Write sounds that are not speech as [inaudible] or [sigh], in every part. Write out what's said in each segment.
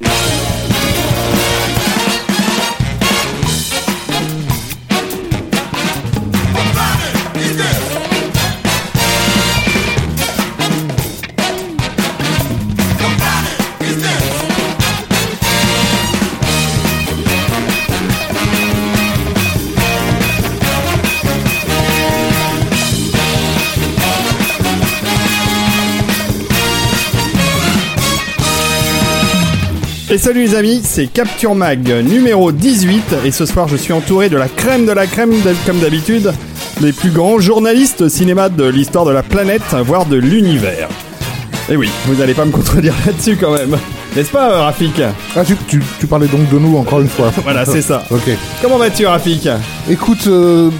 Yeah. Et salut les amis, c'est Capture Mag numéro 18 et ce soir je suis entouré de la crème de la crème comme d'habitude, les plus grands journalistes cinéma de l'histoire de la planète, voire de l'univers. Et oui, vous allez pas me contredire [laughs] là-dessus quand même. N'est-ce pas euh, Rafik? Ah, tu, tu, tu parlais donc de nous encore une fois. Voilà, c'est ça. [laughs] Ok. Comment vas-tu Rafik? Écoute, euh,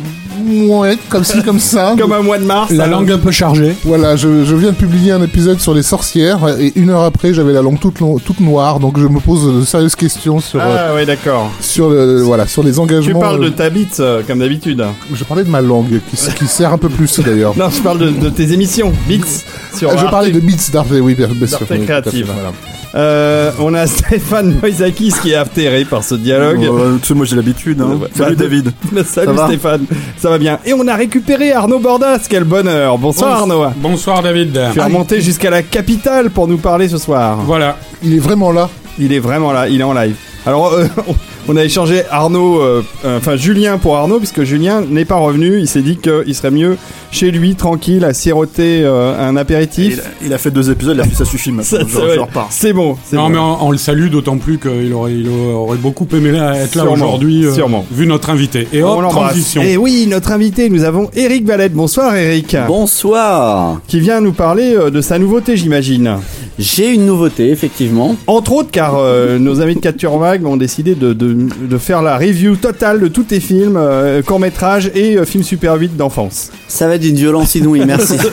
ouais, comme ci, comme ça. [laughs] Comme un mois de mars La hein langue un peu chargée. Voilà, je, je viens de publier un épisode sur les sorcières et une heure après, j'avais la langue toute, toute noire, donc je me pose de sérieuses questions sur euh, Ah ouais d'accord. sur le, voilà sur les Tu engagements. parles de euh, ta bite euh, comme d'habitude. Je parlais de ma langue qui, sert un peu plus d'ailleurs. Non, je parle de, de tes émissions, Beats sur Ah, je Arte. parlais de Beats d'Arte, oui, bien, bien sûr. Fait, créative. voilà. Euh, on a [laughs] Stéphane Moïsakis qui est atterré par ce dialogue. Euh, tu sais, moi j'ai l'habitude. Hein. Bah, Salut bah, David. [laughs] Salut Ça va Stéphane, ça va bien. Et on a récupéré Arnaud Bordas, quel bonheur. Bonsoir Arnaud. Bonsoir David. Tu es remonté jusqu'à la capitale pour nous parler ce soir. Voilà. Il est vraiment là. Il est vraiment là, il est en live. Alors, euh, [laughs] on a échangé Arnaud, euh, euh, enfin Julien pour Arnaud, puisque Julien n'est pas revenu. Il s'est dit qu'il serait mieux chez lui, tranquille, à siroter euh, un apéritif. il a fait deux épisodes, il a fait [laughs] ça suffit maintenant. Ça, je, c'est je vrai. repars. C'est bon, c'est Non bon. mais on, on le salue d'autant plus qu'il aurait, il aurait beaucoup aimé être là aujourd'hui, euh, sûrement. vu notre invité. Et hop, transition. Et oui, notre invité, nous avons Eric Valette. Bonsoir Eric. Bonsoir. Qui vient nous parler euh, de sa nouveauté, j'imagine. J'ai une nouveauté, effectivement. Entre autres, car euh, nos amis de Capture Mag ont décidé de, de, de faire la review totale de tous tes films, euh, courts-métrages et euh, films Super 8 d'enfance. Ça va être d'une violence inouïe, merci. [laughs]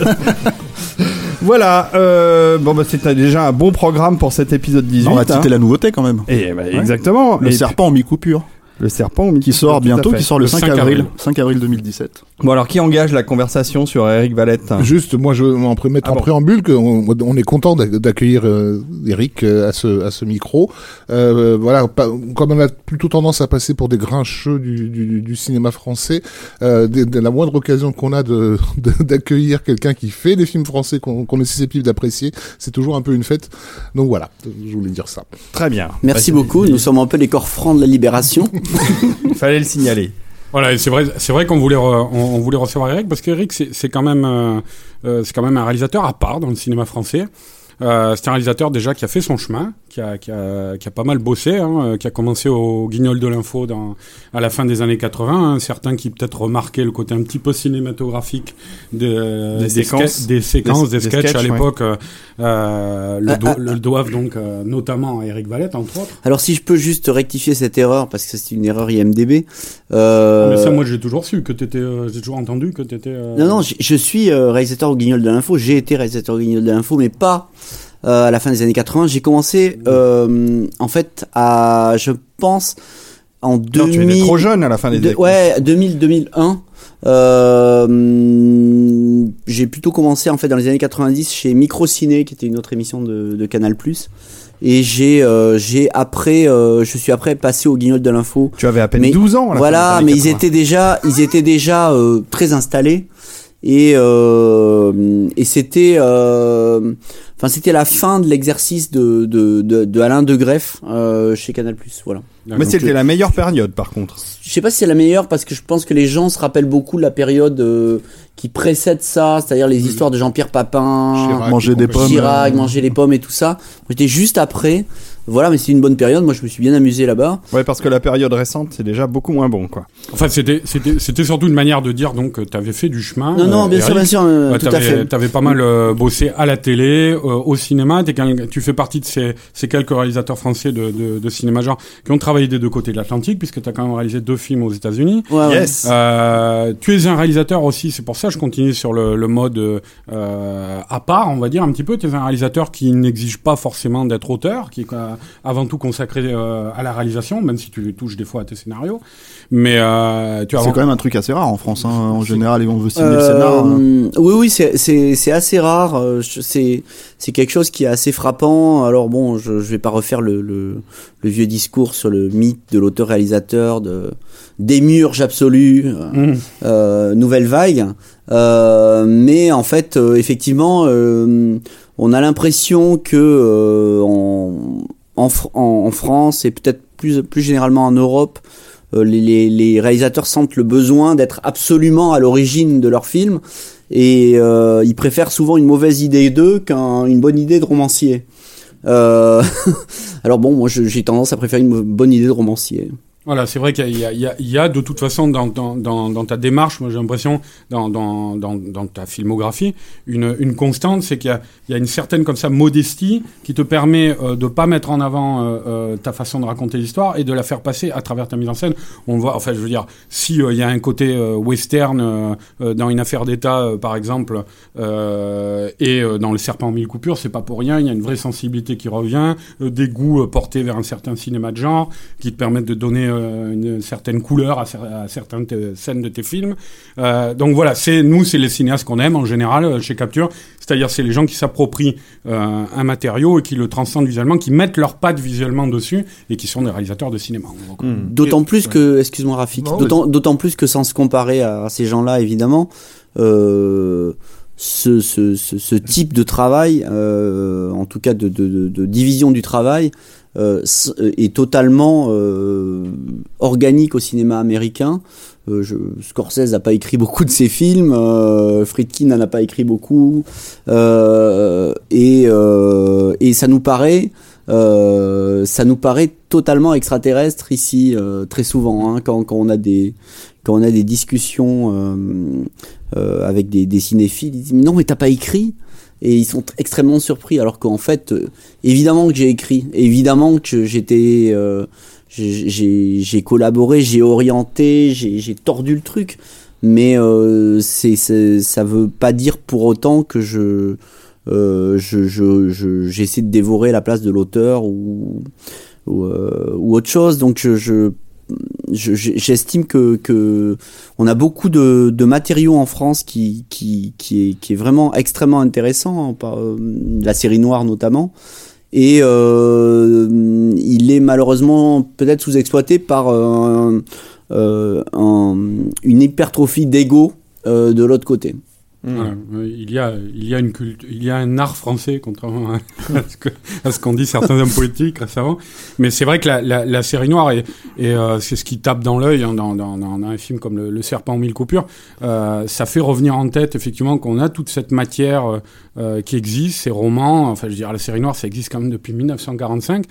Voilà, euh, bon bah c'était déjà un bon programme pour cet épisode 18. On va hein. citer la nouveauté quand même. Et bah, exactement. Le Et serpent en mi-coupure, le serpent qui sort bientôt, qui sort le, Le 5, 5 avril, avril. 5 avril 2017. Bon alors qui engage la conversation sur Eric Valette? Juste, moi, je veux en pré- mettre Ah en bon. préambule qu'on on est content d'ac- d'accueillir euh, Eric euh, à ce, à ce micro. Euh, voilà, pas- comme on a plutôt tendance à passer pour des grincheux du, du, du cinéma français, euh, dès- dès la moindre occasion qu'on a de [laughs] de- d'accueillir quelqu'un qui fait des films français qu'on est susceptible d'apprécier, c'est toujours un peu une fête. Donc voilà, je voulais dire ça. Très bien. Merci Bah, beaucoup. Nous sommes un peu les corps francs de la libération. [laughs] Il [laughs] fallait le signaler. Voilà, c'est vrai, c'est vrai qu'on voulait, on, voulait recevoir Eric parce qu'Eric c'est, c'est quand même, euh, euh, c'est quand même un réalisateur à part dans le cinéma français. Euh, c'est un réalisateur déjà qui a fait son chemin, qui a, qui a, qui a pas mal bossé, hein, euh, qui a commencé au Guignol de l'info dans, à la fin des années 80. hein. certains qui peut-être remarquaient le côté un petit peu cinématographique de- Des séquences. ske- des séquences, Des- des, des sketchs sketchs, à l'époque. euh, euh, le, Ah, do- ah, le doivent donc euh, notamment à Eric Valette entre autres. Alors, si je peux juste rectifier cette erreur, parce que c'est une erreur IMDB. Euh... Mais ça, moi, j'ai toujours su que t'étais, euh, j'ai toujours entendu que t'étais. euh, Non, non, je, je suis euh, réalisateur au Guignol de l'info. J'ai été réalisateur au Guignol de l'info, mais pas euh, à la fin des années 80. J'ai commencé, euh, en fait, à, je pense, en Non, 2000. tu étais trop jeune à la fin des De- années. ouais, 2000-2001. Euh, j'ai plutôt commencé en fait dans les années 90 chez Microciné, qui était une autre émission de, de Canal+. Et j'ai, euh, j'ai après, euh, je suis après passé au Guignol de l'info. Tu avais à peine Mais 12 ans. à la fin Voilà, des mais années ils 80. étaient déjà, ils étaient déjà euh, très installés. Et euh, et c'était, euh, enfin c'était la fin de l'exercice de de, de de Alain de Greff euh, chez Canal+. Voilà. Mais c'était la meilleure période par contre. Je sais pas si c'est la meilleure parce que je pense que les gens se rappellent beaucoup de la période euh, qui précède ça, c'est-à-dire les histoires de Jean-Pierre Papin, Chirac Manger des pommes. Chirac, manger les pommes et tout ça. J'étais juste après. Voilà, mais c'est une bonne période. Moi, je me suis bien amusé là-bas. Ouais, parce que la période récente, c'est déjà beaucoup moins bon, quoi. Enfin, c'était, c'était, c'était surtout une manière de dire donc tu avais fait du chemin. Non, non, euh, bien sûr, bien sûr, euh, Ouais, tout à t'avais- fait. T'avais pas mal euh, bossé à la télé, euh, au cinéma. T'es quel- tu fais partie de ces, ces quelques réalisateurs français de, de, de cinéma genre qui ont travaillé des deux côtés de l'Atlantique, puisque t'as quand même réalisé deux films aux États-Unis. Ouais, ouais. Yes. Euh, tu es un réalisateur aussi, c'est pour ça que je continue sur le, le mode euh, à part, on va dire un petit peu. Tu es un réalisateur qui n'exige pas forcément d'être auteur, qui est euh, avant tout consacré euh, à la réalisation, même si tu touches des fois à tes scénarios. Mais euh, tu as C'est quand même un truc assez rare en France. Hein. En général, on veut signer le scénar. hein. Euh, oui, oui, c'est c'est c'est assez rare. euh, C'est c'est quelque chose qui est assez frappant. Alors bon, je je vais pas refaire le le, le vieux discours sur le mythe de l'auteur-réalisateur de démurge absolu, euh, euh, nouvelle vague. Euh, mais en fait, euh, effectivement, euh, on a l'impression que euh, en, en, Fr- en, en France et peut-être plus plus généralement en Europe, euh, les, réalisateurs sentent le besoin d'être absolument à l'origine de leur film et euh, ils préfèrent souvent une mauvaise idée d'eux qu'une bonne idée de romancier. Euh, [laughs] alors bon, moi j'ai tendance à préférer une bonne idée de romancier. Voilà, c'est vrai qu'il y, a- de toute façon dans, ta démarche, moi j'ai l'impression, dans, ta filmographie, une, constante, c'est qu'il y a, une certaine comme ça modestie qui te permet euh, de pas mettre en avant euh, euh, ta façon de raconter l'histoire et de la faire passer à travers ta mise en scène. On voit, enfin je veux dire, si euh, il y a un côté western dans une affaire d'État, par exemple, et dans Le Serpent en mille coupures, c'est pas pour rien. Il y a une vraie sensibilité qui revient, des goûts portés vers un certain cinéma de genre qui te permettent de donner euh, une certaine couleur à, cer- à certaines scènes de tes films. Euh, donc voilà, c'est nous, c'est les cinéastes qu'on aime en général euh, chez Capture. C'est-à-dire, c'est les gens qui s'approprient euh, un matériau et qui le transcendent visuellement, qui mettent leurs pattes visuellement dessus et qui sont des réalisateurs de cinéma. Donc, D'autant plus que, excuse-moi Rafik, d'autant plus que sans se comparer à, ces gens-là, évidemment, euh, ce, ce, ce, ce type de travail, euh, en tout cas de, de, de, de division du travail, euh, est totalement euh, organique au cinéma américain. Euh, je, Scorsese n'a pas écrit beaucoup de ses films, euh, Friedkin n'en a pas écrit beaucoup, euh, et, euh, et ça nous paraît, euh, ça nous paraît totalement extraterrestre ici euh, très souvent hein, quand, quand on a des quand on a des discussions euh, euh, avec des, des cinéphiles, ils disent non mais t'as pas écrit et ils sont extrêmement surpris alors qu'en fait euh, évidemment que j'ai écrit. Évidemment que j'étais euh, j'ai- collaboré j'ai orienté j'ai tordu le truc. Mais euh, c'est ça veut pas dire pour autant que je euh, je je- j'essaie de dévorer la place de l'auteur ou ou, euh, ou autre chose. Donc je, je je- j'estime que, on a beaucoup de, de matériaux en France qui, qui, qui, est, qui est vraiment extrêmement intéressant, hein, euh, la série noire notamment. Et euh, il est malheureusement peut-être sous-exploité par euh, un- une hypertrophie d'ego de l'autre côté. Il y a, il y a une culte, il y a un art français, contrairement à [laughs] à ce qu'ont dit certains hommes politiques récemment. Mais c'est vrai que la, la, la série noire et, et euh, c'est ce qui tape dans l'œil hein, dans, dans, dans un film comme le, Le Serpent en mille coupures. Euh, ça fait revenir en tête effectivement qu'on a toute cette matière euh, euh, qui existe, ces romans. Enfin, je veux dire, la série noire, ça existe quand même depuis 1945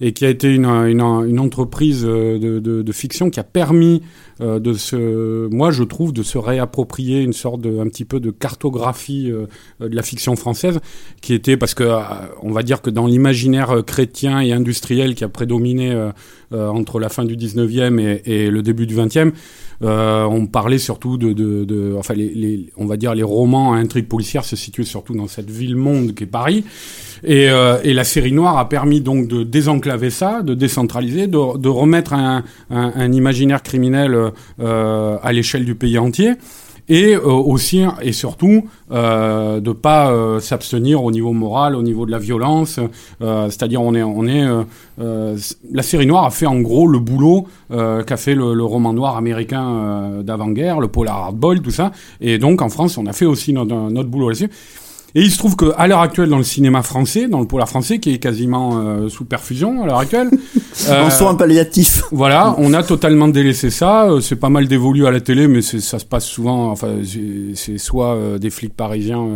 et qui a été une, une, une entreprise euh, de, de, de fiction qui a permis euh, de se, moi je trouve, de se réapproprier une sorte de, un petit peu de cartographie euh, euh, de la fiction française, qui était parce que on va dire que dans l'imaginaire chrétien et industriel qui a prédominé entre la fin du 19e et, le début du 20e, euh, on parlait surtout de, de, enfin les, on va dire les romans à intrigue policière se situaient surtout dans cette ville monde qu'est Paris. Et, et la série noire a permis donc de désenclaver ça, de décentraliser, de, de remettre un, un, imaginaire criminel à l'échelle du pays entier et euh, aussi et surtout euh, de pas euh, s'abstenir au niveau moral, au niveau de la violence. Euh, C'est-à-dire on est on est euh, euh, la série noire a fait en gros le boulot euh, qu'a fait le, roman noir américain euh, d'avant-guerre, le polar hardboiled, tout ça. Et donc en France on a fait aussi notre, notre boulot là-dessus. Et il se trouve qu'à l'heure actuelle, dans le cinéma français, dans le polar français, qui est quasiment euh, sous perfusion à l'heure actuelle, [laughs] En soins palliatifs. voilà, on a totalement délaissé ça. Euh, C'est pas mal dévolu à la télé, mais ça se passe souvent. Enfin, c'est- c'est soit euh, des flics parisiens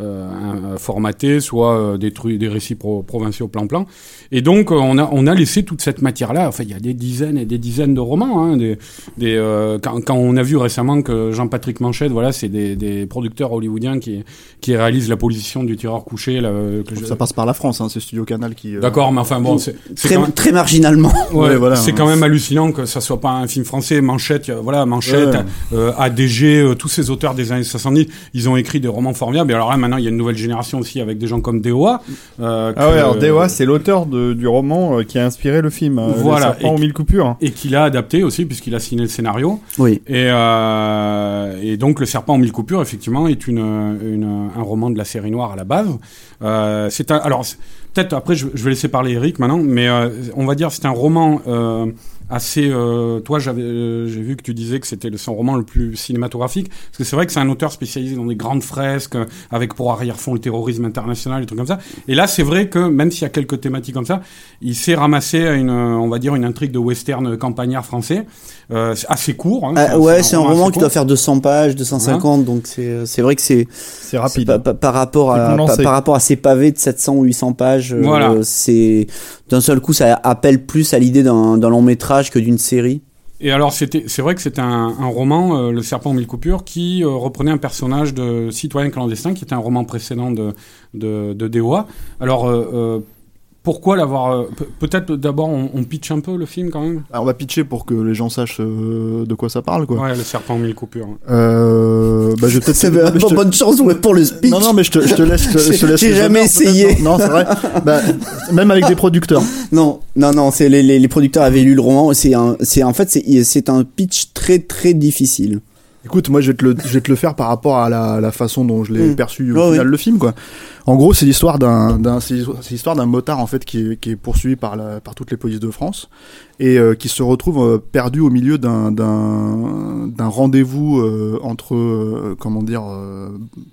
euh, euh, formatés, soit euh, des trucs, des récits pro- provinciaux plan-plan. Et donc euh, on a on a laissé toute cette matière-là. Enfin, il y a des dizaines et des dizaines de romans. Hein, des, des, euh, quand, quand on a vu récemment que Jean-Patrick Manchette, voilà, c'est des, des producteurs hollywoodiens qui qui réalisent la position du tireur couché. Là, euh, que je- Ça passe par la France, hein, c'est Studio Canal qui. euh, D'accord, mais enfin bon, c'est Très, même- très marginalement. [laughs] Ouais, Ouais, voilà. c'est quand même hallucinant que ça soit pas un film français. Manchette, voilà, Manchette, Ouais. euh, ADG, euh, tous ces auteurs des années 70, ils ont écrit des romans formidables. Et alors là, maintenant, il y a une nouvelle génération aussi avec des gens comme DOA. euh, Ah ouais, alors Dewa, c'est l'auteur du roman euh, qui a inspiré le film. euh, Voilà, Le serpent et- aux mille coupures. Et qu'il a adapté aussi, puisqu'il a signé le scénario. Oui. Et, euh, et donc, Le Serpent en mille coupures, effectivement, est une, une, un roman de la série noire à la base. Euh, c'est un, alors, peut-être après, je, je vais laisser parler Eric maintenant, mais euh, on va dire c'est un roman euh, assez. euh, toi, j'avais, euh, j'ai vu que tu disais que c'était son roman le plus cinématographique, parce que c'est vrai que c'est un auteur spécialisé dans des grandes fresques, euh, avec pour arrière-fond le terrorisme international, des trucs comme ça. Et là, c'est vrai que même s'il y a quelques thématiques comme ça, il s'est ramassé à une, euh, on va dire, une intrigue de western campagnard français, euh, c'est assez court. Hein, Ah, ouais, c'est un roman qui court. doit faire 200 pages, 250, donc c'est c'est vrai que c'est C'est rapide. pa- pa- par rapport à par, rapport à ces pavés de 700 ou 800 pages. euh, Voilà. c'est d'un seul coup ça appelle plus à l'idée d'un long métrage que d'une série. Et alors, c'est vrai que c'était un, un roman, euh, Le Serpent aux mille coupures, qui euh, reprenait un personnage de citoyen clandestin, qui était un roman précédent de, de, de DOA. Alors, euh, euh, pourquoi l'avoir... euh, pe- peut-être d'abord, on, on pitch un peu le film quand même? Alors, on va pitcher pour que les gens sachent euh, de quoi ça parle, quoi. Ouais, Le Serpent aux mille coupures. Euh, bah, je vais peut-être. Je te- bonne chance ouais, pour le speech. Non, non, mais je te, je te laisse. je te [laughs] laisse j'ai les jamais honneurs, essayé. Non, non, c'est vrai. [laughs] Bah, même avec des producteurs. Non, non, non, c'est les, les, les producteurs avaient lu le roman. C'est un, c'est en fait c'est c'est un pitch très très difficile. Écoute, moi je vais te le, je vais te le faire par rapport à la, la façon dont je l'ai Mm. perçu au Oh, final oui. le film quoi. En gros, c'est l'histoire d'un, d'un c'est c'est l'histoire d'un motard en fait qui est, qui est poursuivi par la, par toutes les polices de France et euh, qui se retrouve euh, perdu au milieu d'un d'un d'un rendez-vous euh, entre euh, comment dire euh,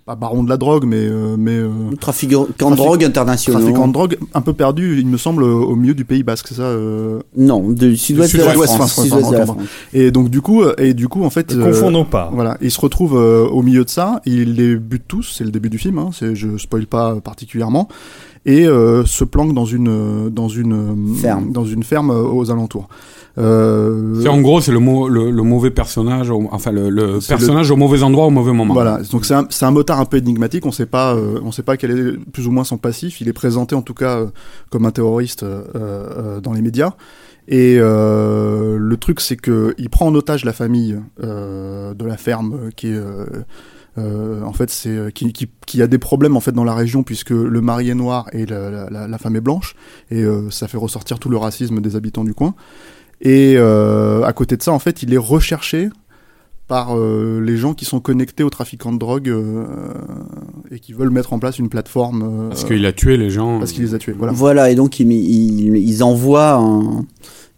pas baron de la drogue mais euh, mais euh, Trafiquant de Trafic- drogue internationaux. trafiquant de drogue un peu perdu, il me semble au milieu du Pays Basque, c'est ça. euh, Non, de sud-ouest de France. France, Sud-ouest de la France. Et donc du coup, euh, et du coup en fait, Ne euh, confondons pas. voilà, il se retrouve euh, au milieu de ça, il les bute tous, c'est le début du film, hein, c'est, je spoil pas particulièrement, et euh, se planque dans une euh, dans une euh, Ferme. dans une ferme euh, aux alentours. Euh, C'est en gros, c'est le, mau- le, le mauvais personnage, au- enfin le, le C'est le- personnage au mauvais endroit au mauvais moment. Voilà, donc c'est un, c'est un motard un peu énigmatique, on sait pas, euh, on sait pas quel est plus ou moins son passif. Il est présenté en tout cas euh, comme un terroriste euh, euh, dans les médias. Et euh, le truc, c'est que il prend en otage la famille euh, de la ferme, euh, qui est euh, en fait c'est euh, qui, qui, qui a des problèmes en fait dans la région puisque le mari est noir et la, la, la- la femme est blanche et euh, ça fait ressortir tout le racisme des habitants du coin. Et euh, à côté de ça, en fait, il est recherché par euh, les gens qui sont connectés aux trafiquants de drogue euh, et qui veulent mettre en place une plateforme euh, Parce qu'il a tué les gens. parce qu'il les a tués. Voilà. Voilà, et donc ils, ils, ils envoient un,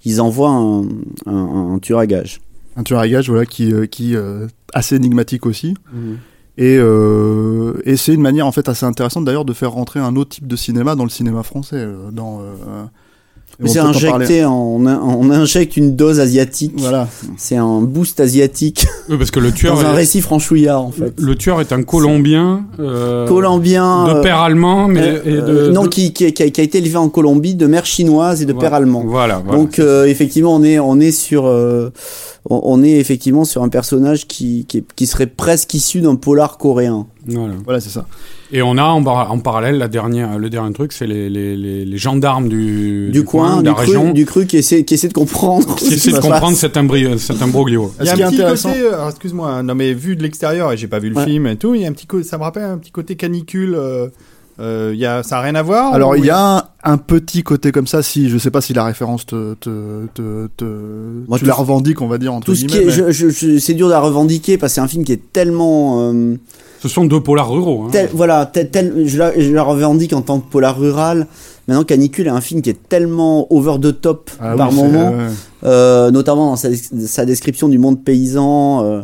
ils envoient un, un, un tueur à gage. Un tueur à gages, voilà, qui euh, qui euh, assez énigmatique aussi. Mhm. Et, euh, et c'est une manière en fait assez intéressante d'ailleurs de faire rentrer un autre type de cinéma dans le cinéma français. dans, euh, C'est injecté, en- on, on injecte une dose asiatique. Voilà. C'est un boost asiatique [laughs] Oui, parce que le tueur, dans un est, récit franchouillard en fait. le tueur est un Colombien. euh, Colombien. De euh, père allemand, mais. euh, et de, non, de- qui, qui, qui a, qui a été élevé en Colombie, de mère chinoise et de Voilà. père allemand. Voilà, voilà. Donc euh, effectivement, on est on est sur euh, on, est effectivement sur un personnage qui qui, qui serait presque issu d'un polar coréen. Voilà. Voilà, c'est ça. Et on a en, par- en parallèle la dernière, le dernier truc, c'est les, les, les, les gendarmes du, Du, coin, de du la cru, région, du cru qui essaie qui essaie de comprendre. qui essaient de comprendre cet, imbri- cet imbroglio. Il y a un petit intéressant- côté, euh, excuse-moi, hein, non mais vu de l'extérieur et j'ai pas vu le Ouais. film et tout, il y a un petit côté, ça me rappelle un petit côté canicule. euh, euh, il y a, ça a rien à voir. Alors il y a un, un petit côté comme ça, si je sais pas si la référence te, te, te, te- Moi, tu la revendiques, on va dire entre Tout ce qui guillemets. est, mais- je, je, je- c'est dur de la revendiquer parce que c'est un film qui est tellement, euh, Ce sont deux polars ruraux. Hein. tel- voilà, tel, tel- je, la, je la revendique en tant que polar rural. Maintenant, Canicule est un film qui est tellement over the top Ah par oui, moment, ouais. euh, notamment dans sa, sa description du monde paysan. euh,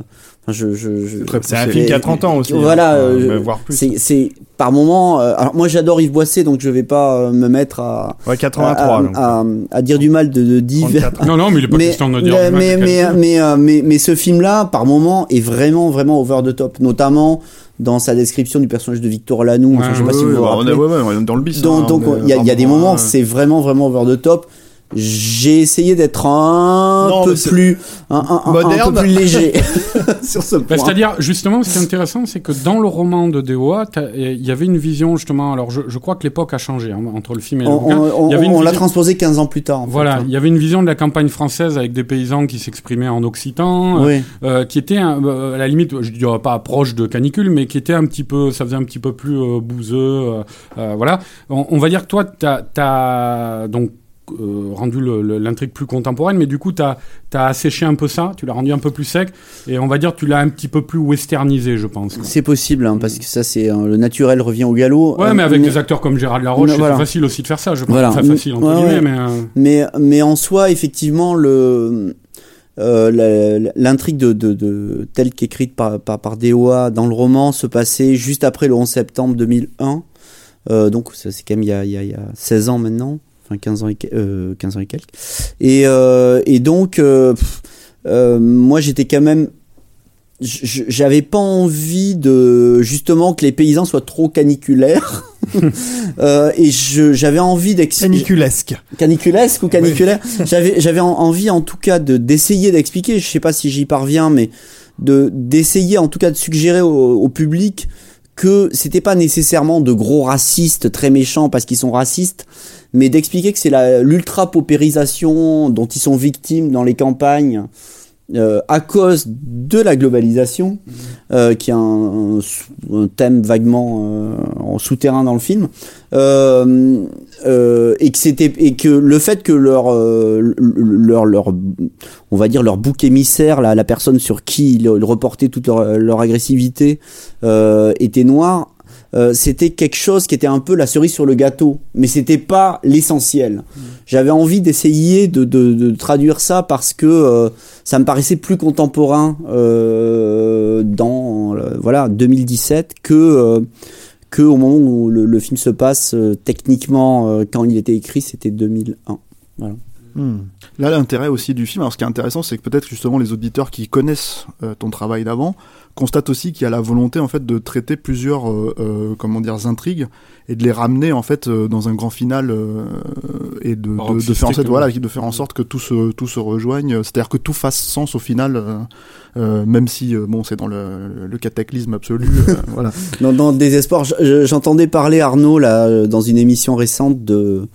je, je, je- C'est un film qui a 30 ans aussi. Voilà, hein, euh, mais voire plus. c'est, par moment. euh, alors moi, j'adore Yves Boisset, donc je vais pas euh, me mettre à Ouais, à, 83. donc. à, à dire du mal de, de Div. 34. Non, non, mais il est pas mais, question de dire. le- du mal mais, mais, mais, euh, mais, mais ce film-là, par moment, est vraiment, vraiment over the top. Notamment dans sa description du personnage de Victor Lanoux. Ouais, je sais pas si vous vous rappelez. on est dans le bis. Donc, hein, donc, il y, y a des moments, c'est vraiment, vraiment over the top. J'ai essayé d'être un Non, peu plus, un, un- un- un Moderne. peu plus léger [laughs] sur ce Bah, point. C'est-à-dire, justement, ce qui est intéressant, c'est que dans le roman de t'as- il y avait une vision, justement. Alors, je, je crois que l'époque a changé hein, entre le film et le on, bouquin. on- l'a transposé 15 ans plus tard. en fait, Voilà, hein. il y avait une vision de la campagne française avec des paysans qui s'exprimaient en occitan, euh, Oui. euh, qui était un- euh, à la limite, je dirais pas proche de canicule, mais qui était un petit peu, ça faisait un petit peu plus euh, bouseux, euh, euh, voilà. On, on va dire que toi, t'as as donc euh, rendu l'intrigue plus contemporaine, mais du coup, t'as as asséché un peu ça, tu l'as rendu un peu plus sec, et on va dire tu l'as un petit peu plus westernisé, je pense. C'est possible, hein, parce que ça, c'est euh, le naturel revient au galop. Ouais, Euh, mais avec des acteurs comme Gérard Laroche, c'est facile aussi de faire ça. Je pense Voilà. très facile entre Ouais, guillemets, ouais. mais euh, Mais, mais en soi, effectivement, le, euh, l'intrigue de, de, de, telle qu'écrite par, par, par DOA dans le roman se passait juste après le 11 septembre 2001. Euh, donc, c'est quand même y a, il y a 16 ans maintenant. Enfin, 15 ans et, euh, 15 ans et quelques. Et, euh, et donc, euh, euh, moi, j'étais quand même. J'avais pas envie de justement que les paysans soient trop caniculaires [laughs] Euh, et j'avais envie d'expliquer Caniculesque. caniculesque ou caniculaire. J'avais j'avais en- envie en tout cas de d'essayer d'expliquer. Je sais pas si j'y parviens, mais de d'essayer en tout cas de suggérer au, au public que c'était pas nécessairement de gros racistes très méchants parce qu'ils sont racistes, mais d'expliquer que c'est la l'ultra paupérisation dont ils sont victimes dans les campagnes. euh, à cause de la globalisation, euh, qui est un, un sous- un thème vaguement euh, en souterrain dans le film, et que c'était et que le fait que leur leur leur on va dire leur bouc émissaire la, la personne sur qui ils, ils reportaient toute leur, leur agressivité était noire euh, c'était quelque chose qui était un peu la cerise sur le gâteau mais c'était pas l'essentiel. J'avais envie d'essayer de, de, de traduire ça parce que euh, ça me paraissait plus contemporain euh, dans voilà 2017 que que au moment où le, le film se passe techniquement quand il était écrit c'était 2001 Hmm. Là, l'intérêt aussi du film, alors ce qui est intéressant, c'est que peut-être justement les auditeurs qui connaissent euh, ton travail d'avant constatent aussi qu'il y a la volonté en fait de traiter plusieurs, euh, euh, comment dire, intrigues et de les ramener en fait euh, dans un grand final euh, et de, de, de faire en sorte, voilà, de faire en sorte que tout se, tout se rejoigne, c'est-à-dire que tout fasse sens au final, euh, euh, même si euh, bon, c'est dans le, le cataclysme absolu, euh, [laughs] voilà. dans, dans le désespoir je- je- j'entendais parler Arnaud là dans une émission récente de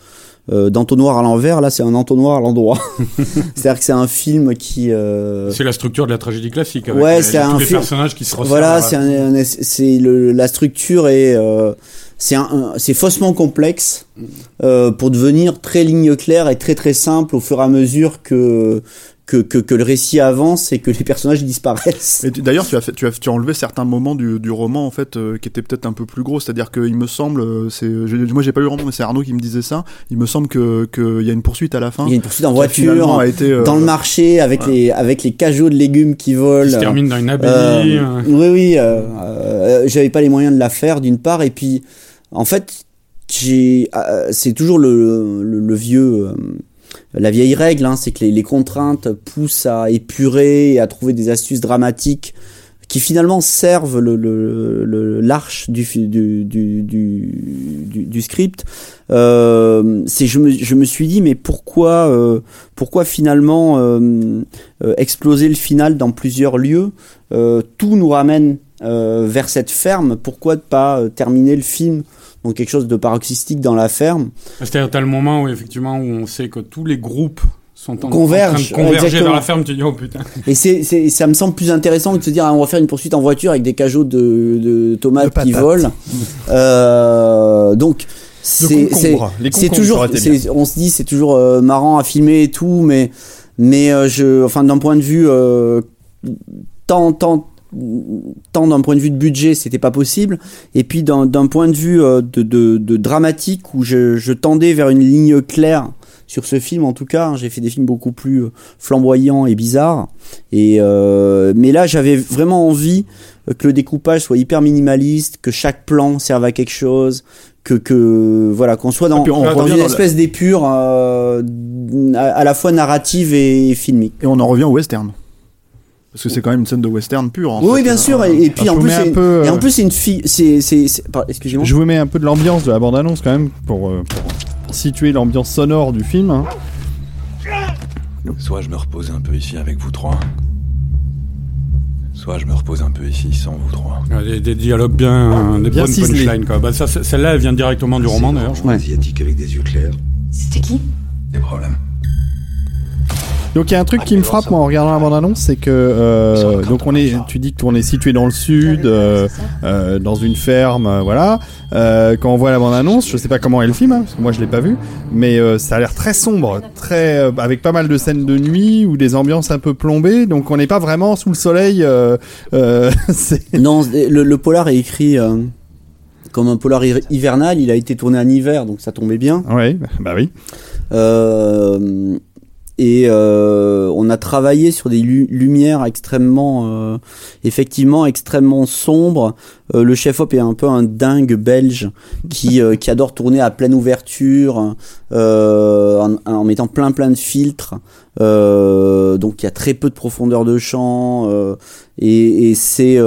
euh, d'entonnoir à l'envers là c'est un entonnoir à l'endroit [laughs] c'est à dire que c'est un film qui euh, c'est la structure de la tragédie classique. Avec Ouais, les- c'est un les film- personnages qui se ressemblent. Voilà, c'est un, un- c'est le, la structure est euh, c'est un, un- c'est faussement complexe euh, pour devenir très ligne claire et très très simple au fur et à mesure que que, que, que le récit avance et que les personnages disparaissent. D'ailleurs, tu as, fait, tu, as, tu as enlevé certains moments du, du roman en fait euh, qui étaient peut-être un peu plus gros. C'est-à-dire qu'il me semble, euh, c'est, je- moi j'ai pas lu le roman, mais c'est Arnaud qui me disait ça. Il me semble que qu'il y a une poursuite à la fin. Il y a une poursuite en voiture, a été, euh, dans le marché avec les avec les cajots de légumes qui volent. Qui se termine dans une abbaye. Euh, oui, oui. euh, euh, J'avais pas les moyens de la faire d'une part, et puis en fait, j'ai, euh, c'est toujours le, le, le vieux, euh, la vieille règle, hein, c'est que les, contraintes poussent à épurer et à trouver des astuces dramatiques qui finalement servent l'arche du, script. Je me, suis dit mais pourquoi euh, finalement euh, euh, exploser le final dans plusieurs lieux tout nous ramène vers cette ferme? Pourquoi ne pas terminer le film dans quelque chose de paroxystique dans la ferme C'est-à-dire, t'as le moment où effectivement où on sait que tous les groupes sont en, train de converger exactement. vers la ferme. Tu dis oh putain. Et c'est, ça me semble plus intéressant que de se dire ah, on va faire une poursuite en voiture avec des cajots de, de tomates De qui volent. Euh, donc c'est, toujours, on se dit c'est toujours euh, marrant à filmer et tout, mais mais euh, je, enfin d'un point de vue euh, tant tant tant d'un point de vue de budget c'était pas possible et puis d'un, point de vue euh, de, de, de dramatique où je, je tendais vers une ligne claire sur ce film en tout cas hein. j'ai fait des films beaucoup plus euh, flamboyants et bizarres et euh, mais là j'avais vraiment envie que le découpage soit hyper minimaliste que chaque plan serve à quelque chose que que voilà qu'on soit dans, Et puis on dans revient une dans espèce d'épure euh, à, à la fois narrative et filmique Et on en revient au western. Parce que c'est quand même une scène de western pure. En Oui, fait. bien Euh, sûr. Et, et puis en plus, un peu, et euh, en plus c'est une fille. C'est, c'est, excusez-moi. Je vous mets un peu de l'ambiance de la bande-annonce quand même pour, euh, pour situer l'ambiance sonore du film. hein. Soit je me repose un peu ici avec vous trois. Soit je me repose un peu ici sans vous trois. Euh, Des, des dialogues bien, des Bien bonnes punchlines quoi. Bah, ça, celle-là, elle vient directement du roman d'ailleurs. je crois. Asiatique avec des yeux clairs. C'était qui? Des problèmes. Donc il y a un truc qui me frappe moi en regardant la bande-annonce, c'est que euh, donc on est, tu dis qu'on est situé dans le sud, euh, euh, dans une ferme, euh, voilà. Euh, quand on voit la bande-annonce, je sais pas comment est le film, hein, parce que moi je l'ai pas vu, mais euh, ça a l'air très sombre, très euh, avec pas mal de scènes de nuit ou des ambiances un peu plombées, donc on n'est pas vraiment sous le soleil. Euh, euh, [laughs] c'est Non, le, le polar est écrit euh, comme un polar hi- hivernal. Il a été tourné en hiver, donc ça tombait bien. ouais, bah oui. Euh, et euh, on a travaillé sur des lu- lumières extrêmement, euh, effectivement extrêmement sombres. Euh, le chef op est un peu un dingue belge qui euh, qui adore tourner à pleine ouverture, euh, en, en mettant plein plein de filtres. Euh, donc il y a très peu de profondeur de champ et, et c'est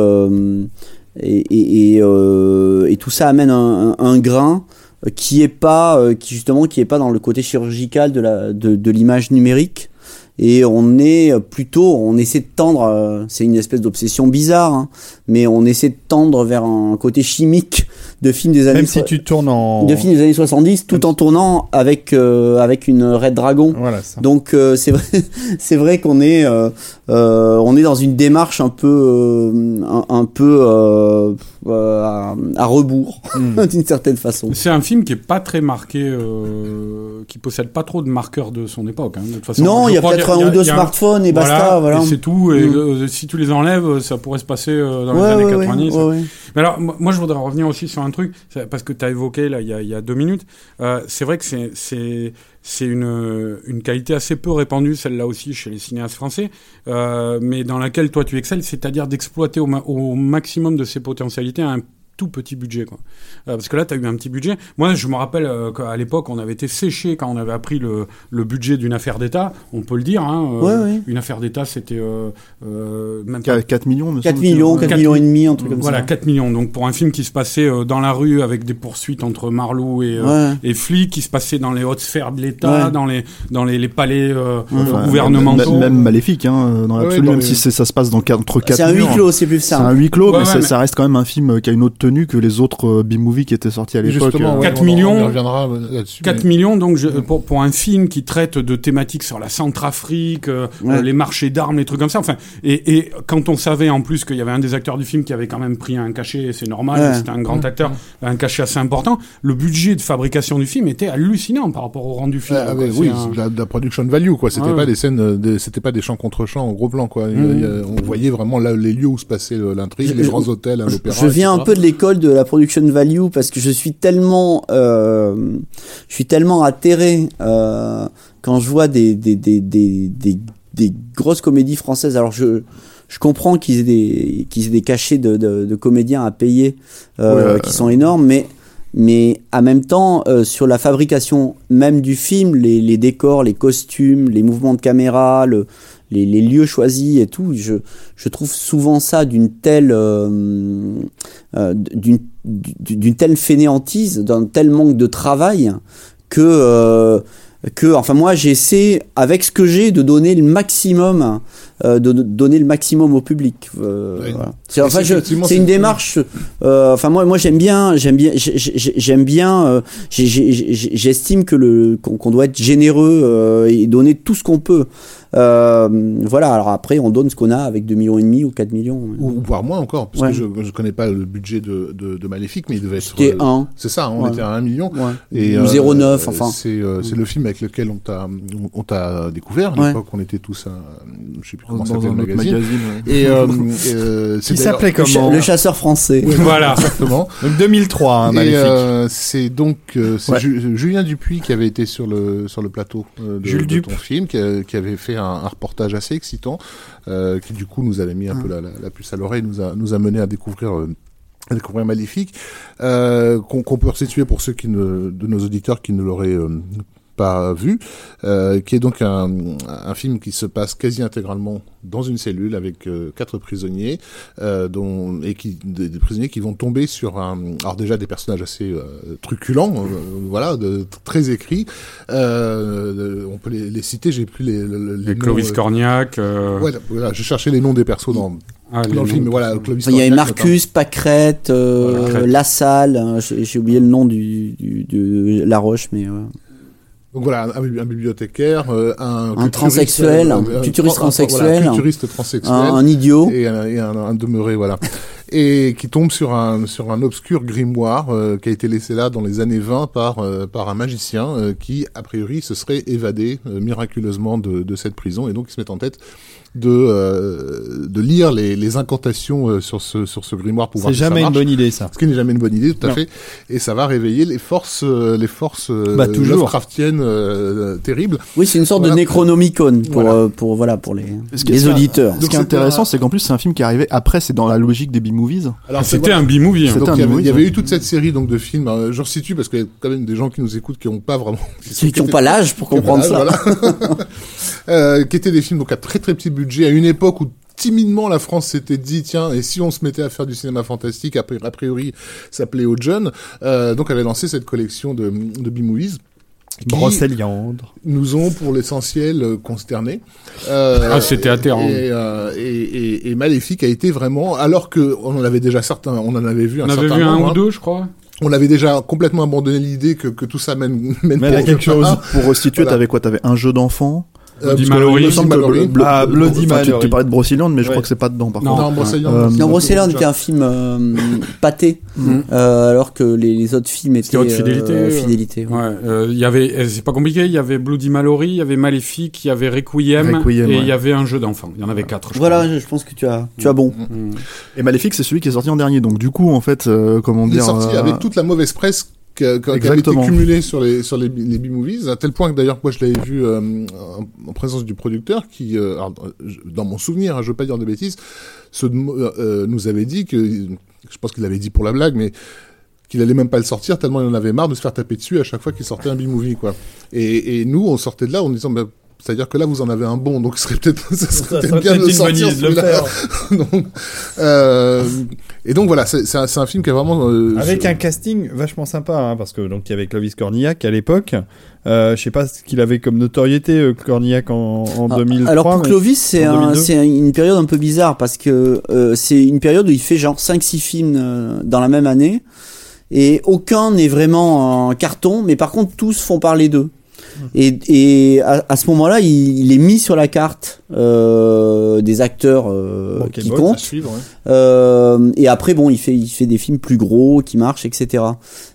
et, et, et, tout ça amène un, un grain qui est pas euh, qui justement qui est pas dans le côté chirurgical de la de, de l'image numérique. Et on est plutôt on essaie de tendre euh, c'est une espèce d'obsession bizarre hein, mais on essaie de tendre vers un côté chimique de films des années Même si tu tournes en de films des années 70 tout en tournant avec euh, avec une Red Dragon voilà ça. donc euh, c'est vrai, [laughs] c'est vrai qu'on est, euh, euh, on est dans une démarche un peu, euh, un, un peu euh, euh, à, à rebours Hmm. [laughs] d'une certaine façon. C'est un film qui est pas très marqué, euh, qui possède pas trop de marqueurs de son époque. hein, de toute façon, non, il y a peut-être un ou deux smartphones et basta, voilà. et c'est tout. Et Mm. euh, si tu les enlèves, ça pourrait se passer euh, dans les Ouais, années ouais, ouais, 90. ouais, ouais. Mais alors, moi, moi, je voudrais revenir aussi sur un truc, c'est- parce que tu as évoqué là, il y a, deux minutes. Euh, c'est vrai que c'est, une, une qualité assez peu répandue, celle-là aussi, chez les cinéastes français, euh, mais dans laquelle toi tu excelles, c'est-à-dire d'exploiter au, au maximum de ses potentialités un tout petit budget quoi. Euh, parce que là tu as eu un petit budget. Moi je me rappelle euh, qu'à l'époque on avait été séché quand on avait appris le, le budget d'une affaire d'État, on peut le dire hein, euh, Ouais, ouais. une affaire d'État c'était euh, euh, même pas 4, millions, me 4 semble-t-il. millions, Ouais. 4 Quatre millions et demi, un truc comme voilà, ça. 4 millions. Donc pour un film qui se passait euh, dans la rue avec des poursuites entre Marlou et, euh, Ouais. et flics, qui se passait dans les hautes sphères de l'État, Ouais. dans les dans les, les palais euh, Enfin, gouvernementaux. Même, même maléfique, hein, dans l'absolu, même les- si c'est- ça se passe dans, quatre- entre 4 C'est un huis clos, c'est plus C'est ça. un huis clos, Ouais, mais, ouais, ça, mais- ça reste quand même un film qui a une autre que les autres euh, B-movies qui étaient sortis à l'époque. justement, euh. ouais, 4 on- millions. On reviendra euh, là-dessus. 4 mais- millions, donc je- pour, pour un film qui traite de thématiques sur la Centrafrique, euh, Ouais. euh, les marchés d'armes, les trucs comme ça. Enfin, et, et quand on savait en plus qu'il y avait un des acteurs du film qui avait quand même pris un cachet, c'est normal, Ouais. c'était un grand acteur, un cachet assez important. Le budget de fabrication du film était hallucinant par rapport au rendu final. Ah, quoi. ouais, C'est oui, un- de la, de la production value quoi. C'était Ouais, pas des scènes, euh, des- c'était pas des champs contre champs en gros plan quoi. Il il a- on voyait vraiment là les lieux où se passait euh, l'intrigue, les grands hôtels, l'opéra. Je viens un peu de l'école de la production value parce que je suis tellement, euh, je suis tellement atterré euh, quand je vois des des, des, des, des grosses comédies françaises. Alors je je comprends qu'ils aient des qu'ils aient des cachets de, de, de comédiens à payer euh, Ouais, qui sont énormes, mais mais en même temps euh, sur la fabrication même du film, les, les décors, les costumes, les mouvements de caméra, le, les, les lieux choisis et tout, je je trouve souvent ça d'une telle euh, euh, d'une d'une telle fainéantise, d'un tel manque de travail que euh, que enfin moi j'essaie avec ce que j'ai de donner le maximum euh, de, donner le maximum au public euh, Ouais. voilà. c'est enfin une démarche euh, enfin moi moi j'aime bien j'aime bien j'ai- j'ai- j'aime bien euh, j'estime que le qu'on doit être généreux et donner tout ce qu'on peut voilà alors après on donne ce qu'on a avec 2 millions et demi ou 4 millions ou, ou voire moins encore, parce Ouais. que je, je connais pas le budget de, de, de Maléfique, mais il devait être. c'était 1 C'est ça, on Ouais. était à 1 million. ouais. Et, Ou 0,9, enfin. C'est le film avec lequel on t'a on t'a découvert. À l'époque, on était tous à, je sais plus comment dans s'appelait un le autre magazine. magazine. ouais. Et euh, [laughs] euh, Qui s'appelait comment le chasseur français Voilà. [laughs] Exactement. Donc 2003, hein, euh, c'est donc euh, c'est Ouais. Ju- Julien Dupuis qui avait été sur le sur le plateau de, Jules de ton film, qui, a- qui avait fait un, un reportage assez excitant, euh, qui du coup nous avait mis un peu la, la, la puce à l'oreille, nous a nous a mené à découvrir. euh, à découvrir Maléfique, euh, qu'on qu'on peut resituer pour ceux qui ne, de nos auditeurs qui ne l'auraient euh, pas vu, euh, qui est donc un, un film qui se passe quasi intégralement dans une cellule avec euh, quatre prisonniers, euh, dont et qui des, des prisonniers qui vont tomber sur un, alors déjà des personnages assez euh, truculents, euh, voilà, de, très écrits. Euh, on peut les, les citer, j'ai plus les, les, les Les noms, Clovis euh, euh, Ouais, voilà, je cherchais les noms des persos dans, ah, dans le film, mais voilà, Clovis Il y avait Marcus, euh, Voilà. Lassalle, hein, j'ai oublié le nom du, du, de La Roche, mais ouais. Donc voilà, un, un bibliothécaire, euh, un, culturiste, transsexuel, un culturiste transsexuel, voilà, culturiste transsexuel, un, un idiot. et, un, et un- un demeuré, voilà, et qui tombe sur un sur un obscur grimoire euh, qui a été laissé là dans les années 20 par euh, par un magicien euh, qui a priori se serait évadé euh, miraculeusement de, de cette prison et donc il se met en tête de euh, de lire les, les incantations euh, sur ce sur ce grimoire pour voir C'est si ça jamais une bonne idée, ça. Ce qui n'est jamais une bonne idée, tout à Non. fait. Et ça va réveiller les forces, euh, les forces euh, Bah, toujours. Lovecraftiennes euh, terribles. Oui, c'est une sorte Voilà. de Necronomicon pour, Voilà. euh, pour, voilà, pour les, les auditeurs. Ce Donc qui est intéressant, c'est qu'en plus, c'est un film qui est arrivé après, c'est dans la logique des B-movies. Alors C'était un B-movie. hein. C'était Donc un il y avait, il y avait ouais. eu toute cette série donc de films. euh, je resitue parce qu'il y a quand même des gens qui nous écoutent qui n'ont pas vraiment, Ceux [laughs] qui n'ont pas l'âge pour comprendre ça. voilà. [laughs] Euh, qui étaient des films donc à très très petit budget à une époque où timidement la France s'était dit tiens et si on se mettait à faire du cinéma fantastique a priori ça plaît aux jeunes euh, donc avait lancé cette collection de, de B-movies qui Brocéliande. nous ont pour l'essentiel euh, consternés. Euh, Ah, c'était atterrant. Et, euh, et, et, et Maléfique a été vraiment, alors que on en avait déjà certains, on en avait vu un On avait certain vu un ou hein. deux, je crois. On avait déjà complètement abandonné l'idée que, que tout ça mène, [laughs] mène, Mène à pour quelque chose. Pour restituer, Voilà. t'avais quoi? T'avais un jeu d'enfant? Euh, Bloody Mallory. Ah, Blo- Bloody Enfin, tu, Mallory. tu parlais de Brocéliande, mais je Ouais. crois que c'est pas dedans, par Non. contre. Non, Euh, Non, c'est- était un film euh, pâté, Mm. euh, alors que les, les autres films étaient C'était haute fidélité, fidélité, ouais. Ouais, euh, il y avait, c'est pas compliqué, il y avait Bloody Mallory, il y avait Maléfique, il y avait Requiem, Requiem, et il ouais. y avait un jeu d'enfant. Il y en avait quatre, je Voilà, je je pense que tu as, tu as bon. Mm. Et Maléfique, c'est celui qui est sorti en dernier. Donc, du coup, en fait, euh, comment Il est dire. sorti avec toute la mauvaise presse qui, a- qui été cumulée sur les sur les, les B-movies, à tel point que d'ailleurs moi je l'avais vu euh, en, en présence du producteur qui, euh, alors, dans mon souvenir, hein, je veux pas dire de bêtises, se, euh, euh, nous avait dit que, je pense qu'il l'avait dit pour la blague, mais qu'il allait même pas le sortir tellement il en avait marre de se faire taper dessus à chaque fois qu'il sortait un B-movie quoi. Et, et nous on sortait de là en disant bah, c'est-à-dire que là, vous en avez un bon, donc ce serait peut-être, [laughs] ce serait peut-être bien de le sortir. celui-là. [laughs] donc, euh, et donc voilà, c'est c'est un, c'est un film qui est vraiment euh, Avec un casting vachement sympa, hein, parce que donc il y avait Clovis Cornillac à l'époque. Euh, je sais pas ce qu'il avait comme notoriété euh, Cornillac en, en Ah, 2003. Alors pour Clovis, c'est en un, 2002. c'est une période un peu bizarre parce que euh, c'est une période où il fait genre 5-6 films euh, dans la même année et aucun n'est vraiment en carton, mais par contre tous font parler d'eux. Et, et à, à ce moment-là, il, il est mis sur la carte euh, des acteurs euh, qui comptent. suivre, ouais. Euh, et après, bon, il fait, il fait des films plus gros, qui marchent, etc.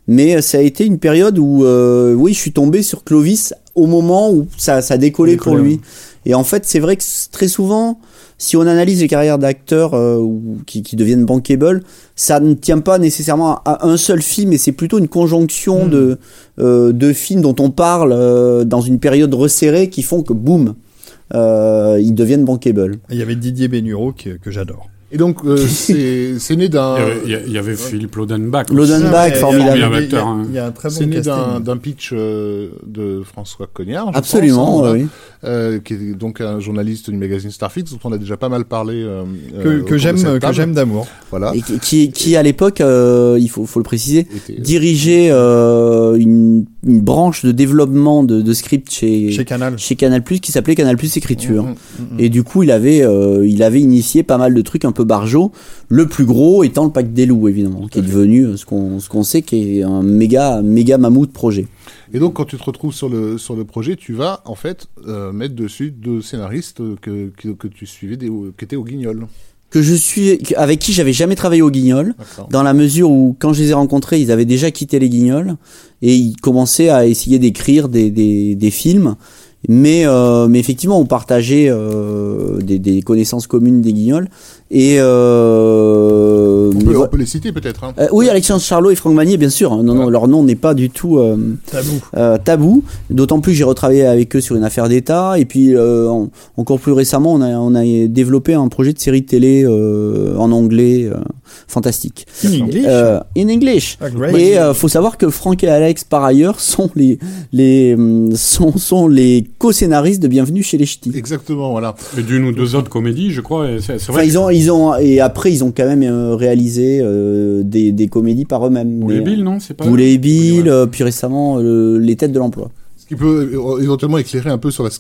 Mais euh, ça a été une période où, euh, oui, je suis tombé sur Clovis au moment où ça, ça décollait pour lui. Et en fait, c'est vrai que très souvent, si on analyse les carrières d'acteurs euh, qui, qui deviennent bankable, ça ne tient pas nécessairement à un seul film, et c'est plutôt une conjonction Hmm. de, euh, de films dont on parle euh, dans une période resserrée qui font que, boum, euh, ils deviennent bankable. Il y avait Didier Bénureau que, que j'adore. Et donc, euh, [laughs] c'est né d'un. Il y avait, il y avait Philippe Lodenbach. Lodenbach, formidable. Il y a, Formidable il y a- acteur, hein. il y a un très bon C'est né d'un pitch euh, de François Cognard. je Absolument, pense, hein, oui. euh, qui est donc un journaliste du magazine Starfix, dont on a déjà pas mal parlé. Que, j'aime, que j'aime d'amour. Voilà. Et qui, qui, qui, à l'époque, euh, il faut, faut le préciser, Était- dirigeait euh, une, une branche de développement de, de script chez, Chez Canal. chez Canal+, qui s'appelait Canal+, Écriture. Mhm, mhm. Et du coup, il avait, euh, il avait initié pas mal de trucs un peu barjots. Le plus gros étant le Pack des loups, évidemment, qui est devenu euh, ce qu'on sait qui est un méga, méga mammouth projet. Et donc, quand tu te retrouves sur le sur le projet, tu vas en fait euh, mettre dessus deux scénaristes que que, que tu suivais, des, qui étaient au Guignol. Que je suis, avec qui j'avais jamais travaillé au Guignol. Dans la mesure où quand je les ai rencontrés, ils avaient déjà quitté les Guignols et ils commençaient à essayer d'écrire des, des, des films. Mais, euh, mais effectivement, on partageait euh, des, des connaissances communes des Guignols. Et euh, On peut, on voilà. peut les citer peut-être. Hein. Euh, oui, Alexandre Charlot et Franck Magnier, bien sûr. Non, non, Voilà. leur nom n'est pas du tout euh, Tabou. euh, tabou. D'autant plus que j'ai retravaillé avec eux sur une affaire d'État. Et puis, euh, en- encore plus récemment, on a, on a développé un projet de série télé euh, en anglais euh, fantastique. In English. Euh, in English. Ah, great. Et euh, faut savoir que Franck et Alex, par ailleurs, sont les les hum, sont sont les co-scénaristes de Bienvenue chez les Ch'tis. Exactement, voilà. Et d'une ou deux autres comédies, je crois. et C'est c'est Enfin, vrai. ils ont ils ont et après ils ont quand même euh, réalisé euh, des des comédies par eux-mêmes. Boulet Bill, non C'est pas. Boulet et Bill, Ouais. euh, puis récemment euh, les têtes de l'emploi. Ce qui peut euh, éventuellement éclairer un peu sur la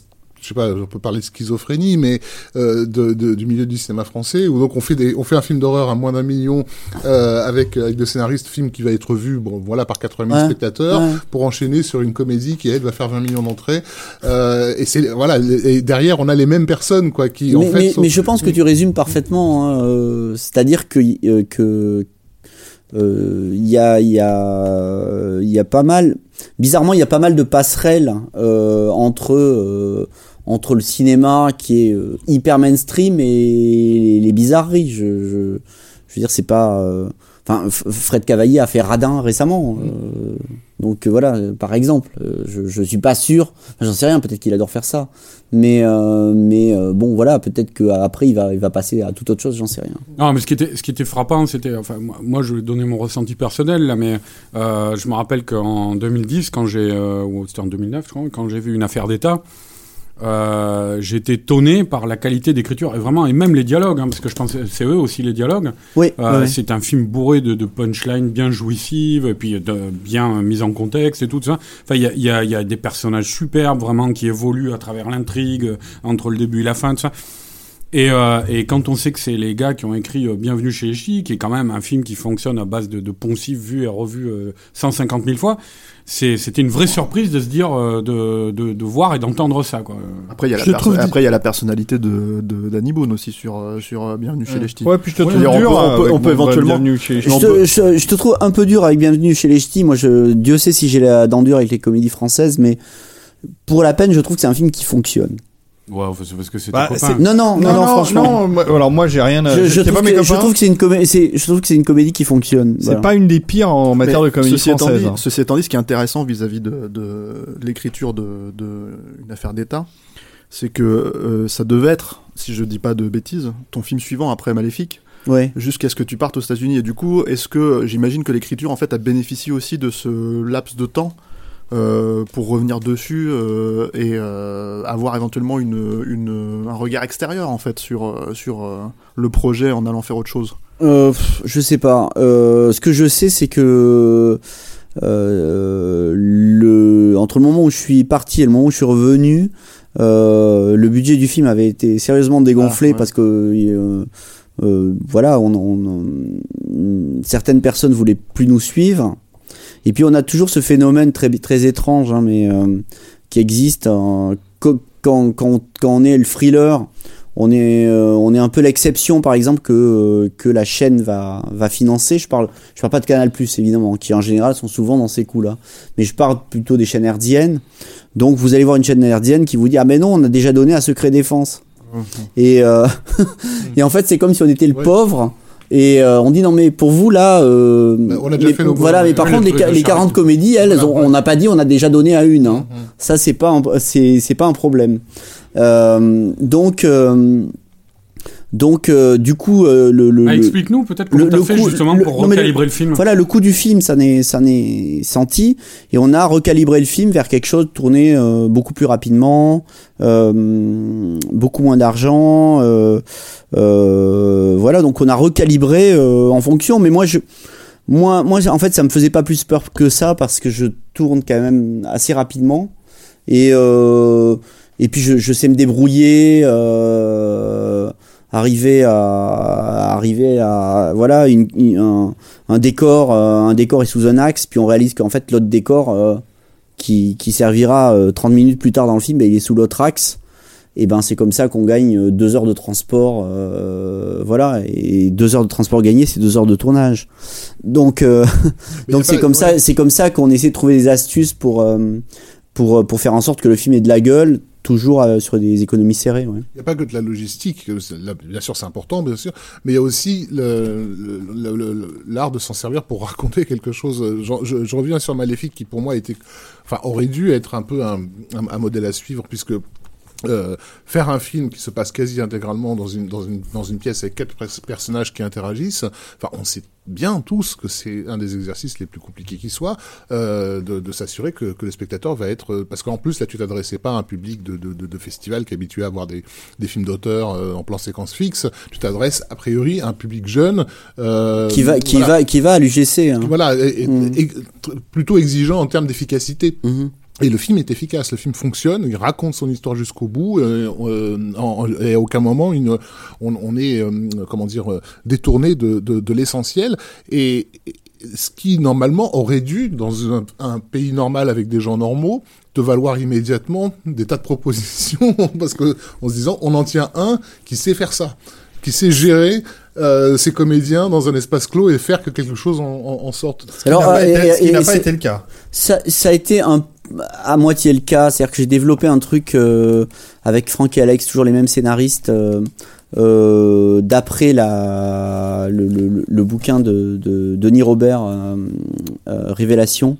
je sais pas, on peut parler de schizophrénie, mais euh, de, de- du milieu du cinéma français, où donc on fait des, on fait un film d'horreur à moins d'un million euh, avec avec des scénaristes, film qui va être vu, bon voilà, par 80 000 Ouais. spectateurs, Ouais. pour enchaîner sur une comédie qui elle va faire 20 millions d'entrées. Euh, et c'est voilà, et derrière on a les mêmes personnes quoi, qui en mais, fait. mais, sont- mais je pense que tu résumes parfaitement. hein, euh, C'est-à-dire que euh, que euh, il y a il y a il y a pas mal. Bizarrement, il y a pas mal de passerelles euh, entre euh, entre le cinéma qui est euh, hyper mainstream et les, bizarreries. Je, veux dire, c'est pas. euh, Enfin, Fred Cavaillé a fait Radin récemment. euh, donc voilà, par exemple, je, je suis pas sûr. J'en sais rien. Peut-être qu'il adore faire ça. Mais mais bon, voilà, peut-être qu'après il va il va passer à toute autre chose. J'en sais rien. Non, mais ce qui était, ce qui était frappant, c'était, enfin, moi, je vais donner mon ressenti personnel là, mais je me rappelle qu'en 2010, quand j'ai, ou c'était en 2009, je crois, quand j'ai vu une affaire d'État, euh, j'ai été étonné par la qualité d'écriture et vraiment, et même les dialogues, hein, parce que je pense c'est eux aussi les dialogues. Oui. Euh. C'est un film bourré de, de punchlines bien jouissives, et puis de, bien mis en contexte et tout ça. Enfin, il y a, y, a, y a des personnages superbes, vraiment, qui évoluent à travers l'intrigue, entre le début et la fin, tout ça. Et, euh, et quand on sait que c'est les gars qui ont écrit euh, Bienvenue chez les Ch'tis, qui est quand même un film qui fonctionne à base de, de poncifs vus et revus euh, 150 000 fois, c'est- c'était une vraie surprise de se dire, euh, de, de, de voir et d'entendre ça. Quoi. Après, il y a la, personnalité de, de Danny Boone aussi sur, euh, sur euh, Bienvenue chez les Ch'tis. Ouais, puis je te Ouais, trouve on peut- dur. on peut- on éventuellement- Bienvenue chez les Je te, je, je te trouve un peu dur avec Bienvenue chez les Ch'tis. Moi, je, Dieu sait si j'ai la dent dure avec les comédies françaises, mais pour la peine, je trouve que c'est un film qui fonctionne. Ouais, c'est parce que c'est Bah, c'est-. Non, non, non, non, franchement. non, alors moi j'ai rien. à- Je, je c'est trouve pas mes que, je trouve que c'est une comédie, je trouve que c'est une comédie qui fonctionne. C'est Voilà. pas une des pires en matière Mais de comédie ceci étant, française. dit, hein. ceci étant dit, ce qui est intéressant vis-à-vis de, de l'écriture de, de une affaire d'État, c'est que euh, ça devait être, si je dis pas de bêtises, ton film suivant après Maléfique, Ouais. jusqu'à ce que tu partes aux États-Unis. Et du coup, est-ce que j'imagine que l'écriture en fait a bénéficié aussi de ce laps de temps euh, pour revenir dessus euh, et euh, avoir éventuellement une, une, un regard extérieur en fait sur, sur le projet en allant faire autre chose. Je sais pas. Ce que je sais, c'est que le entre le moment où je suis parti et le moment où je suis revenu, le budget du film avait été sérieusement dégonflé Ah, ouais. parce que voilà, on, on- on- certaines personnes voulaient plus nous suivre. Et puis on a toujours ce phénomène très très étrange, hein, mais euh, qui existe hein, quand, quand, quand on est le thriller on est euh, on est un peu l'exception par exemple que euh, que la chaîne va va financer. Je parle je parle pas de Canal Plus évidemment qui en général sont souvent dans ces coups là mais je parle plutôt des chaînes herdiennes. Donc vous allez voir une chaîne herdienne qui vous dit ah mais non on a déjà donné à Secret Défense. Et euh, [laughs] et en fait c'est comme si on était le Ouais. pauvre et euh, on dit non mais pour vous là euh, on a déjà mais- fait nos voilà mais par contre le les, les 40 charité. comédies elles Voilà, on- ouais. on n'a pas dit on a déjà donné à une hein. Mhm. ça c'est pas c'est pas un problème euh, donc euh, donc euh, du coup euh, le, le, Ah, Explique-nous peut-être comment t'as fait coup- justement le- pour le- recalibrer le film. voilà le coût du film ça n'est ça n'est senti. Et on a recalibré le film vers quelque chose tourné euh, beaucoup plus rapidement euh, beaucoup moins d'argent euh, euh, voilà donc on a recalibré euh, en fonction. Mais moi je moi moi en fait ça me faisait pas plus peur que ça parce que je tourne quand même assez rapidement. Et euh, et puis je, je sais me débrouiller euh, arriver à arriver à voilà une, une- un, un décor euh, un décor est sous un axe puis on réalise qu'en fait l'autre décor euh, qui, qui servira euh, 30 minutes plus tard dans le film ben, il est sous l'autre axe. Et ben c'est comme ça qu'on gagne euh, deux heures de transport euh, voilà. Et deux heures de transport gagnées c'est deux heures de tournage. Donc euh, [laughs] donc c'est comme ouais. ça c'est comme ça qu'on essaie de trouver des astuces pour euh, pour pour faire en sorte que le film ait de la gueule toujours euh, sur des économies serrées. Il n'y a pas que de la logistique, là, bien sûr c'est important, bien sûr, mais il y a aussi l'art de s'en servir pour [laughs] raconter quelque chose. Je, reviens sur Maléfique qui pour moi était, enfin aurait dû être un peu un modèle à suivre puisque euh, faire un film qui se passe quasi intégralement dans une dans une dans une pièce avec quatre pers- personnages qui interagissent. Enfin, on sait bien tous que c'est un des exercices les plus compliqués qui soit euh, de, de s'assurer que, que le spectateur va être euh, parce qu'en plus là tu t'adressais pas à un public de, de, de, de festival qui est habitué à voir des, des films d'auteur euh, en plan séquence fixe tu t'adresses a priori à un public jeune euh, qui va, qui voilà. va, qui va à l'UGC. Hein. voilà et- et- et tr- plutôt exigeant en termes d'efficacité Mhm. Et le film est efficace, le film fonctionne, il raconte son histoire jusqu'au bout, euh, euh, en- et à aucun moment une, on, on est, euh, comment dire, euh, détourné de, de, de l'essentiel. Et, et ce qui normalement aurait dû, dans un, un pays normal avec des gens normaux, te valoir immédiatement des tas de propositions, [laughs] parce que en se disant, on en tient un qui sait faire ça, qui sait gérer euh, ses comédiens dans un espace clos et faire que quelque chose en, en, en sorte. Alors, Ce qui n'a pas euh, été- et- ce qui et n'a pas été le cas. ça, ça a été un, à moitié le cas. C'est-à-dire que j'ai développé un truc euh, avec Franck et Alex, toujours les mêmes scénaristes, euh, euh, d'après le, le- le bouquin de, de Denis Robert, Révélation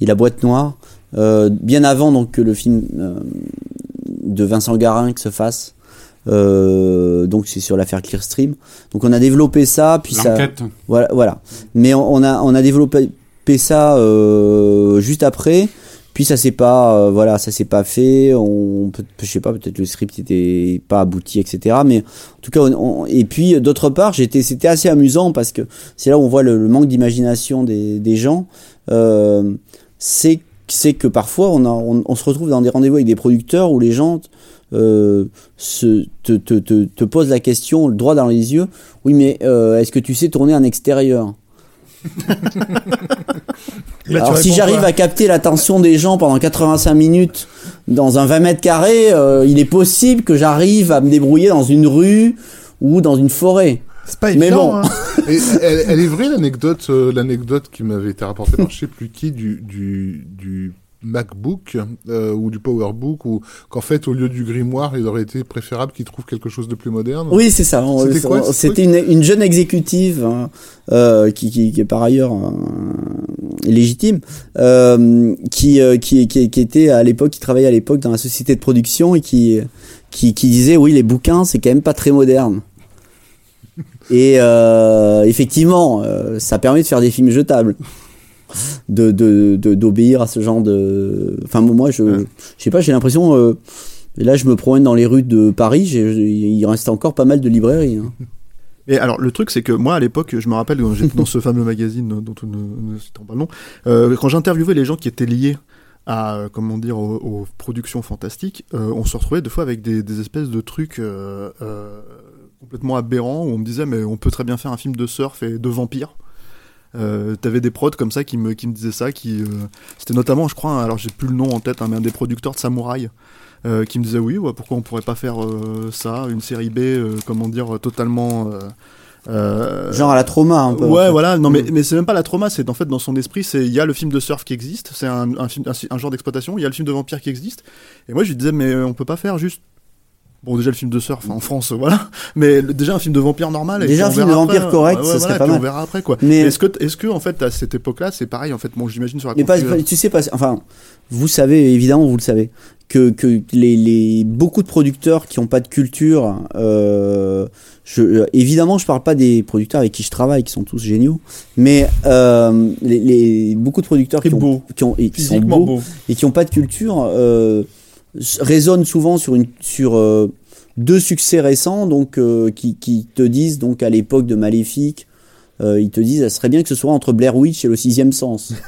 et la boîte noire. Bien avant donc que le film de Vincent Garin se fasse. Euh, donc c'est sur l'affaire Clearstream. Donc on a développé ça, puis ça. Voilà, voilà. Mais on, on a on a développé ça euh, juste après. Puis ça s'est pas euh, voilà ça s'est pas fait. On peut je sais pas peut-être le script était pas abouti etc. Mais en tout cas on- on- et puis d'autre part j'étais c'était assez amusant parce que c'est là où on voit le, manque d'imagination des, gens. Euh, c'est c'est que parfois on, on, se retrouve dans des rendez-vous avec des producteurs où les gens euh, se, te, te, te, te posent la question le droit dans les yeux. Oui, mais euh, est-ce que tu sais tourner en extérieur? [laughs] Là, Alors si j'arrive à capter l'attention des gens pendant 85 minutes dans un 20 mètres carrés, euh, il est possible que j'arrive à me débrouiller dans une rue ou dans une forêt. C'est pas Mais évident. bon. hein. [laughs] Et elle, elle est vraie l'anecdote, euh, l'anecdote qui m'avait été rapportée par je sais plus qui du du, du MacBook euh, ou du PowerBook ou qu'en fait au lieu du grimoire il aurait été préférable qu'ils trouvent quelque chose de plus moderne. Oui, c'est ça. C'était une, une jeune exécutive hein, euh, qui, qui, qui est par ailleurs euh, légitime, euh, qui, euh, qui, qui, qui était à l'époque, qui travaillait à l'époque dans la société de production et qui, qui, qui disait oui, les bouquins, c'est quand même pas très moderne. Et euh, effectivement, euh, ça permet de faire des films jetables. De de- de- d'obéir à ce genre de. Enfin, moi, je, je sais pas, j'ai l'impression. euh, et là, je me promène dans les rues de Paris, il reste encore pas mal de librairies. hein. [laughs] Et alors, le truc, c'est que moi, à l'époque, je me rappelle, quand j'étais dans ce fameux magazine dont on ne, citons pas le nom, euh, quand j'interviewais les gens qui étaient liés à, euh, comment dire, aux, aux productions fantastiques, euh, on se retrouvait des fois avec des, des espèces de trucs euh, complètement aberrants où on me disait, mais on peut très bien faire un film de surf et de vampires. Euh, T'avais des prods comme ça qui me, qui me disaient ça, qui euh, c'était notamment, je crois, alors j'ai plus le nom en tête, hein, mais un des producteurs de Samouraï euh, qui me disait oui, ouais, pourquoi on pourrait pas faire ça, une série B, comment dire, totalement. euh, Genre à la trauma un peu. en Ouais, fait. voilà. Non, mais, Mm. mais c'est même pas la trauma. C'est en fait dans son esprit, c'est il y a le film de surf qui existe, c'est un, un, film, un, un genre d'exploitation. Il y a le film de vampire qui existe. Et moi, je lui disais, mais on peut pas faire juste. Bon, déjà le film de surf en France, euh, voilà. Mais déjà un film de vampire normal. et Déjà un film de vampire après. correct, Ouais, ce ouais, serait voilà, pas mal. On verra après quoi. Mais- Est-ce que, est-ce que en fait à cette époque-là, c'est pareil en fait? Bon, j'imagine sur la. Mais pas, tu sais pas, enfin, vous savez, évidemment, vous le savez, que, que les, les, beaucoup de producteurs qui ont pas de culture, euh, je, euh, évidemment, je parle pas des producteurs avec qui je travaille, qui sont tous géniaux, mais euh, les, les, beaucoup de producteurs qui ont, qui ont, et qui sont beaux, beau. et qui ont pas de culture, euh, résonnent souvent sur une, sur, euh, deux succès récents, donc, euh, qui, qui te disent, donc, à l'époque de Maléfique, euh, ils te disent, ça serait bien que ce soit entre Blair Witch et le sixième sens. [laughs]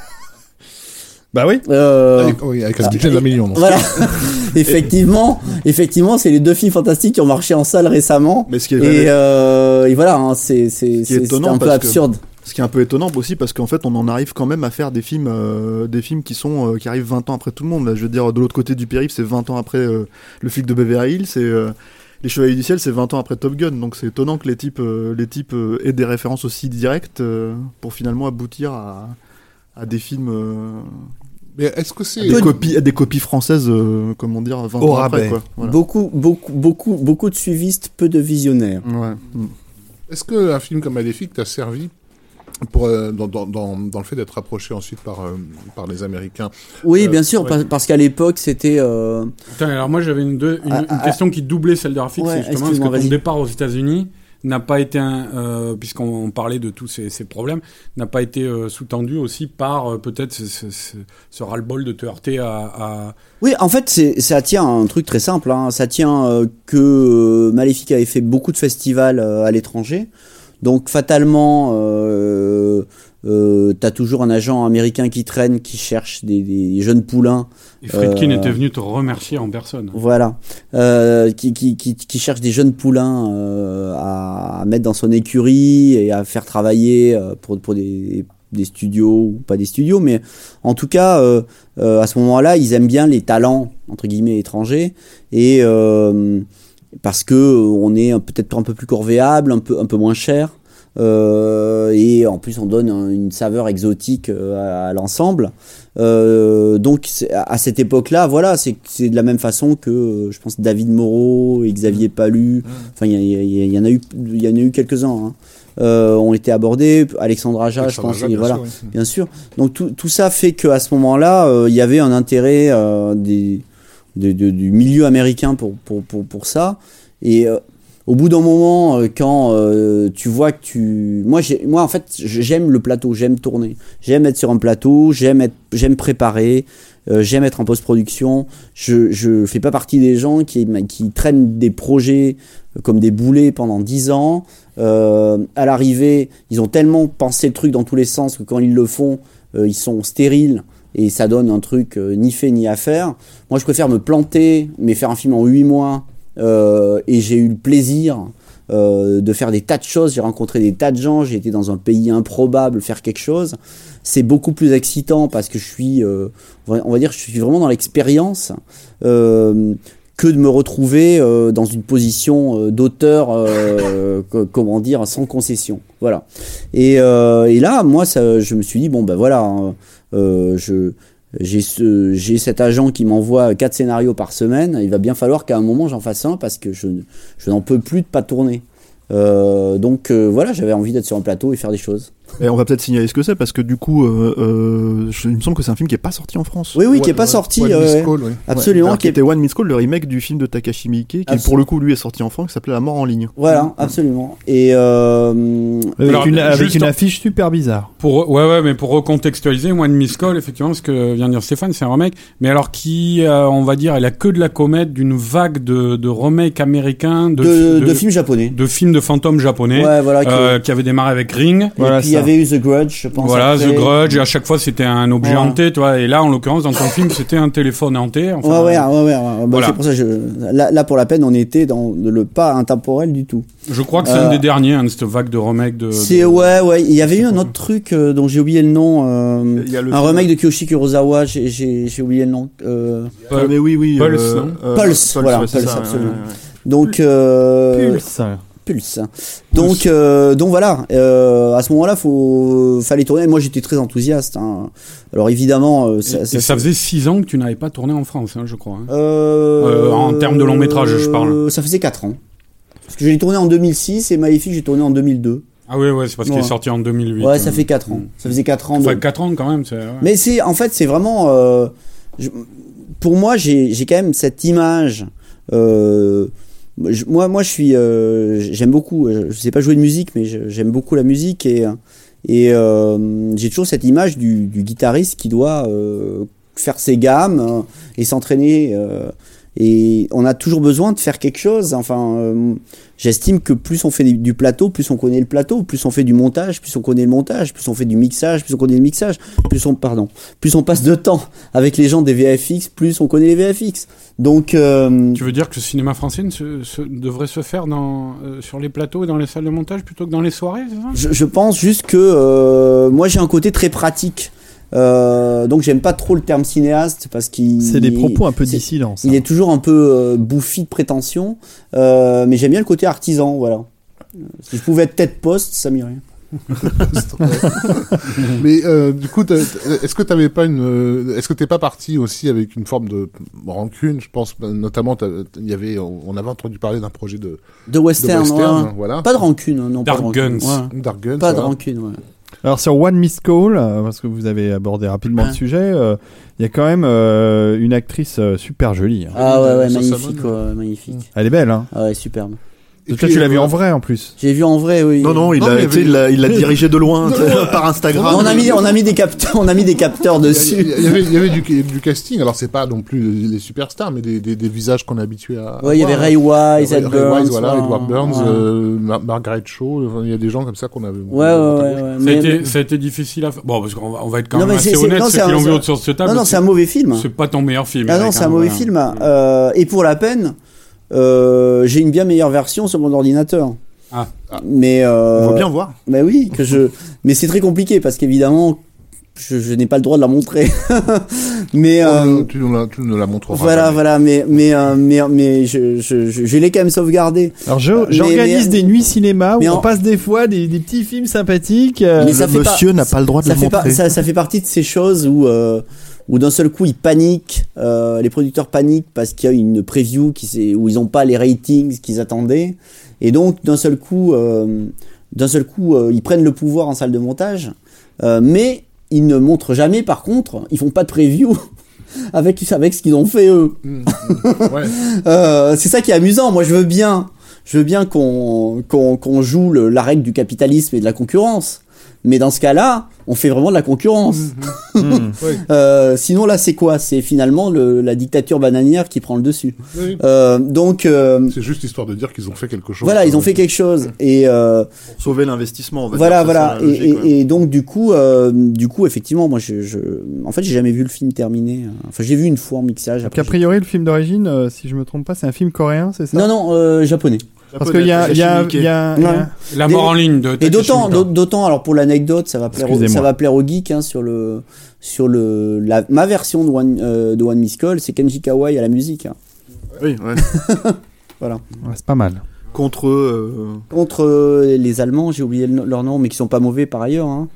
Bah oui. Euh, Avec, oui, avec un ah, budget d'un million. non. voilà. [laughs] effectivement, effectivement, c'est les deux films fantastiques qui ont marché en salle récemment. Mais ce qui est, Et, euh, et voilà, hein, c'est c'est un peu absurde. Ce qui est un peu étonnant aussi parce qu'en fait on en arrive quand même à faire des films euh, des films qui sont euh, qui arrivent 20 ans après tout le monde là je veux dire de l'autre côté du périph' c'est 20 ans après euh, le flic de Beverly Hills c'est euh, les Chevaliers du ciel c'est 20 ans après Top Gun donc c'est étonnant que les types euh, les types euh, aient des références aussi directes euh, pour finalement aboutir à à des films euh, Mais est-ce que c'est des copies à des copies françaises euh, comment dire 20 Au ans après rabais. quoi voilà. Beaucoup, beaucoup, beaucoup, beaucoup de suivistes, peu de visionnaires. ouais. Mm. est-ce que un film comme Maléfique t'a servi pour euh, dans, dans, dans, dans le fait d'être approché ensuite par euh, par les Américains. Oui, Euh, bien sûr, ouais. par- parce qu'à l'époque, c'était. euh, Putain, alors moi j'avais une, deux- une, Ah, une ah, question qui doublait celle de Rafik, Ouais, c'est justement est-ce que ton départ aux États-Unis n'a pas été un, euh, puisqu'on on parlait de tous ces, ces problèmes, n'a pas été euh, sous-tendu aussi par euh, peut-être ce, ce, ce- ce ras-le-bol de te heurter à, à- Oui, en fait, c'est, ça tient à un truc très simple. Hein. Ça tient euh, que euh, Maléfique avait fait beaucoup de festivals euh, à l'étranger. Donc, fatalement, euh, euh, t'as toujours un agent américain qui traîne, qui cherche des, des jeunes poulains. Et Friedkin Euh, était venu te remercier en personne. Voilà. Euh, qui, qui, qui, qui cherche des jeunes poulains euh, à, à mettre dans son écurie et à faire travailler euh, pour, pour des, des studios ou pas des studios, mais en tout cas, à ce moment-là, ils aiment bien les talents entre guillemets étrangers et parce que on est peut-être un peu plus corvéable, un peu un peu moins cher. euh, et en plus on donne un- une saveur exotique euh, à, à l'ensemble. Euh, donc à cette époque-là, voilà, c'est de la même façon que euh, je pense David Moreau et Xavier Palu. Enfin, il y, en a eu, il y en a eu quelques-uns. Hein. Euh, ont été abordés. Alexandre Aja, je pense. Aja, bien voilà, sûr, oui. bien sûr. Donc tout, tout ça fait qu'à ce moment-là, euh, il y avait un intérêt euh, des, de- du milieu américain pour, pour, pour, pour ça. Et euh, au bout d'un moment, euh, quand euh, tu vois que tu... Moi, moi en fait, j'aime le plateau, j'aime tourner. J'aime être sur un plateau, j'aime être, préparer, euh, j'aime être en post-production. Je, je fais pas partie des gens qui, qui traînent des projets comme des boulets pendant 10 ans. Euh, à l'arrivée, ils ont tellement pensé le truc dans tous les sens que quand ils le font, euh, ils sont stériles et ça donne un truc euh, ni fait ni à faire. Moi, je préfère me planter, mais faire un film en 8 mois. euh, et j'ai eu le plaisir euh, de faire des tas de choses. J'ai rencontré des tas de gens. J'ai été dans un pays improbable faire quelque chose. C'est beaucoup plus excitant parce que je suis, on va- dire, je suis vraiment dans l'expérience. Que de me retrouver dans une position d'auteur, [laughs] co- comment dire, sans concession. Voilà. Et, et là, moi, je me suis dit, bon, ben voilà, hein, je, j'ai, ce, cet agent qui m'envoie quatre scénarios par semaine. Il va bien falloir qu'à un moment, j'en fasse un parce que je, je n'en peux plus de pas tourner. Euh, donc euh, voilà, j'avais envie d'être sur un plateau et faire des choses. Et on va peut-être signaler ce que c'est parce que du coup, euh, euh, je- il me semble que c'est un film qui est pas sorti en France. Oui, oui, qui est Ouais, pas ouais. sorti. One euh, Miss ouais. Call, oui. absolument. Alors, qui qui est- était One Miss Call, le remake du film de Takashi Miike, qui pour le coup lui est sorti en France, qui s'appelait La mort en ligne. Voilà, absolument. Et euh, Avec, Alors, une, avec juste une en- affiche super bizarre. Pour, ouais, ouais, mais pour recontextualiser, One Miss Call, effectivement, ce que vient de dire Stéphane, c'est un remake, mais alors qui, euh, on va dire, elle a que de la comète d'une vague de, de remakes américains, de, de, de, de films japonais. de films de fantômes japonais, Ouais, voilà. qui- euh, qui avait démarré avec Ring. Et Voilà ça. Avait eu The Grudge, je pense. Voilà, après. The Grudge, et à chaque fois c'était un objet Voilà. hanté, tu vois, et là, en l'occurrence, dans ton film, c'était un téléphone hanté. Enfin, Ouais, ouais, ouais, ouais, ouais. Bah, Voilà. C'est pour ça que je... là, là, pour la peine, on était dans le pas intemporel du tout. Je crois que c'est un Euh, des derniers, hein, de cette vague de remakes de. C'est de- ouais, ouais. Il y avait eu un autre truc euh, dont j'ai oublié le nom. euh, Il y a le un film- remake de Kiyoshi Kurosawa. J'ai- oublié le nom. Euh, Ah, mais oui, oui. Pulse, euh, non euh, Pulse, voilà, Pulse, absolument. donc Pulse. Pulse. Donc euh, donc voilà. Euh, à ce moment-là, faut fallait tourner. Moi, j'étais très enthousiaste. hein. Alors évidemment, euh, Et, ça, et ça- ça faisait six ans que tu n'avais pas tourné en France, hein, je crois. hein. En termes de long métrage, je parle. Ça faisait 4 ans. Parce que j'ai tourné en 2006 et Maléfique, j'ai tourné en 2002. Ah oui, ouais, c'est parce qu'il est sorti en 2008. Ouais, ça fait 4 ans. Ça faisait 4 ans. de- Enfin, 4 ans quand même. ouais. Mais c'est, en fait, c'est vraiment. euh, je- pour moi, j'ai quand même cette image. euh, moi, moi, je suis. euh, j'aime beaucoup. Je sais pas jouer de musique, mais j'aime beaucoup la musique et et euh, j'ai toujours cette image du, du guitariste qui doit euh, faire ses gammes euh, et s'entraîner. Et on a toujours besoin de faire quelque chose. Enfin, euh, j'estime que plus on fait du- plateau, plus on connaît le plateau, plus on fait du montage, plus on connaît le montage, plus on fait du mixage, plus on connaît le mixage, plus on, pardon, plus on passe de temps avec les gens des VFX, plus on connaît les VFX. Donc, euh, Tu veux dire que le cinéma français ne se- se- devrait se faire dans, euh, sur les plateaux et dans les salles de montage plutôt que dans les soirées, ça? Je, je pense juste que moi j'ai un côté très pratique. Euh, donc j'aime pas trop le terme cinéaste parce qu'il C'est des propos un peu dissidents. Il est toujours un peu euh, bouffi de prétention, euh, mais j'aime bien le côté artisan, voilà. Si je pouvais être tête poste, ça m'irait. [laughs] Mais euh, du coup, est-ce que t'avais pas une, euh, est-ce que t'es pas parti aussi avec une forme de rancune Je pense bah, notamment, il y avait, on avait entendu parler d'un projet de, De de western, western, ouais. voilà. Pas de rancune, hein, non. Dark pas de rancune. Guns. Ouais. Dark Guns, Pas de rancune, ouais. Alors sur One Miss Call, euh, parce que vous avez abordé rapidement Hein. le sujet, euh, il y a quand même euh, une actrice super jolie. hein. Ah ouais, ouais, magnifique, magnifique. Elle est belle, hein. Ah ouais, superbe. Et Toi, puis, tu l'as euh, vu en vrai en plus. J'ai vu en vrai, oui. Non, non, il l'a il il dirigé de loin [laughs] par Instagram. on a mis, on a mis des capteurs, on a mis des capteurs Il y, dessus. il y avait, il y avait du, du casting, alors c'est pas non plus les superstars, mais des, des, des visages qu'on est habitué à. Ouais, il y avait. Ray Wise, Ray- Ed Ray Burns. Wise, voilà, ouais. Edward Burns, Ouais. euh, Mar- Margaret Shaw, enfin, il y a des gens comme ça qu'on avait. Ouais, ouais, ouais, ouais. Ça a, été, ça a été difficile à faire. Bon, parce qu'on va, on va être quand Non, même assez honnête, non, ceux c'est qui un- l'ont vu autour de ce table. Non, non, c'est un mauvais film. C'est pas ton meilleur film. Ah non, c'est un mauvais film. Euh, et pour la peine, euh, j'ai une bien meilleure version sur mon ordinateur. Ah. Mais euh, On va bien voir. bah oui, que je. [laughs] Mais c'est très compliqué parce qu'évidemment, je, je n'ai pas le droit de la montrer. [laughs] mais Oh, euh, tu, nous la, tu nous la montreras. voilà, jamais. voilà. Mais mais euh, mais mais je je je, je l'ai quand même sauvegardé. Alors j'organise des nuits cinéma où mais on en- passe des fois des, des petits films sympathiques. Mais Le fait monsieur n'a pas le droit de ça le fait, pas- montrer. ça, ça fait partie de ces choses où, euh, où d'un seul coup ils paniquent, euh, les producteurs paniquent parce qu'il y a une preview qui où ils n'ont pas les ratings qu'ils attendaient, et donc d'un seul coup, euh, d'un seul coup, euh, ils prennent le pouvoir en salle de montage, euh, mais ils ne montrent jamais. Par contre, ils font pas de preview. [laughs] Avec, avec ce qu'ils ont fait eux. Mm, mm. [laughs] Ouais. Euh, c'est ça qui est amusant. Moi, je veux bien, je veux bien qu'on qu'on qu'on joue le- la règle du capitalisme et de la concurrence. Mais dans ce cas-là, on fait vraiment de la concurrence. [laughs] hmm. Euh, sinon, là, c'est quoi? C'est finalement le, la dictature bananière qui prend le dessus. Oui. Euh, donc, euh, C'est juste histoire de dire qu'ils ont fait quelque chose. voilà, ils ont fait quelque chose. Et euh, Pour sauver l'investissement, on va voilà, voilà. Et, logique, et, et donc, du coup, euh, du coup, effectivement, moi, je, je en fait, j'ai jamais vu le film terminé. Enfin, j'ai vu une fois en mixage. Donc après, a priori le film d'origine, euh, si je me trompe pas, c'est un film coréen, c'est ça? Non, non, euh, japonais. Parce qu'il y a, il y a, il y a- il y a- Ouais. La mort en ligne de Et Takeshi d'autant, alors pour l'anecdote, ça va plaire, au, Excusez-moi. ça va plaire aux geeks hein, sur le, sur le, la, ma version de One, euh, de One Miss Call, c'est Kenji Kawai à la musique. hein. Oui, ouais. [laughs] ouais, c'est pas mal. Contre euh, Contre euh, les Allemands, j'ai oublié le- leur nom, mais qui sont pas mauvais par ailleurs. Hein.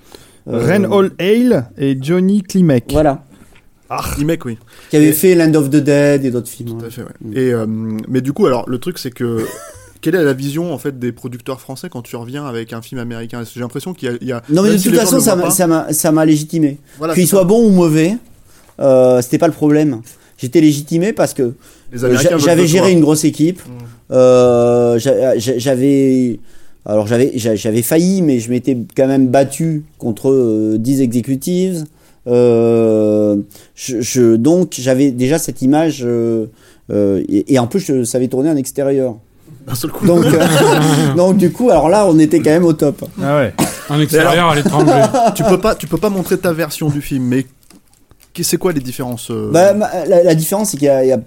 Euh, Ren Hall Hale et Johnny Klimek. Voilà. Remake, oui. Qui avait Et- fait Land of the Dead et d'autres films. Tout à ouais. fait, ouais. Et, euh, mais du coup, alors, le truc, c'est que. Quelle est la vision en fait des producteurs français quand tu reviens avec un film américain? J'ai l'impression qu'il y a, il y a- Non mais de si toute façon, ça m'a- légitimé. voilà, Qu'il soit bon ou mauvais, euh, c'était pas le problème. J'étais légitimé parce que veulent J'avais géré une grosse équipe. Mm. Euh, j'a- j'a- j'avais alors j'avais j'a- j'avais failli, mais je m'étais quand même battu contre euh, 10 executives. Euh, je, je- donc j'avais déjà cette image euh, euh, et, et en plus je savais tourner en extérieur. D'un seul coup. Donc [laughs] euh, donc du coup alors là on était quand même au top. Ah ouais. En extérieur, à l'étranger. [laughs] tu peux pas, tu peux pas montrer ta version du film, mais c'est quoi les différences euh, Bah, la, la différence, c'est qu'il y a, y,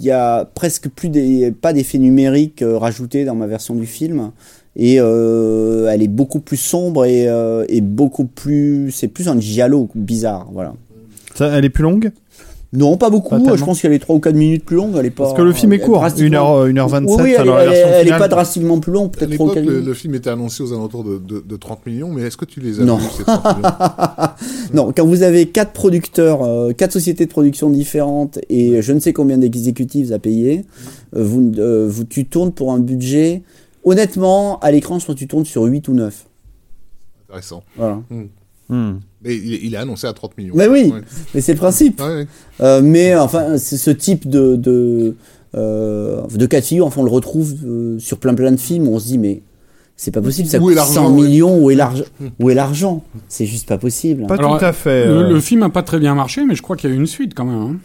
y presque plus des, pas d'effets numériques euh, rajoutés dans ma version du film. Et euh, elle est beaucoup plus sombre et, euh, et beaucoup plus. C'est plus un giallo bizarre, voilà. Ça, elle est plus longue? Non, pas beaucoup. Pas je pense qu'elle est 3 ou 4 minutes plus longue. Elle est pas, Parce que le film est elle court, drastiquement- 1h, 1h27 Oui, elle, alors elle- elle est finale. pas drastiquement plus longue, peut-être 3 ou l'époque, 4 le, minutes. le film était annoncé aux alentours de, de, de 30 millions, mais est-ce que tu les as Non. vus, ces 30 millions [laughs] Non, quand vous avez quatre producteurs, euh, quatre sociétés de production différentes et je ne sais combien d'exécutifs à payer, euh, vous, euh, vous, tu tournes pour un budget. Honnêtement, à l'écran, je crois que tu tournes sur 8 ou 9. Intéressant. Voilà. Hmm. Mais il, est- il annoncé à 30 millions. Mais oui, Ouais. mais c'est le principe. Ouais, ouais. Euh, mais enfin, ce type de, de, euh, de cas de figure, enfin, on le retrouve euh, sur plein plein de films où on se dit, mais c'est pas possible, ça Où est coûte l'argent, 100 ouais. millions, où est l'argent Où est l'argent? C'est juste pas possible. Pas Alors, tout à fait. Le, euh, le film a pas très bien marché, mais je crois qu'il y a eu une suite quand même. hein.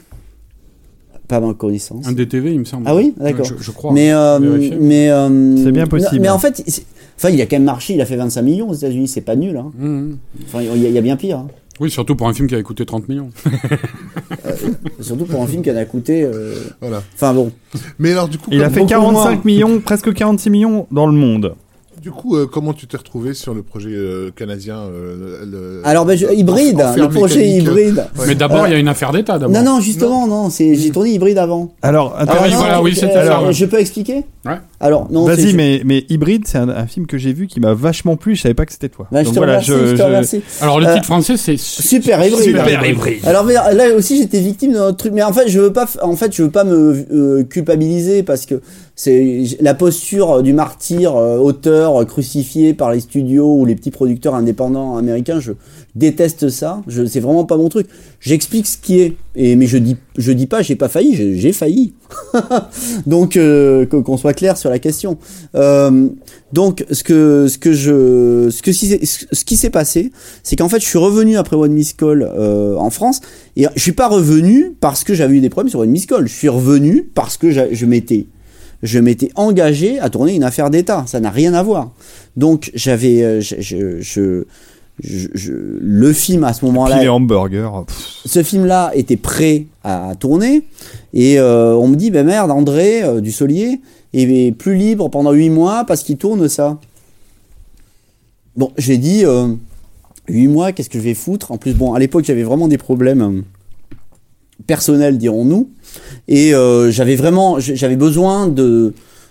Pas à ma connaissance. Un DTV, il me semble. Ah oui? D'accord. Je, je crois. Mais, euh, mais euh, C'est bien possible. Mais en fait, c'est- enfin, il a quand même marché. Il a fait 25 millions aux États-Unis. C'est pas nul. Hein. Mmh. Enfin, il y, a- y a bien pire. hein. Oui, surtout pour un film qui avait coûté 30 millions. [laughs] Surtout pour un film qui en a coûté. euh, Voilà. Enfin bon. Mais alors, du coup, Il a fait beaucoup 45 moins. millions, presque 46 millions dans le monde. du coup euh, comment tu t'es retrouvé sur le projet euh, canadien euh, le- Alors, ben, je- hybride. Le projet mécanique, euh, hybride. Ouais. Mais d'abord, Euh, il y a une affaire d'État d'abord. Non, non, justement, non. j'ai tourné hybride avant. Alors, Alors, oui, non, voilà, oui, euh, ça, ouais. Je peux expliquer? Ouais. Alors, non, Vas-y, je- mais, mais Hybride, c'est un, un film que j'ai vu qui m'a vachement plu. Je savais pas que c'était toi. Bah, je te voilà, remercie, je, te je- remercie. Alors le Euh, titre français c'est su- Super hybride. Super hybride. Alors mais là aussi j'étais victime d'un autre truc, mais en fait je veux pas, en fait je veux pas me euh, culpabiliser parce que c'est j- la posture du martyr, euh, auteur euh, crucifié par les studios ou les petits producteurs indépendants américains. Je déteste ça. C'est vraiment pas mon truc. J'explique ce qui est, mais je dis je dis pas j'ai pas failli, j'ai failli. [laughs] donc euh, qu'on soit clair sur la question. Euh, donc ce que ce que je ce que ce qui s'est passé, c'est qu'en fait je suis revenu après One Miss Call euh, en France et je suis pas revenu parce que j'avais eu des problèmes sur One Miss Call. Je suis revenu parce que je m'étais je m'étais engagé à tourner une affaire d'État. Ça n'a rien à voir. Donc j'avais je- je- je- le film à ce moment-là les hamburgers. pff, ce film-là était prêt à tourner et euh, on me dit ben merde André euh, Dussolier est plus libre pendant 8 mois parce qu'il tourne ça. Bon, j'ai dit euh, 8 mois, qu'est-ce que je vais foutre? En plus bon, à l'époque, j'avais vraiment des problèmes euh, personnels dirons-nous et euh, j'avais vraiment j'avais besoin de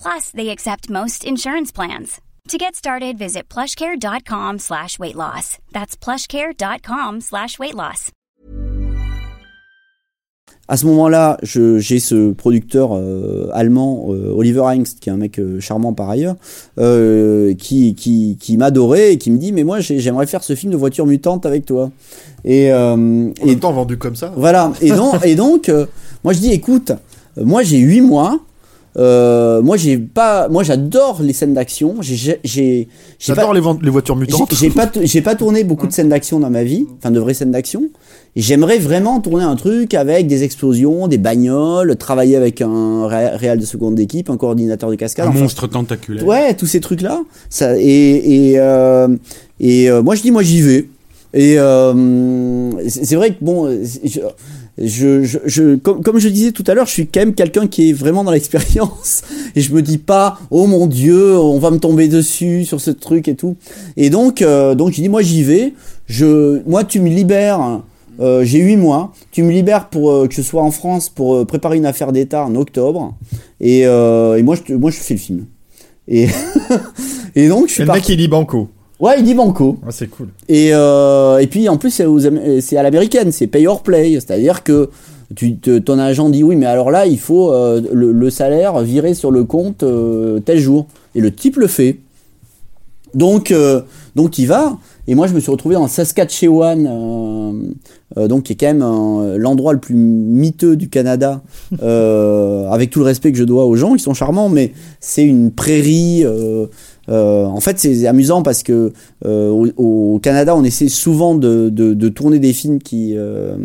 Plus, they accept most insurance plans. To get started, visit plushcare.com slash weight loss. That's plushcare.com slash weight loss. À ce moment-là, j'ai ce producteur euh, allemand, euh, Oliver Hengst, qui est un mec euh, charmant par ailleurs, euh, qui, qui, qui m'adorait et qui me dit Mais moi, j'ai- j'aimerais faire ce film de voiture mutante avec toi. Et, euh, En et vendu comme ça. voilà. Et donc, et donc euh, moi, je dis Écoute, euh, moi, j'ai 8 mois. Euh, moi, j'ai pas, moi, j'adore les scènes d'action. J'ai, J'adore les, voitures mutantes. j'ai pas, t- j'ai pas tourné beaucoup de scènes d'action dans ma vie, enfin de vraies scènes d'action. J'aimerais vraiment tourner un truc avec des explosions, des bagnoles, travailler avec un ré- réal de seconde équipe, un coordinateur de cascade. un enfin, monstre tentaculaire. Ouais, tous ces trucs-là. Ça, et et, euh, et euh, moi, je dis, moi, j'y vais. Et euh, c'est c'est vrai que bon, je, je, je, je- comme, comme je disais tout à l'heure, je suis quand même quelqu'un qui est vraiment dans l'expérience. [laughs] Et je me dis pas, oh mon Dieu, on va me tomber dessus sur ce truc et tout. Et donc, euh, donc j'ai dit, moi, j'y vais. Je, moi, tu me libères. euh, j'ai huit mois. Tu me libères pour euh, que je sois en France pour préparer une affaire d'État en octobre. Et, euh, et moi, je, te- moi, je fais le film. Et, [laughs] et donc, je Et suis le mec, il dit banco. Ouais, il dit banco. Ah, c'est cool. Et, euh, et puis, en plus, c'est, à l'américaine, c'est pay or play. C'est-à-dire que tu, ton agent dit oui, mais alors là, il faut euh, le, le salaire viré sur le compte euh, tel jour. Et le type le fait. Donc, euh, donc il va. Et moi, je me suis retrouvé dans le Saskatchewan, donc qui est quand même l'endroit le plus miteux du Canada, euh, avec tout le respect que je dois aux gens, ils sont charmants, mais c'est une prairie. Euh, en fait, c'est amusant parce que euh, au, au Canada, on essaie souvent de, de, de tourner des films qui, euh,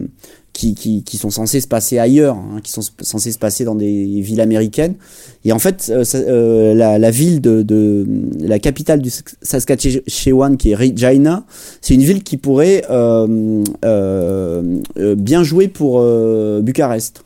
qui, qui, qui sont censés se passer ailleurs, hein, qui sont censés se passer dans des villes américaines. Et en fait, euh, euh, la, la ville de, de la capitale du Saskatchewan, qui est Regina, c'est une ville qui pourrait euh, bien jouer pour Bucarest.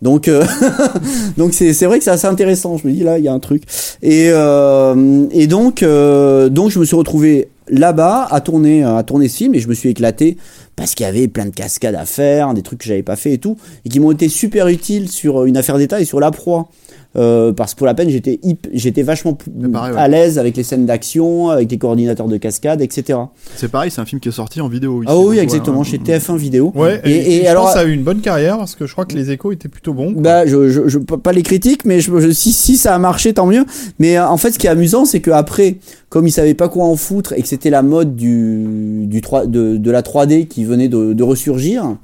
Donc, euh, [laughs] donc c'est vrai que c'est assez intéressant. Je me dis là, il y a un truc. Et euh, et donc euh, donc je me suis retrouvé là-bas à tourner à tourner ce film et je me suis éclaté parce qu'il y avait plein de cascades à faire, des trucs que j'avais pas fait et tout et qui m'ont été super utiles sur une affaire d'État et sur la proie. Euh, parce que pour la peine, j'étais hip- j'étais vachement plus pareil, ouais. à l'aise avec les scènes d'action, avec les coordinateurs de cascade, etc. C'est pareil, c'est un film qui est sorti en vidéo. ici. Ah oui, exactement, ouais, chez TF1 Vidéo. Ouais, Et- et, et je alors- pense que ça a eu une bonne carrière parce que je crois que les échos étaient plutôt bons. quoi. Bah, je, je, je pas les critiques, mais je, si, si ça a marché, tant mieux. Mais euh, en fait, ce qui est amusant, c'est que après, comme ils savaient pas quoi en foutre et que c'était la mode du, du 3, de, de la 3D qui venait de, de ressurgir,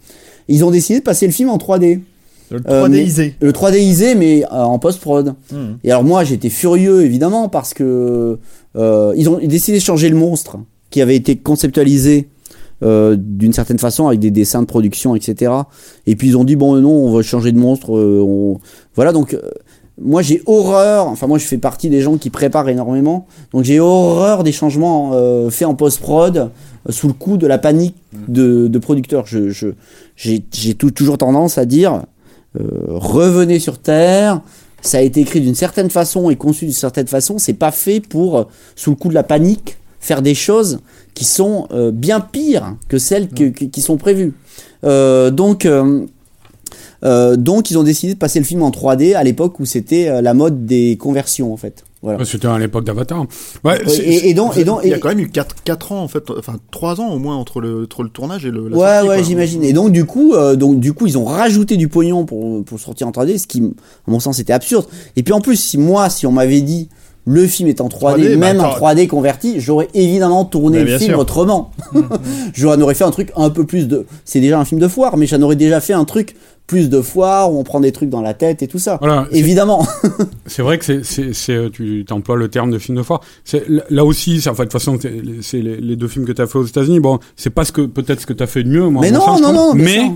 ils ont décidé de passer le film en 3D. Le euh, 3Disé. Le 3Disé, mais euh, en post-prod. Mhm. Et alors moi, j'étais furieux, évidemment, parce que euh, ils ont décidé de changer le monstre qui avait été conceptualisé euh, d'une certaine façon avec des dessins de production, etc. Et puis ils ont dit bon non, on va changer de monstre. euh, on... Voilà donc. euh, moi j'ai horreur, enfin moi je fais partie des gens qui préparent énormément, donc j'ai horreur des changements faits en post-prod euh, sous le coup de la panique de, de producteurs. Je, j'ai, toujours tendance à dire revenez sur Terre, ça a été écrit d'une certaine façon et conçu d'une certaine façon, c'est pas fait pour, euh, sous le coup de la panique, faire des choses qui sont euh, bien pires que celles que- que- qui sont prévues. Euh, donc, euh, euh, donc ils ont décidé de passer le film en 3D à l'époque où c'était euh, la mode des conversions en fait. Voilà. C'était à l'époque d'Avatar. Ouais, Et, donc, et donc, Il y a quand même eu 4, ans en fait, enfin 3 ans au moins entre le, entre le tournage et le. la ouais, sortie, ouais, j'imagine. Et donc du coup, euh, donc du coup, ils ont rajouté du pognon pour pour sortir en 3D, ce qui, à mon sens, était absurde. Et puis en plus, si moi, si on m'avait dit le film est en 3D, 3D, bah, même en attends. 3D converti, j'aurais évidemment tourné Bah, le film sûr. autrement. [laughs] J'en aurais fait un truc un peu plus de. C'est déjà un film de foire, mais j'en aurais déjà fait un truc plus de foire où on prend des trucs dans la tête et tout ça. Voilà, Évidemment. [laughs] C'est vrai que c'est, c'est, c'est, euh, tu emploies le terme de film de foire. C'est, là- aussi, enfin, de toute façon, c'est, les, les deux films que tu as fait aux États-Unis. Bon, c'est pas ce que, peut-être ce que tu as fait de mieux, moi. Mais non, sens, non, trouve. non, bien Mais,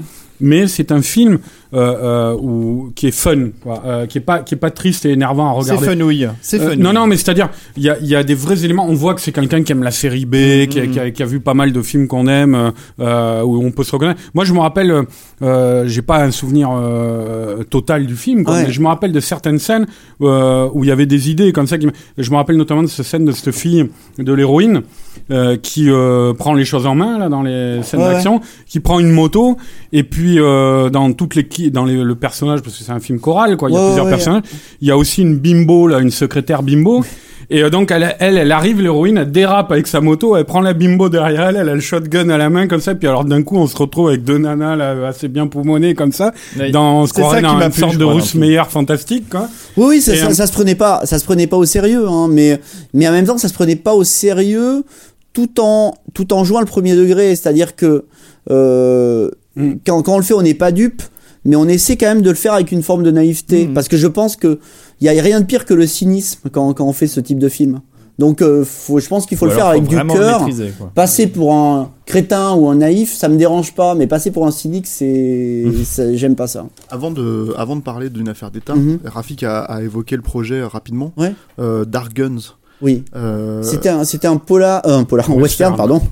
mais c'est un film, euh, euh, où, qui est fun, quoi, euh, qui est pas, qui est pas triste et énervant à C'est regarder. fenouille. C'est Euh, fenouille. non, non, mais c'est-à-dire, il y a, il y a des vrais éléments. On voit que c'est quelqu'un qui aime la série B, qui, a, qui a- qui a vu pas mal de films qu'on aime, euh, où on peut se reconnaître. Moi, je me rappelle, j'ai pas un souvenir euh, total du film, quoi, Ouais. mais je me rappelle de certaines scènes euh, où il y avait des idées comme ça. Qui... Je me rappelle notamment de cette scène de cette fille, de l'héroïne, euh, qui euh, prend les choses en main là dans les scènes Ouais, d'action, qui prend une moto et puis euh, dans toutes les qui- dans les- le personnage parce que c'est un film choral quoi, il y a Ouais, plusieurs ouais, personnages. Il y a aussi une bimbo là, une secrétaire bimbo. [laughs] Et euh, donc elle, elle, elle arrive, l'héroïne, elle dérape avec sa moto, elle prend la bimbo derrière elle, elle a le shotgun à la main comme ça, puis alors d'un coup on se retrouve avec deux nanas là, assez bien poumonnées comme ça, dans, on se croirait dans une plu, sorte de crois, russe dans le meilleur fantastique quoi. Oui, oui, ça, euh, ça se prenait pas, ça se prenait pas au sérieux, hein, mais mais en même temps, ça se prenait pas au sérieux, tout en tout en jouant le premier degré, c'est-à-dire que euh, Mm. quand quand on le fait, on n'est pas dupe, mais on essaie quand même de le faire avec une forme de naïveté, Mm. parce que je pense que il y a rien de pire que le cynisme quand quand on fait ce type de film. Donc, euh, faut, je pense qu'il faut Ou le faire avec du cœur. Passer pour un crétin ou un naïf, ça me dérange pas, mais passer pour un cynique, c'est, ça- j'aime pas ça. Avant de, avant de parler d'une affaire d'État, Mhm. Rafik a, a évoqué le projet euh, rapidement. Ouais. Euh, Dark Guns. Oui. Euh, C'était un, c'était un polar, euh, un polar, un western, Western. pardon.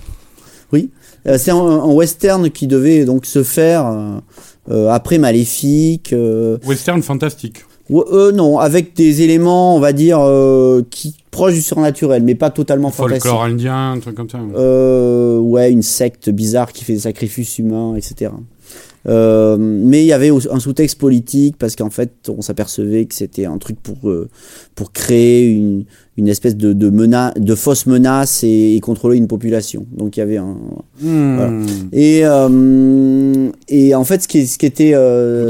Oui. Euh, c'est un, un western qui devait donc se faire après Maléfique. Euh, Western fantastique. euh, non, avec des éléments, on va dire, euh, qui proches du surnaturel, mais pas totalement fantastique. Folklore indien, un truc comme ça. Euh, ouais, une secte bizarre qui fait des sacrifices humains, etc. Euh, mais il y avait un sous-texte politique parce qu'en fait, on s'apercevait que c'était un truc pour euh, pour créer une une espèce de de menace, de fausse menace et, et contrôler une population. Donc il y avait un Hmm. Voilà. et euh, et en fait, ce qui ce qui était euh,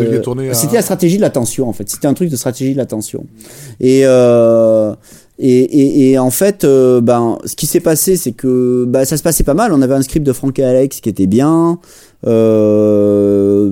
à- c'était la stratégie de l'attention en fait. C'était un truc de stratégie de l'attention. Et euh, et, et, et en fait, euh, ben, ce qui s'est passé, c'est que bah, ça se passait pas mal. On avait un script de Franck et Alex qui était bien. Euh,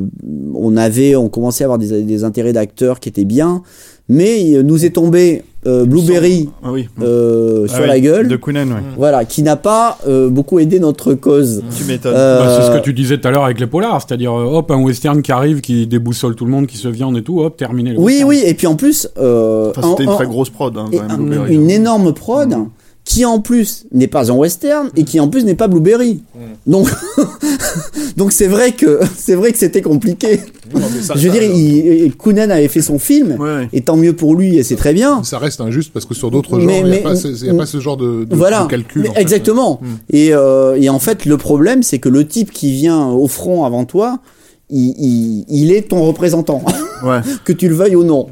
on avait, on commençait à avoir des, des intérêts d'acteurs qui étaient bien. Mais il nous est tombé euh, Blueberry Ah oui. euh, Ah sur oui, la gueule, De Kounen, ouais. voilà, qui n'a pas euh, beaucoup aidé notre cause. Tu m'étonnes. Euh, Bah, c'est ce que tu disais tout à l'heure avec les polars, c'est-à-dire hop un western qui arrive, qui déboussole tout le monde, qui se viande et tout, hop terminé. le oui, western. oui, et puis en plus, euh, Enfin, c'était en- une très grosse prod, hein, quand même, un- une énorme prod qui en plus n'est pas en western et qui en plus n'est pas Blueberry. Donc [laughs] donc c'est vrai que c'est vrai que c'était compliqué. [laughs] Je veux dire, il, avait fait son film Ouais, et tant mieux pour lui et c'est très bien. Ça reste injuste parce que sur d'autres genres, il n'y a, pas y a pas ce genre de, de- voilà, de calcul. Mais en fait. exactement. Mm. Et, euh, et en fait, le problème, c'est que le type qui vient au front avant toi, il, il, il est ton représentant, Ouais. [laughs] que tu le veuilles ou non.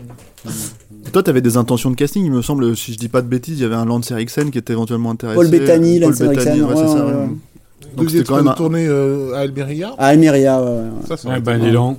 Toi, t'avais des intentions de casting, il me semble, si je dis pas de bêtises, il y avait un Lance Eriksen qui était éventuellement intéressé. Paul Bettany, Paul Lance Eriksen, ouais, c'est ouais, ça. ouais, Donc c'était quand même un- tourner euh, à Almeria À Almeria, ouais, ouais. Ça, ça ben dis donc.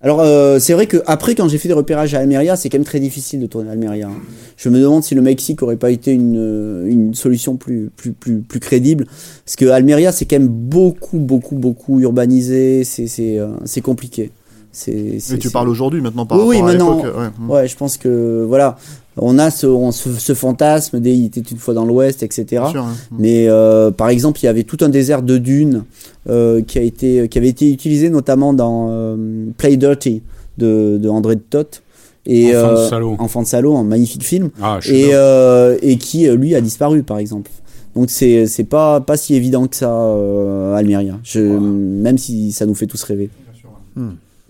Alors euh, c'est vrai que après quand j'ai fait des repérages à Almeria, c'est quand même très difficile de tourner à Almeria. hein. Je me demande si le Mexique aurait pas été une, euh, une solution plus plus plus plus crédible parce que Almeria c'est quand même beaucoup beaucoup beaucoup urbanisé, c'est c'est euh, c'est compliqué. C'est c'est- Mais tu c'est- parles aujourd'hui maintenant par Oui, oui, rapport à maintenant. l'époque. ouais. Mm. Ouais, je pense que voilà, on a ce on- ce, ce fantasme des il était une fois dans l'Ouest, etc. Bien sûr, hein. Mais euh, par exemple, il y avait tout un désert de dunes euh, qui a été qui avait été utilisé notamment dans euh, Play Dirty de, de André de Toth Et, Enfant de euh, salaud. Enfant de salaud, un magnifique film. Ah, Et, euh, et qui, lui, a disparu, par exemple. Donc c'est c'est pas, pas si évident que ça, euh, Almeria. Je, Même si ça nous fait tous rêver.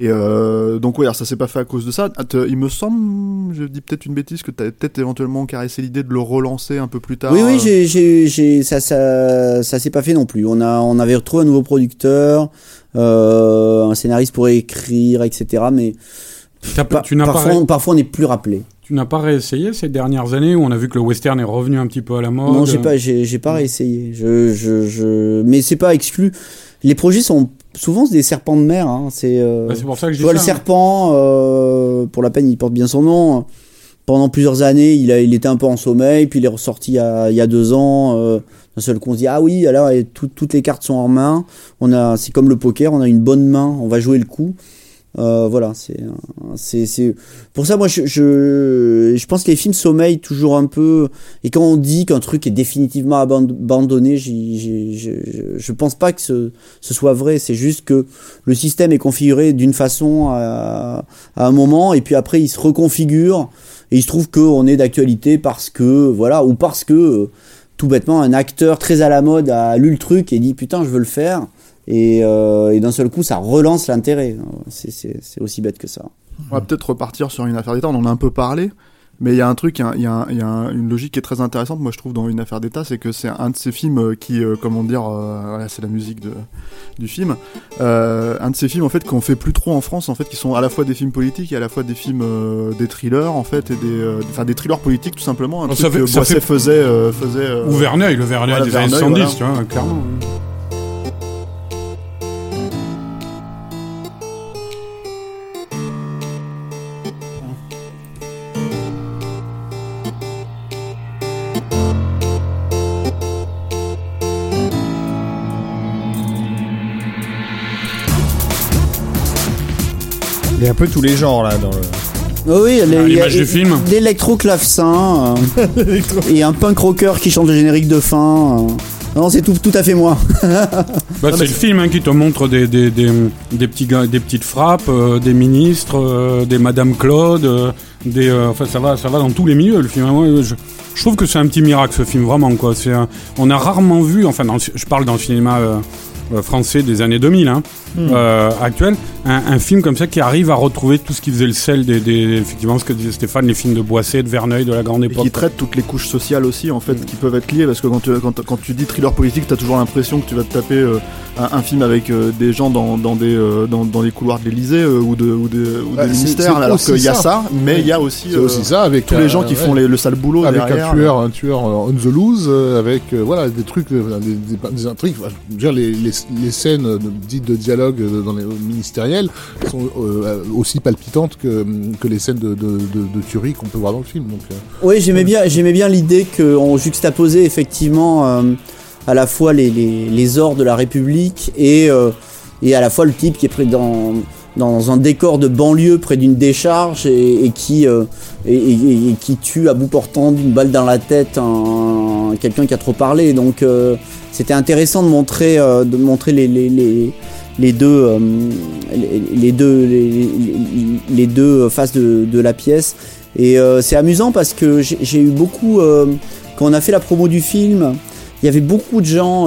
Et euh, donc, ouais, alors ça s'est pas fait à cause de ça. Ah, Il me semble, je dis peut-être une bêtise, que tu avais peut-être éventuellement caressé l'idée de le relancer un peu plus tard. Oui, oui, euh, j'ai, j'ai, j'ai, ça, ça, ça s'est pas fait non plus. On a, on avait retrouvé un nouveau producteur, euh, un scénariste pour écrire, etc. Mais T'as pas- pa- tu n'as pas, parfois, on, parfois on n'est plus rappelé. tu n'as pas réessayé ces dernières années où on a vu que le western est revenu un petit peu à la mode? Non, j'ai pas, j'ai, j'ai pas réessayé. Je, je, je, mais c'est pas exclu. Les projets sont souvent des serpents de mer. Hein. C'est, euh, Bah, c'est pour ça que je vois, le ça. serpent, euh, pour la peine, il porte bien son nom. Pendant plusieurs années, il, a, il était un peu en sommeil, puis il est ressorti il y a, il y a deux ans. Euh, d'un seul coup, on se dit ah oui, alors et tout- toutes les cartes sont en main. On a, c'est comme le poker, on a une bonne main, on va jouer le coup. Euh, voilà, c'est, euh, c'est, c'est pour ça moi je, je, je pense que les films sommeillent toujours un peu. Et quand on dit qu'un truc est définitivement aband- abandonné, j'y- j'y- je, je, je pense pas que ce, ce soit vrai. C'est juste que le système est configuré d'une façon à, à un moment et puis après il se reconfigure et il se trouve qu'on est d'actualité parce que voilà ou parce que euh, tout bêtement un acteur très à la mode a lu le truc et dit putain je veux le faire et, euh, et d'un seul coup ça relance l'intérêt c'est, aussi bête que ça On va peut-être repartir sur une affaire d'État, on en a un peu parlé, mais il y a un truc, il y a, y y une logique qui est très intéressante, moi je trouve, dans une affaire d'État, c'est que c'est un de ces films qui, euh, comment dire, euh, voilà, c'est la musique de, du film, euh, un de ces films en fait qu'on fait plus trop en France, en fait, qui sont à la fois des films politiques et à la fois des films, euh, des thrillers, en fait, et des, euh, enfin des thrillers politiques tout simplement, un Oh, truc ça fait- que ça Boisset fait- faisait, euh, faisait. euh, Ou Verneuil, le Verneuil Voilà, des années Verneuil, 70, tu vois, clairement. Il y a un peu tous les genres là dans le. Oh oui, les- À il y a- l'image du film. l'électro-clavecin [laughs] euh, et un punk rocker qui chante le générique de fin euh. non c'est tout, tout à fait moi [laughs] Bah, c'est le film hein, qui te montre des, des, des, des petits des petites frappes, euh, des ministres, euh, des Madame Claude, euh, des, euh, enfin ça va, ça va dans tous les milieux le film. hein. Moi, je, je trouve que c'est un petit miracle ce film vraiment quoi. C'est, on a rarement vu, enfin dans je parle dans le cinéma français des années 2000, hein, euh, actuel, un, un film comme ça qui arrive à retrouver tout ce qui faisait le sel des, des effectivement ce que disait Stéphane, les films de Boisset, de Verneuil, de la grande Et époque. qui traite toutes les couches sociales aussi, en fait, qui peuvent être liées, parce que quand tu, quand, quand tu dis thriller politique, t'as toujours l'impression que tu vas te taper euh, un, un film avec euh, des gens dans, dans, des, euh, dans, dans les couloirs de l'Elysée ou de, ou de, ou Bah, des ministères, alors qu'il y a ça. mais il y a aussi, C'est euh, aussi ça avec tous euh, les gens qui ouais, font les- le sale boulot avec derrière. un tueur, un tueur on the loose, euh, avec euh, voilà des trucs, euh, des, des, des intrigues. Enfin, je veux dire, les, les, les scènes dites de dialogue dans les ministériels sont euh, aussi palpitantes que, les scènes de, tuerie qu'on peut voir dans le film. Donc, euh, Oui, j'aimais bien, j'aimais bien l'idée qu'on juxtaposait effectivement euh, à la fois les, ors de la République et, et à la fois le type qui est près dans, dans un décor de banlieue près d'une décharge et, qui, et, qui tue à bout portant d'une balle dans la tête un, quelqu'un qui a trop parlé. Donc c'était intéressant de montrer, de montrer les, les deux, euh, les, deux, les, les- les deux faces de, la pièce. Et euh, c'est amusant parce que j'ai eu beaucoup, euh, quand on a fait la promo du film, il y avait beaucoup de gens,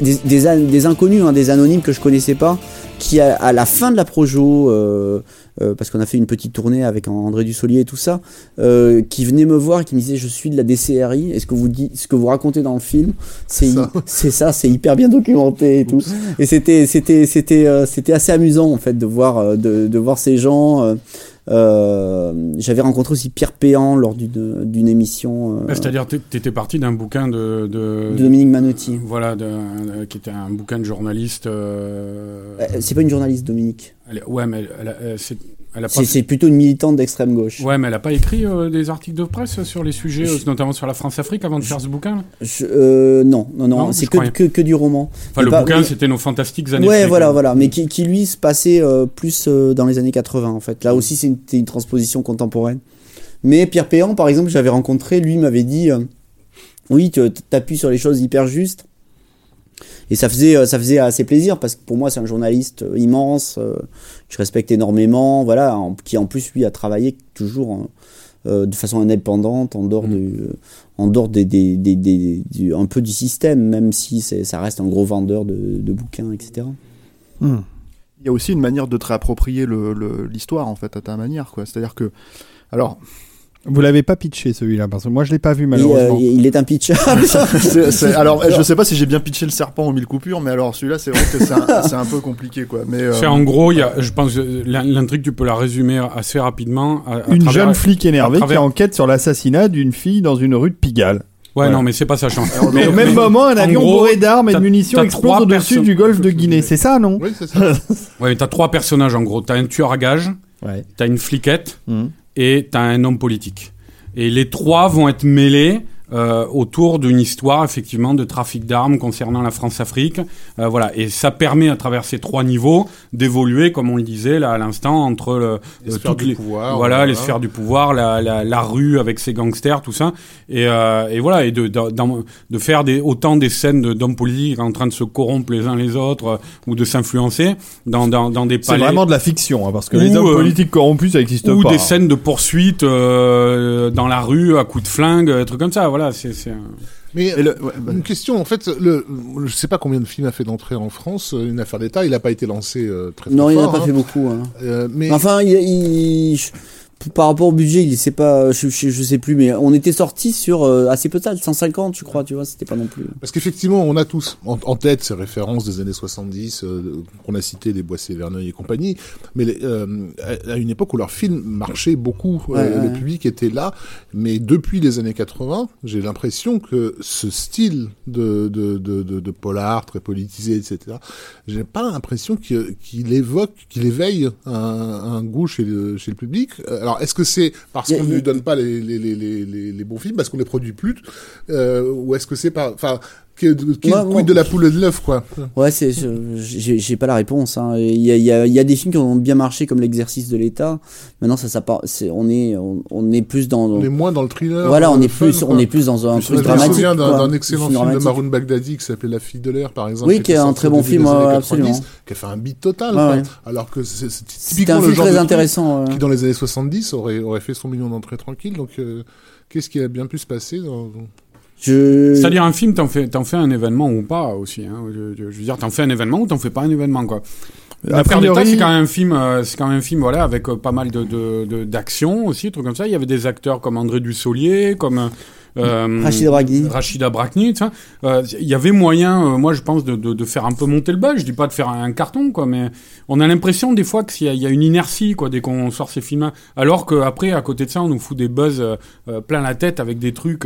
des inconnus, hein, des anonymes que je connaissais pas, qui à, à la fin de la projo, euh, euh, parce qu'on a fait une petite tournée avec André Dussolier et tout ça, euh, qui venaient me voir et qui me disaient je suis de la DCRI, et ce que vous ce que vous racontez dans le film, c'est Ça. [laughs] c'est ça, c'est hyper bien documenté et tout. Et c'était c'était c'était c'était assez amusant en fait de voir de, de voir ces gens. Euh, J'avais rencontré aussi Pierre Péan lors d'une émission euh, C'est-à-dire, t'é- t'étais parti d'un bouquin de, de, de Dominique Manotti. voilà, de- euh, qui était un bouquin de journaliste. C'est pas une journaliste, Dominique. elle- ouais, mais elle- c'est- plutôt une militante d'extrême gauche. Ouais, mais elle a pas écrit euh, des articles de presse sur les sujets, Je- euh, notamment sur la France-Afrique, avant de faire ce bouquin. Je- euh, non, non, non, Non, c'est je que, que, que du roman. Enfin, le pas- bouquin, mais- c'était nos fantastiques années. Ouais, voilà, voilà, mais qui, qui lui se passait euh, plus dans les années 80 en fait. Là aussi, c'est une, transposition contemporaine. Mais Pierre Péan, par exemple, j'avais rencontré, lui m'avait dit, oui, tu t'appuies sur les choses hyper justes. Et ça faisait euh, ça faisait assez plaisir parce que pour moi c'est un journaliste euh, immense euh, que je respecte énormément voilà en- qui en plus lui a travaillé toujours en- euh, de façon indépendante en dehors du en dehors des, des, des, des- du- un peu du système même si c'est ça reste un gros vendeur de, de bouquins etc Il y a aussi une manière de te réapproprier le- le- l'histoire, en fait, à ta manière, quoi. C'est-à-dire que. Alors, Vous l'avez pas pitché celui-là parce que moi je l'ai pas vu euh, malheureusement. il est impitchable [laughs] [laughs] c'est- c'est- alors, je sais pas si j'ai bien pitché le serpent aux mille coupures, mais alors celui-là, c'est vrai que c'est un, [laughs] peu compliqué, quoi. Mais euh, C'est en gros, il y a, je pense, euh, l'in- l'intrigue, tu peux la résumer assez rapidement. à- à Une travers- jeune flic énervée travers- qui enquête sur l'assassinat d'une fille dans une rue de Pigalle. Ouais, non, mais c'est pas ça change. Mais au même mais- moment, un avion gros, bourré d'armes et de munitions explose au-dessus du golfe de Guinée. C'est ça, non? Oui, c'est ça. Ouais, t'as trois personnages en gros. T'as un tueur à gages, Ouais. t'as une fliquette Mhm. Et t'as un homme politique. Et les trois vont être mêlés euh, autour d'une histoire effectivement de trafic d'armes concernant la France-Afrique. Euh, voilà, et ça permet à travers ces trois niveaux d'évoluer, comme on le disait là à l'instant, entre le, Les euh, sphères toutes du les pouvoir, voilà, voilà. les sphères du pouvoir, la, la, la rue avec ses gangsters, tout ça, et, euh, et voilà, et de, de, d'en- de faire des, autant des scènes de- d'hommes politiques en train de se corrompre les uns les autres euh, ou de s'influencer dans, dans, dans des C'est palais vraiment de la fiction, hein, parce que Ou, les hommes politiques corrompus, ça existe ou pas. des scènes de poursuite euh, dans la rue à coups de flingue, trucs comme ça. Voilà, c'est c'est un- Mais et le- ouais, bah, Une question, en fait, le, je sais pas combien de films a fait d'entrée en France, euh, une affaire d'État, il n'a pas été lancé euh, très, très non il n'a fort, pas hein. fait beaucoup hein. Euh, mais Enfin, il, par rapport au budget, il c'est pas, je, je, je sais plus, mais on était sorti sur euh, assez peu de ça, 150, je crois, tu vois, c'était pas non plus. parce qu'effectivement, on a tous en, en tête ces références des années 70 euh, qu'on a cité, les Boissier, Verneuil et compagnie, mais les, euh, à, à une époque où leurs films marchaient beaucoup, euh, Ouais, ouais, le ouais. public était là, mais depuis les années 80, j'ai l'impression que ce style de, de, de, de, de polar très politisé, etc., j'ai pas l'impression qu'il évoque, qu'il éveille un, un goût chez le, chez le public. Alors, est-ce que c'est parce qu'on ne lui donne pas les, les, les, les, les, les bons films, parce qu'on les produit plus, euh, ou est-ce que c'est pas, enfin, qui, Moi- quid moi- de la poule et de l'œuf, quoi. Ouais, c'est, je- j'ai pas la réponse. hein. Il y, a, y, a, y a des films qui ont bien marché comme l'exercice de l'État. Maintenant, ça, ça part, c'est, on est, on, on est plus dans, On est moins dans le thriller. voilà, dans on est fun, plus, quoi. on est plus dans un Moi, truc je me dramatique. souviens d'un excellent Un film de dramatique. Maroun Baghdadi qui s'appelait La fille de l'air, par exemple. Oui, qui qui est un très bon film, années ouais, 90, absolument. qui a fait un beat total, Ouais, ouais. Alors que c'est typiquement un le film genre très intéressant. ouais. qui, dans les années 70, aurait, aurait fait son million d'entrées tranquille. Donc, euh, qu'est-ce qui a bien pu se passer dans... Je... C'est-à-dire un film, t'en fais, t'en fais un événement ou pas aussi. Hein. Je, je- je veux dire, t'en fais un événement ou t'en fais pas un événement quoi. A L'affaire d'État, priori- c'est quand même un film, euh, c'est quand même un film voilà avec euh, pas mal de de- de- d'action aussi, trucs comme ça. Il y avait des acteurs comme André Dussolier, comme euh, Rachida Bragni. Rachida Brakni, tu vois. Euh, Il y avait moyen, euh, moi je pense, de, de, de faire un peu monter le buzz. Je dis pas de faire un, carton, quoi, mais on a l'impression des fois qu'il y, a- il y a une inertie, quoi, dès qu'on sort ces films. Alors qu'après, à côté de ça, on nous fout des buzz euh, euh, plein la tête avec des trucs.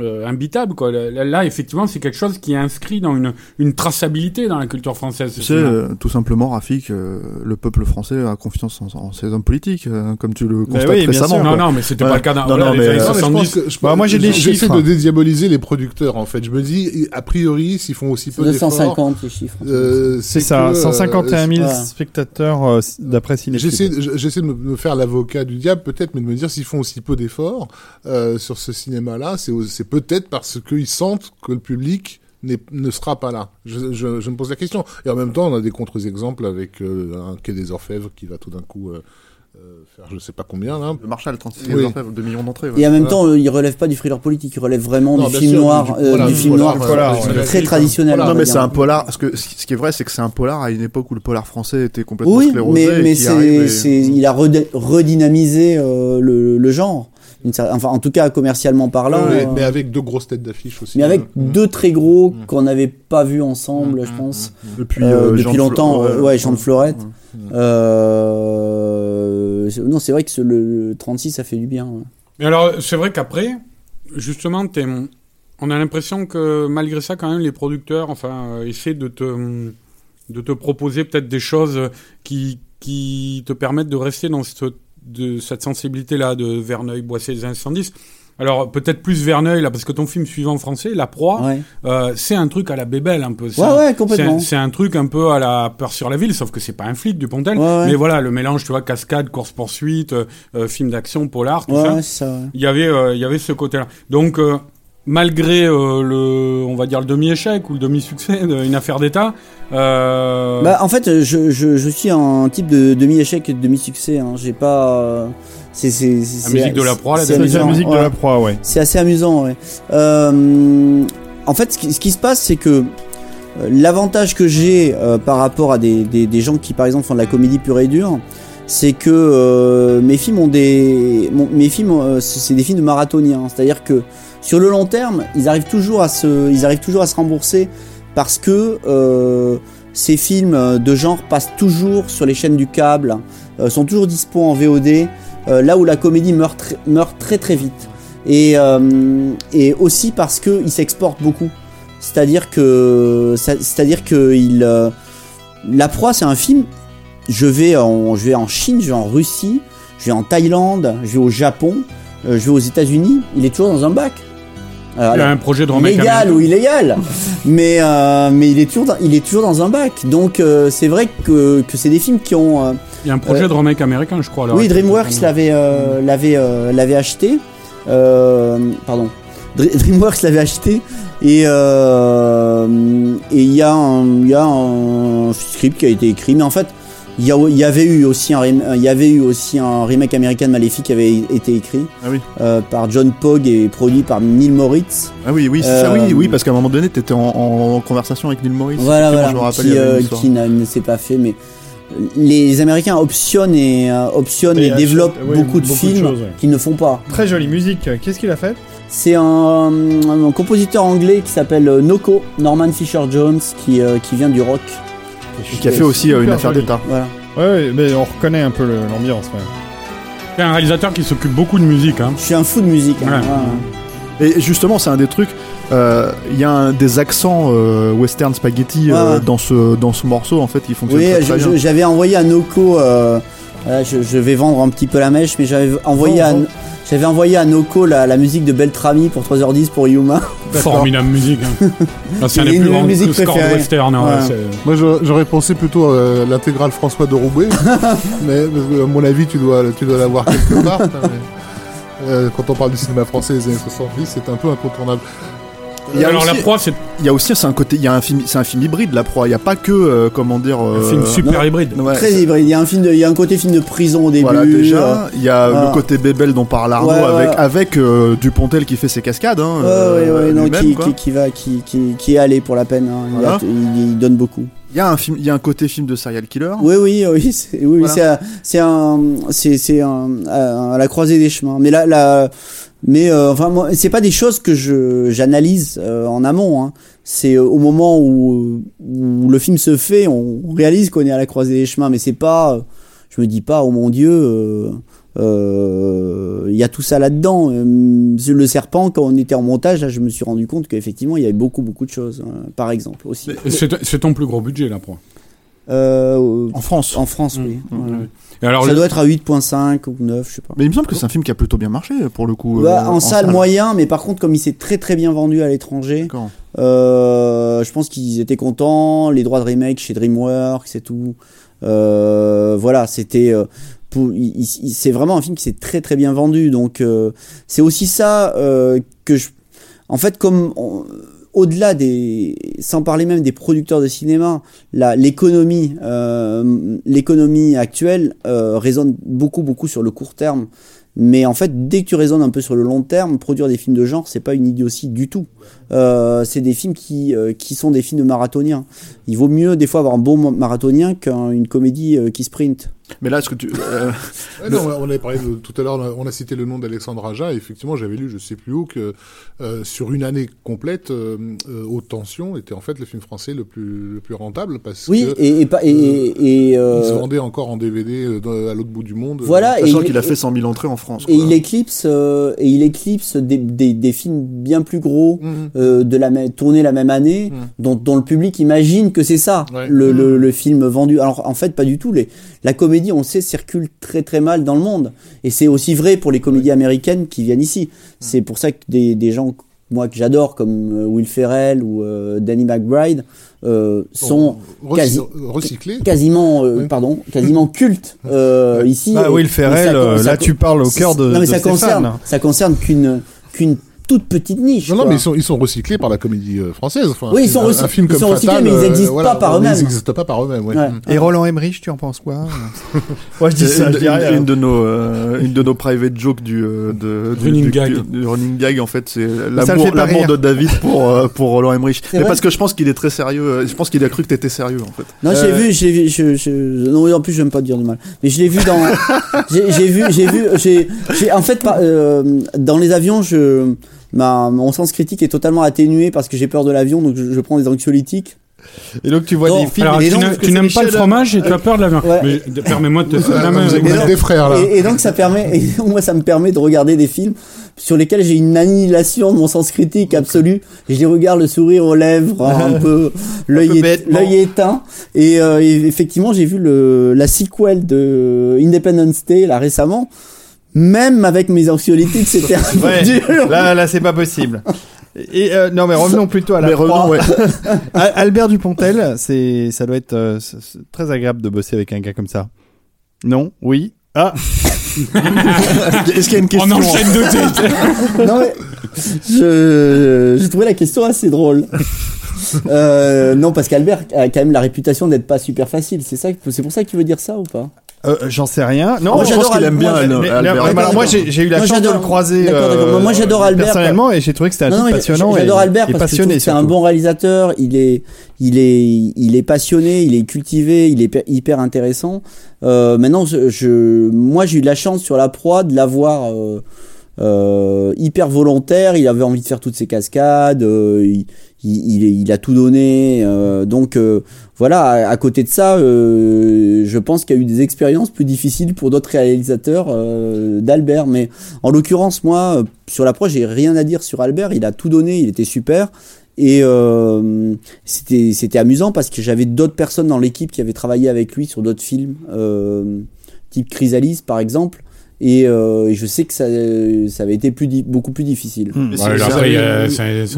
Euh, euh, imbitable quoi. Là, là, effectivement, c'est quelque chose qui est inscrit dans une, une traçabilité dans la culture française. ce Tu sais, film-là. euh, tout simplement, Rafik, euh, le peuple français a confiance en, en ses hommes politiques, euh, comme tu le constates oui, récemment. non, non, mais c'était Ouais. pas le cas dans Non, voilà, non, les mais, années euh, Non, mais je 70. pense que je, Bah, moi, j'ai des j'essaie chiffres. de dédiaboliser les producteurs, en fait. Je me dis, a priori, s'ils font aussi C'est peu d'efforts... 250 les chiffres. euh, C'est ça, que, euh, 151 000 voilà. spectateurs euh, d'après Cinéphile. J'essaie, de- j'essaie de me- me faire l'avocat du diable peut-être, mais de me dire s'ils font aussi peu d'efforts euh, sur ce cinéma-là, c'est, c'est peut-être parce qu'ils sentent que le public ne sera pas là. Je, je, je me pose la question. Et en même temps, on a des contre-exemples avec euh, un Quai des Orfèvres qui va tout d'un coup euh, euh, faire je sais pas combien là. Le Marshall, 36 Oui. 2 millions d'entrées. ouais. Et en même Voilà. temps, euh, il relève pas du thriller politique, il relève vraiment Non, du film sûr, noir, du- euh, voilà, du du film polar, noir euh, ouais. très traditionnel. Non, mais c'est un polar. Parce que ce qui est vrai, c'est que c'est un polar à une époque où le polar français était complètement Oui, sclérosé. mais, et qui et- il a redynamisé euh, le, le genre. Une Enfin, en tout cas, commercialement parlant. mais, euh, mais avec deux grosses têtes d'affiche aussi. mais avec hein. deux très gros qu'on n'avait pas vus ensemble, je pense. Depuis, Euh, euh, depuis Jean de longtemps, Flo- ouais, Jean de Florette. Euh, non, c'est vrai que ce- le, le 36, ça fait du bien. Mais alors, c'est vrai qu'après, justement, t'es- on a l'impression que malgré ça, quand même, les producteurs, enfin, euh, essaient de te, de te proposer peut-être des choses qui, qui te permettent de rester dans cette, de cette sensibilité-là de Verneuil, Boissé des années 70. Alors, peut-être plus Verneuil, là, parce que ton film suivant français, La Proie, Ouais. euh, c'est un truc à la bébelle, un peu. C'est Ouais, ouais, complètement. c'est un- truc un peu à la peur sur la ville, sauf que c'est pas un flic. Ouais, ouais. Mais voilà, le mélange, tu vois, cascade, course-poursuite, euh, euh, film d'action, polar, tout ça il y avait euh, il y avait ce côté-là. Donc malgré euh, le, on va dire le demi-échec ou le demi-succès d'une affaire d'État. Euh... Bah, en fait, je, je, je suis un type de demi-échec et de demi-succès. Hein. J'ai pas. euh, C'est c'est c'est- La musique de la proie, la c'est C'est la amusant, musique de ouais. la proie, ouais. C'est assez amusant, ouais. Euh, en fait, ce qui, ce qui se passe, c'est que euh, l'avantage que j'ai euh, par rapport à des, des, des gens qui, par exemple, font de la comédie pure et dure, c'est que euh, mes films ont des, mon- mes films, euh, c'est c'est des films de marathoniens. C'est-à-dire que sur le long terme, ils arrivent toujours à se, rembourser parce que euh, ces films de genre passent toujours sur les chaînes du câble, euh, sont toujours dispo en VOD, euh, là où la comédie meurt, tr- meurt très très vite et, euh, aussi parce que il s'exporte beaucoup. C'est-à-dire que, euh, La Proie, c'est un film. Je vais en, je vais en Chine, je vais en Russie, je vais en Thaïlande, je vais au Japon, euh, je vais aux États-Unis. Il est toujours dans un bac. Alors, Il y a un projet de remake légal ou illégal, [laughs] mais euh, mais il est toujours dans, il est toujours dans un bac. Donc euh, c'est vrai que que c'est des films qui ont euh, Il y a un projet Euh, de remake américain, je crois. à l'heure oui. DreamWorks l'avait euh, l'avait euh, l'avait acheté. Euh, pardon. Dr- [laughs] DreamWorks l'avait acheté et euh, et il y a un il y a un script qui a été écrit, mais en fait il y, avait eu aussi un rem- il y avait eu aussi un remake américain de Maléfique qui avait été écrit Ah oui. euh, par John Pogg et produit par Neil Moritz. Ah oui, oui, c'est ça, Euh, oui, oui, parce qu'à un moment donné, t'étais en, en conversation avec Neil Morris. Voilà, voilà, je me rappelle, qui, euh, qui ne s'est pas fait, mais les Américains optionnent et euh, optionnent Et développent oui, beaucoup de beaucoup films ouais. qu'ils ne font pas. Très jolie musique. Qu'est-ce qu'il a fait? C'est un, un compositeur anglais qui s'appelle Noko, Norman Fisher Jones, qui, euh, qui vient du rock. Et qui a fait aussi euh, une affaire d'État. Voilà. Ouais, mais on reconnaît un peu l'ambiance. ouais. C'est un réalisateur qui s'occupe beaucoup de musique. Hein. Je suis un fou de musique. hein. Ouais. Et justement, c'est un des trucs. euh, Il y a un, des accents euh, western spaghetti euh, dans ce dans ce morceau en fait qui fonctionne Oui, très, je- très je- bien. j'avais envoyé à Noko. euh, voilà, je, je vais vendre un petit peu la mèche, mais j'avais envoyé, à. J'avais envoyé à Noko la, la musique de Beltrami pour 3h10 pour Yuma. Formidable musique. Hein. Là, c'est un des une plus grands western. hein, Ouais. ouais, c'est- Moi, j'aurais- j'aurais pensé plutôt à l'intégrale François de Roubaix, [laughs] mais à mon avis, tu dois, tu dois l'avoir quelque part. hein, mais, euh, quand on parle du cinéma français des années 70, c'est un peu incontournable. Il y a Alors aussi- la proie, c'est Il y a aussi c'est un côté, il y a un film, c'est un film hybride la proie. Il y a pas que euh, comment dire. un euh, film super non. hybride. ouais, Très hybride. Il y a un film, de, il y a un côté film de prison au début. Voilà euh, déjà, il y a voilà. le côté bébel dont parle Arnaud Ouais, ouais. avec avec euh, Dupontel qui fait ses cascades. Hein, Ouais, euh, ouais, ouais, non, qui, qui, qui va, qui, qui, qui est allé pour la peine. hein. Il, Voilà. a- il- il donne beaucoup. Il y a un film, il y a un côté film de serial killer. Oui, oui, oui, [laughs] c'est, oui, Voilà. c'est, un- c'est un, c'est, c'est un, à, à la croisée des chemins. Mais là, là, mais euh, enfin, moi, c'est pas des choses que je, j'analyse euh, en amont. Hein. C'est euh, au moment où, où le film se fait, on, on réalise qu'on est à la croisée des chemins. Mais c'est pas, euh, je me dis pas, oh mon Dieu. euh, euh, il y a tout ça là-dedans. Euh, le serpent, quand on était en montage, là, je me suis rendu compte qu'effectivement, il y avait beaucoup, beaucoup de choses. euh, par exemple, aussi. C'est c'est ton plus gros budget, la proie. Euh, En France. en France, oui. Mmh, Voilà. ouais. Alors, ça le- doit être à 8.5 ou 9, je sais pas. Mais il me semble que c'est un film qui a plutôt bien marché pour le coup. Bah, euh, en, salle, moyen, mais par contre, comme il s'est très très bien vendu à l'étranger, euh, je pense qu'ils étaient contents. Les droits de remake chez DreamWorks et tout. Euh, voilà, c'était. euh, pour- il- il- c'est vraiment un film qui s'est très très bien vendu. Donc, euh, c'est aussi ça euh, que je. En fait, comme. on- au-delà des, sans parler même des producteurs de cinéma, l'économie, euh, l'économie actuelle euh, résonne beaucoup, beaucoup sur le court terme. Mais en fait, dès que tu raisonnes un peu sur le long terme, produire des films de genre, c'est pas une idiotie du tout. Euh, c'est des films qui, euh, qui sont des films de marathoniens. Il vaut mieux des fois avoir un bon marathonien qu'une comédie euh, qui sprint. Mais là, est-ce que tu. euh, Ouais, [laughs] non, on avait parlé de, tout à l'heure, on a- cité le nom d'Alexandre Aja, et effectivement, j'avais lu, je sais plus où, que euh, sur une année complète, euh, euh, Haute Tension était en fait le film français le plus, le plus rentable, parce Oui, que et, et, pas- et, et, il se vendait encore en DVD euh, à l'autre bout du monde. Voilà, Sachant il- qu'il a fait 100 000 entrées en France. et quoi. il éclipse euh, et il éclipse des, des, des films bien plus gros euh, de la même tournés la même année Mhm. dont, dont le public imagine que c'est ça Ouais. le, le, Mhm. le film vendu alors en fait pas du tout les la comédie on sait circule très très mal dans le monde et c'est aussi vrai pour les comédies américaines qui viennent ici c'est pour ça que des, des gens moi que j'adore comme euh, Will Ferrell ou euh, Danny McBride euh, sont quasi- recyclés. quasiment euh, Oui. pardon quasiment cultes [laughs] euh, ici Bah, Euh, Will Ferrell, ça- ça- là tu parles au cœur de, non mais de ça Stéphane. concerne ça concerne qu'une qu'une toute petite niche. Non, non, mais ils sont, ils sont recyclés par la comédie euh, française. Enfin, Oui, un ils sont recy- un film ils comme sont recyclés, Fatal, mais ils euh, existent voilà, pas par eux-mêmes. Ils n'existent pas par eux-mêmes, ouais. Ouais. Et Roland Emmerich, tu en penses quoi [laughs] Moi, je dis ça, une, je dis rien. une- de nos euh, une de nos private jokes du euh, de, du- Running du, gag. du- du running gag en fait c'est l'amour de David pour euh, pour Roland Emmerich mais vrai parce que je pense qu'il est très sérieux euh, je pense qu'il a cru que t'étais sérieux en fait Non, j'ai Euh, vu, j'ai vu, je, je, non, en plus, j'aime pas dire du mal. Mais je l'ai vu dans, [laughs] j'ai vu, j'ai vu, j'ai, en fait, euh, dans les avions, je, ma, mon sens critique est totalement atténué parce que j'ai peur de l'avion, donc je, je prends des anxiolytiques. Et donc, tu vois Non, des films. Alors, et tu donc, n'aimes- tu pas le fromage et tu as peur de l'avion. Ouais. Permets-moi de te Ah, la main. des frères, là. Et, et donc ça permet, et donc, [laughs] moi ça me permet de regarder des films sur lesquels j'ai une annihilation de mon sens critique absolu. Je les regarde le sourire aux lèvres, hein, un [laughs] peu l'œil éteint. Et, euh, et effectivement j'ai vu le la sequel de Independence Day là récemment. Même avec mes anxiolytiques, [laughs] c'était un Ouais, dur. là, là, c'est pas possible. Et euh, non, mais revenons plutôt à la mais revenons ouais [laughs] Albert Dupontel, c'est, ça doit être euh, très agréable de bosser avec un gars comme ça. Non? Oui? Ah [laughs] est-ce qu'il y a une On question enchaîne de tête. non mais je j'ai trouvé la question assez drôle. Euh, non parce qu'Albert a quand même la réputation d'être pas super facile. C'est ça, c'est pour ça que tu veux dire ça ou pas? Euh, J'en sais rien. Non, Moi, je pense qu'il aime bien Moi, Mais- Albert mais- moi, j'ai, eu la Moi, chance de le croiser d'accord. euh, Moi, j'adore Albert. personnellement et j'ai trouvé que c'était un passionnant. J'adore Albert et parce que c'est un bon réalisateur. Il est, il est, il est passionné, il est cultivé, il est hyper- intéressant. Euh, maintenant, je, moi, j'ai eu la chance sur la proie de l'avoir euh, euh, hyper volontaire. Il avait envie de faire toutes ses cascades. euh, il, il, il a tout donné. euh, donc euh, voilà. À, côté de ça, euh, je pense qu'il y a eu des expériences plus difficiles pour d'autres réalisateurs euh, d'Albert. Mais en l'occurrence, moi, euh, sur la proie, j'ai rien à dire sur Albert. Il a tout donné. Il était super. Et euh, c'était c'était amusant parce que j'avais d'autres personnes dans l'équipe qui avaient travaillé avec lui sur d'autres films, type Chrysalis par exemple. Et, euh, je sais que ça, ça avait été plus beaucoup plus difficile. Mais c'est- Ouais, après, il y a-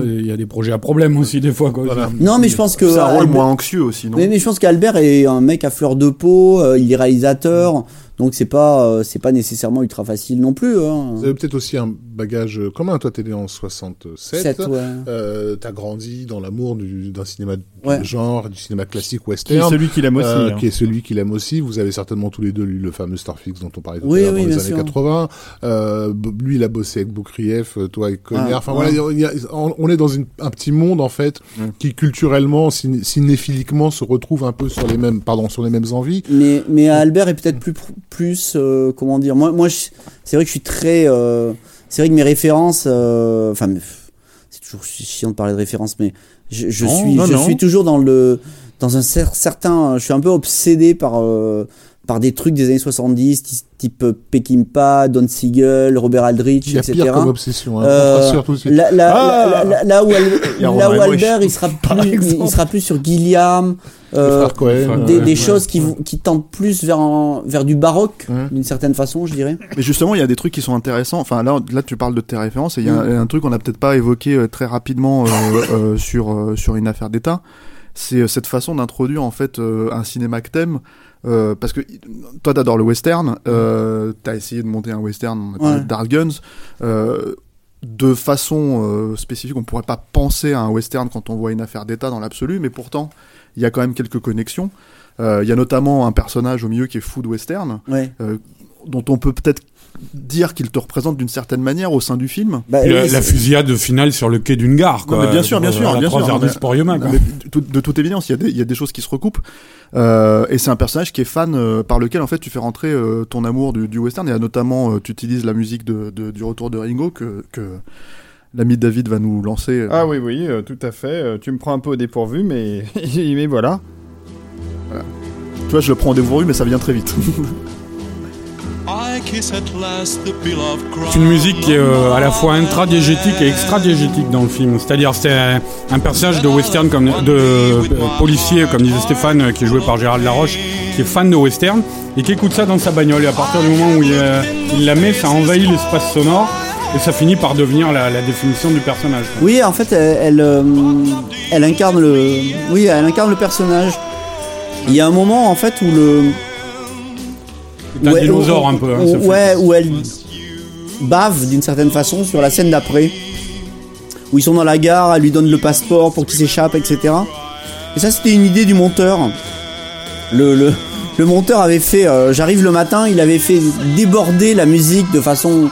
il y a des projets à problème aussi, des fois. Quoi. Non, mais je pense que un rôle moins anxieux aussi non? Mais, mais je pense qu'Albert est un mec à fleur de peau. euh, il est réalisateur, donc c'est pas euh, c'est pas nécessairement ultra facile non plus. Hein. Vous avez peut-être aussi un bagage euh, commun. Toi, t'es né en 67. Sept, ouais. Euh, t'as grandi dans l'amour du- d'un cinéma de Ouais. genre, du cinéma classique Qui est western. celui qui l'aime aussi. euh, hein. qui est celui qu'il aime aussi. Vous avez certainement tous les deux lu le fameux Starfix dont on parlait tout Oui, à l'heure oui, dans les années sûr. 80. Euh, b- lui, il a bossé avec Boukrieff, toi avec Cognard. Ah, enfin ouais. voilà, il y a- on on est dans une- un petit monde en fait Mm. qui culturellement, ciné- cinéphiliquement, se retrouve un peu sur les mêmes, pardon, sur les mêmes envies. Mais, mais Albert est peut-être plus, plus euh, comment dire. Moi, moi je- c'est vrai que je suis très. euh, c'est vrai que mes références. euh, Enfin, c'est toujours chiant de parler de références, mais je, je Non, suis, non, je non. suis toujours dans le, dans un cer- certain. Je suis un peu obsédé par. Par des trucs des années 70, ty- type euh, Peckinpah, Don Siegel, Robert Aldrich, Il y a etc. pire comme obsession. Hein, Euh. Là, là, Ah là, où, [laughs] là où Albert, il sera plus, il sera plus sur Gilliam, euh, Cohen, des, euh, des ouais. choses qui, qui tendent plus vers, un- vers du baroque, Ouais. d'une certaine façon, je dirais. Mais justement, il y a des trucs qui sont intéressants. Enfin, là, là, tu parles de tes références et il y a Mm. un, un truc qu'on n'a peut-être pas évoqué euh, très rapidement euh, euh, sur euh, sur une affaire d'État. C'est cette façon d'introduire en fait euh, un cinéma que t'aimes. Euh, parce que toi t'adores le western, euh, t'as essayé de monter un western, on a Ouais. Dark Guns. Euh, de façon spécifique, on pourrait pas penser à un western quand on voit une affaire d'État dans l'absolu, mais pourtant il y a quand même quelques connexions. Il y a notamment un personnage au milieu qui est fou de western, Ouais. Dont on peut peut-être dire qu'il te représente d'une certaine manière au sein du film. Bah, La, oui, la fusillade finale sur le quai d'une gare, quoi. Non, mais bien sûr, bien sûr, À la bien sûr, 3 heures mais- du Sport. Mais de, tout- de toute évidence, il y, a des, il y a des choses qui se recoupent. Euh, et c'est un personnage qui est fan euh, par lequel en fait tu fais rentrer euh, ton amour du, du western. Et notamment, euh, tu utilises la musique de, de- du retour de Ringo que, que l'ami David va nous lancer. Ah oui, oui, euh, tout à fait. Euh, tu me prends un peu au dépourvu, mais, [laughs] mais voilà. Tu vois, je le prends au dépourvu, mais ça vient très vite. [laughs] C'est une musique qui est euh, à la fois intradiégétique et extradiégétique dans le film. C'est-à-dire, c'est un, personnage de western, comme de euh, policier, comme disait Stéphane, euh, qui est joué par Gérald Laroche, qui est fan de western et qui écoute ça dans sa bagnole. Et à partir du moment où il, euh, la met, ça envahit l'espace sonore et ça finit par devenir la, définition du personnage. Oui, en fait, elle, elle, elle incarne le, oui, elle incarne le personnage. Il y a un moment, en fait, où le, un Ouais, dinosaure où- un peu. hein, où- ouais, où elle bave d'une certaine façon sur la scène d'après. où ils sont dans la gare, elle lui donne le passeport pour qu'il s'échappe, etc. Et ça, c'était une idée du monteur. Le, le, le monteur avait fait, euh, j'arrive le matin, il avait fait déborder la musique de façon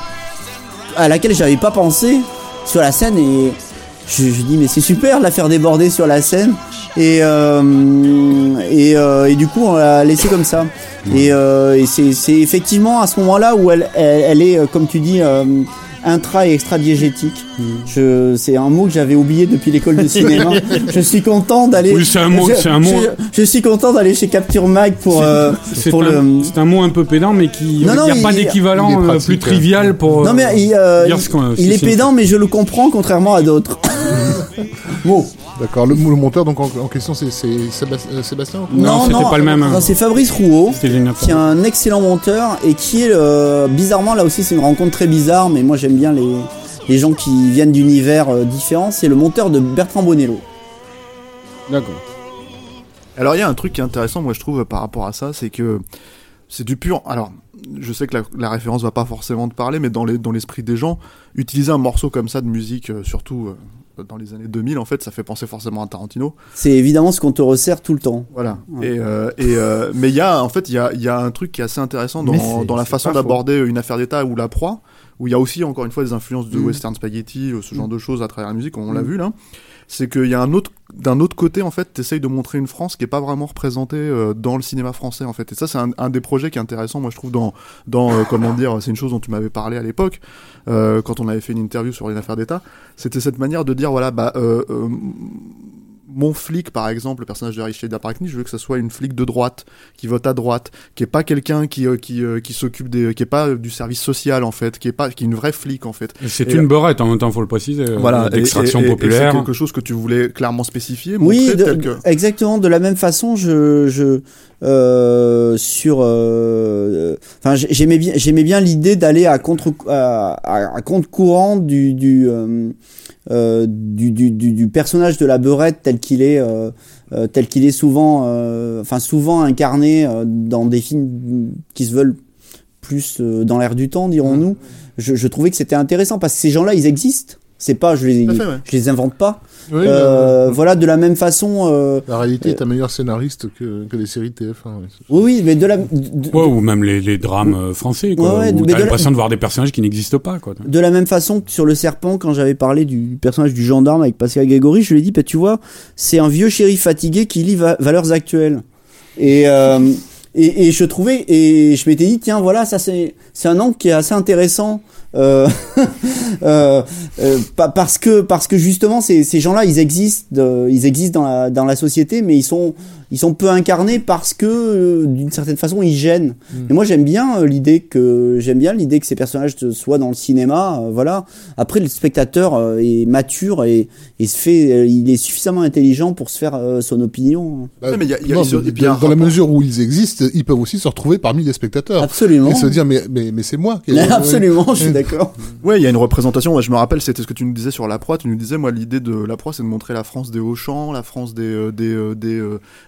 à laquelle j'avais pas pensé sur la scène et je, je dis mais c'est super de la faire déborder sur la scène et euh, et, euh, et du coup on l'a laissé comme ça et, euh, et c'est c'est effectivement à ce moment-là où elle elle, elle est comme tu dis euh, intra et extra diégétique. Je c'est un mot que j'avais oublié depuis l'école de cinéma. [laughs] je suis content d'aller Oui, c'est un mot- je- c'est un mot. Je, je suis content d'aller chez Capture Mag pour euh, C'est pour un, le c'est un mot un peu pédant, mais qui. Non, Il non, n'y a il- pas il- il d'équivalent euh, plus trivial pour. Non mais euh, il, euh, dire il- ce qu'on- il est pédant mais je le comprends contrairement à d'autres. [laughs] bon. D'accord. Le, le monteur donc en, en question c'est Sébastien, euh, Sébastien ou quoi Non, c'était pas le même. Non, c'est Fabrice Rouault qui est un excellent monteur et qui est euh, bizarrement là aussi c'est une rencontre très bizarre mais moi j'aime bien les les gens qui viennent d'univers euh, différents, c'est le monteur de Bertrand Bonello. D'accord. Alors il y a un truc qui est intéressant, moi je trouve, par rapport à ça, c'est que c'est du pur. Alors, je sais que la, la référence va pas forcément te parler, mais dans les dans l'esprit des gens, utiliser un morceau comme ça de musique, euh, surtout euh, dans les années 2000, en fait, ça fait penser forcément à Tarantino. C'est évidemment ce qu'on te resserre tout le temps. Voilà. Ouais. Et, euh, et euh, mais il y a en fait il y a, il y a un truc qui est assez intéressant dans, la façon d'aborder une affaire d'État ou la proie, où il y a aussi encore une fois des influences de Mm. western spaghetti, euh, ce genre de choses à travers la musique, on l'a Mm. vu là. C'est qu'il y a un autre d'un autre côté en fait, t'essayes de montrer une France qui est pas vraiment représentée euh, dans le cinéma français en fait. Et ça c'est un, des projets qui est intéressant, moi je trouve dans euh, comment dire, c'est une chose dont tu m'avais parlé à l'époque euh, quand on avait fait une interview sur une affaire d'État. C'était cette manière de dire voilà bah mon flic, par exemple, le personnage de Richard Daprakni, je veux que ça soit une flic de droite, qui vote à droite, qui est pas quelqu'un qui euh, qui euh, qui s'occupe des, qui est pas euh, du service social en fait, qui est pas, qui est une vraie flic en fait. C'est une beurette, en même temps, faut le préciser. Voilà, et- D'extraction populaire. C'est quelque chose que tu voulais clairement spécifier, Oui, de- tel que. exactement. De la même façon, je, je euh, sur, euh, enfin, j'ai- j'aimais bien, j'aimais bien l'idée d'aller à contre, à, à, à contre courant du du, euh, du, du, du personnage de la beurette tel qu'il est, euh, euh, tel qu'il est souvent, enfin souvent incarné dans des films qui se veulent plus dans l'air du temps, dirons-nous. Je, je trouvais que c'était intéressant parce que ces gens-là, ils existent. C'est pas, je les, fait, ouais. je les invente pas. Oui, Euh, voilà, de la même façon. euh, la réalité est un meilleur scénariste que, que les séries TF1. ouais. Oui, oui, mais de la, de, Ouais, ou même les, les drames euh, français, quoi. Ouais, ouais, où t'as la- l'impression de voir des personnages qui n'existent pas, quoi. de la même façon que sur le serpent, quand j'avais parlé du personnage du gendarme avec Pascal Grégory, je lui ai dit, bah, tu vois, c'est un vieux shérif fatigué qui lit Va- Valeurs Actuelles. Et, euh, et, et je trouvais, et je m'étais dit, tiens, voilà, ça c'est, c'est un angle qui est assez intéressant. Euh, [laughs] euh, euh, pa- parce que parce que justement ces, ces gens-là ils existent euh, ils existent dans la dans la société mais ils sont ils sont peu incarnés parce que euh, d'une certaine façon ils gênent et moi j'aime bien euh, l'idée que j'aime bien l'idée que ces personnages soient dans le cinéma euh, voilà après le spectateur euh, est mature et, et se fait euh, il est suffisamment intelligent pour se faire euh, son opinion Bah, mais y a- y a- non, dans la mesure où ils existent, ils peuvent aussi se retrouver parmi les spectateurs. absolument Et se dire, mais, mais, mais c'est moi. qui- [laughs] absolument je suis. D'accord [laughs] Ouais, il y a une représentation. Moi, je me rappelle, c'était ce que tu nous disais sur la proie. Tu nous disais, moi, l'idée de la proie, c'est de montrer la France des Auchan, la France des des des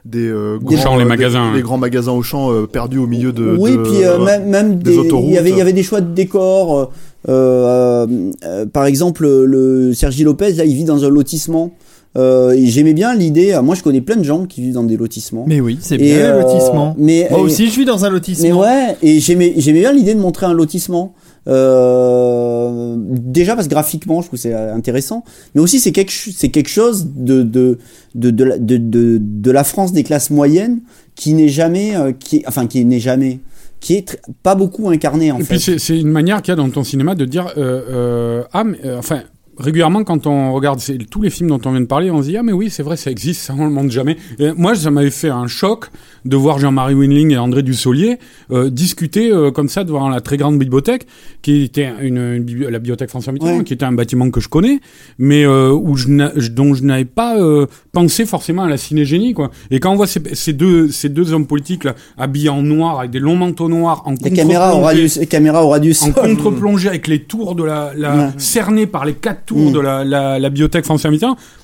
des, Des- grands, les magasins, des, des grands magasins Auchan euh, perdus au milieu de. oui, de- puis euh, euh, même, même des des, autoroutes. il y avait il y avait des choix de décor. euh, euh, euh, par exemple, le Sergi Lopez là, il vit dans un lotissement. Euh, et j'aimais bien l'idée. Moi, je connais plein de gens qui vivent dans des lotissements. Mais oui, c'est bien euh, lotissement. Mais Moi aussi, je vis dans un lotissement. mais ouais, et j'aimais j'aimais bien l'idée de montrer un lotissement. Euh, déjà parce que graphiquement, je trouve c'est euh, intéressant, mais aussi c'est quelque c'est quelque chose de de de de la, de, de, la France des classes moyennes qui n'est jamais euh, qui enfin qui n'est jamais qui est pas beaucoup incarné en Et fait. puis c'est c'est une manière qu'il y a dans ton cinéma de dire euh, ah mais enfin régulièrement quand on regarde tous les films dont on vient de parler on se dit ah mais oui c'est vrai ça existe ça on le montre jamais et moi ça m'avait fait un choc de voir Jean-Marie Winling et André Dussolier euh, discuter euh, comme ça devant la très grande bibliothèque qui était une, une la bibliothèque François Mitterrand Ouais. qui était un bâtiment que je connais mais euh, où je dont je n'avais pas euh, pensé forcément à la cinégénie quoi et quand on voit ces, ces deux ces deux hommes politiques là habillés en noir avec des longs manteaux noirs en La caméra aura contre-plongée, du caméra aura du en contre-plongée avec les tours de la, la Ouais. cernées par les quatre Mm. de la, la, la bibliothèque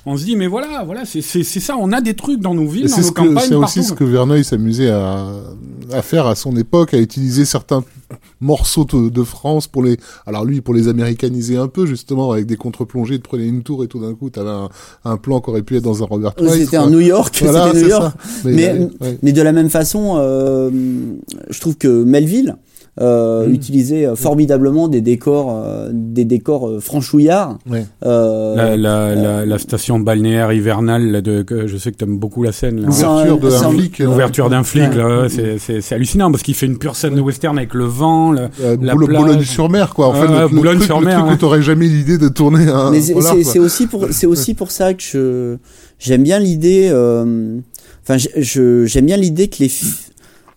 on se dit mais voilà, voilà, c'est c'est c'est ça, on a des trucs dans nos villes, Et dans C'est nos ce que- campagnes, c'est aussi ce que Verneuil s'amusait à, à faire à son époque, à utiliser certains morceaux de, de France pour les, alors lui pour les américaniser un peu justement avec des contre-plongées, il te prenait une tour et tout d'un coup t'avais un, un plan qui aurait pu être dans un Robert Wise. C'était en New York, [laughs] Voilà, c'était New York. ça. Mais, Mais, ouais. mais de la même façon, euh, je trouve que Melville euh, Mm. utilisait euh, formidablement des décors, euh, des décors euh, franchouillards. Ouais. Euh, La, la, la, la station balnéaire hivernale, là, de, que je sais que t'aimes beaucoup la scène. L'ouverture de sans- un flic. euh, L'ouverture d'un flic, Ouais. là, ouais, c'est- c'est c'est hallucinant parce qu'il fait une pure scène de western avec le vent. le- euh, la. Boulogne-sur-mer, quoi. En fait, le, ouais, le truc, Boulogne-sur-mer, ouais. t'aurais jamais l'idée de tourner un. Mais c'est aussi pour c'est aussi pour ça que je j'aime bien l'idée. euh, Enfin, je j'aime bien l'idée que les.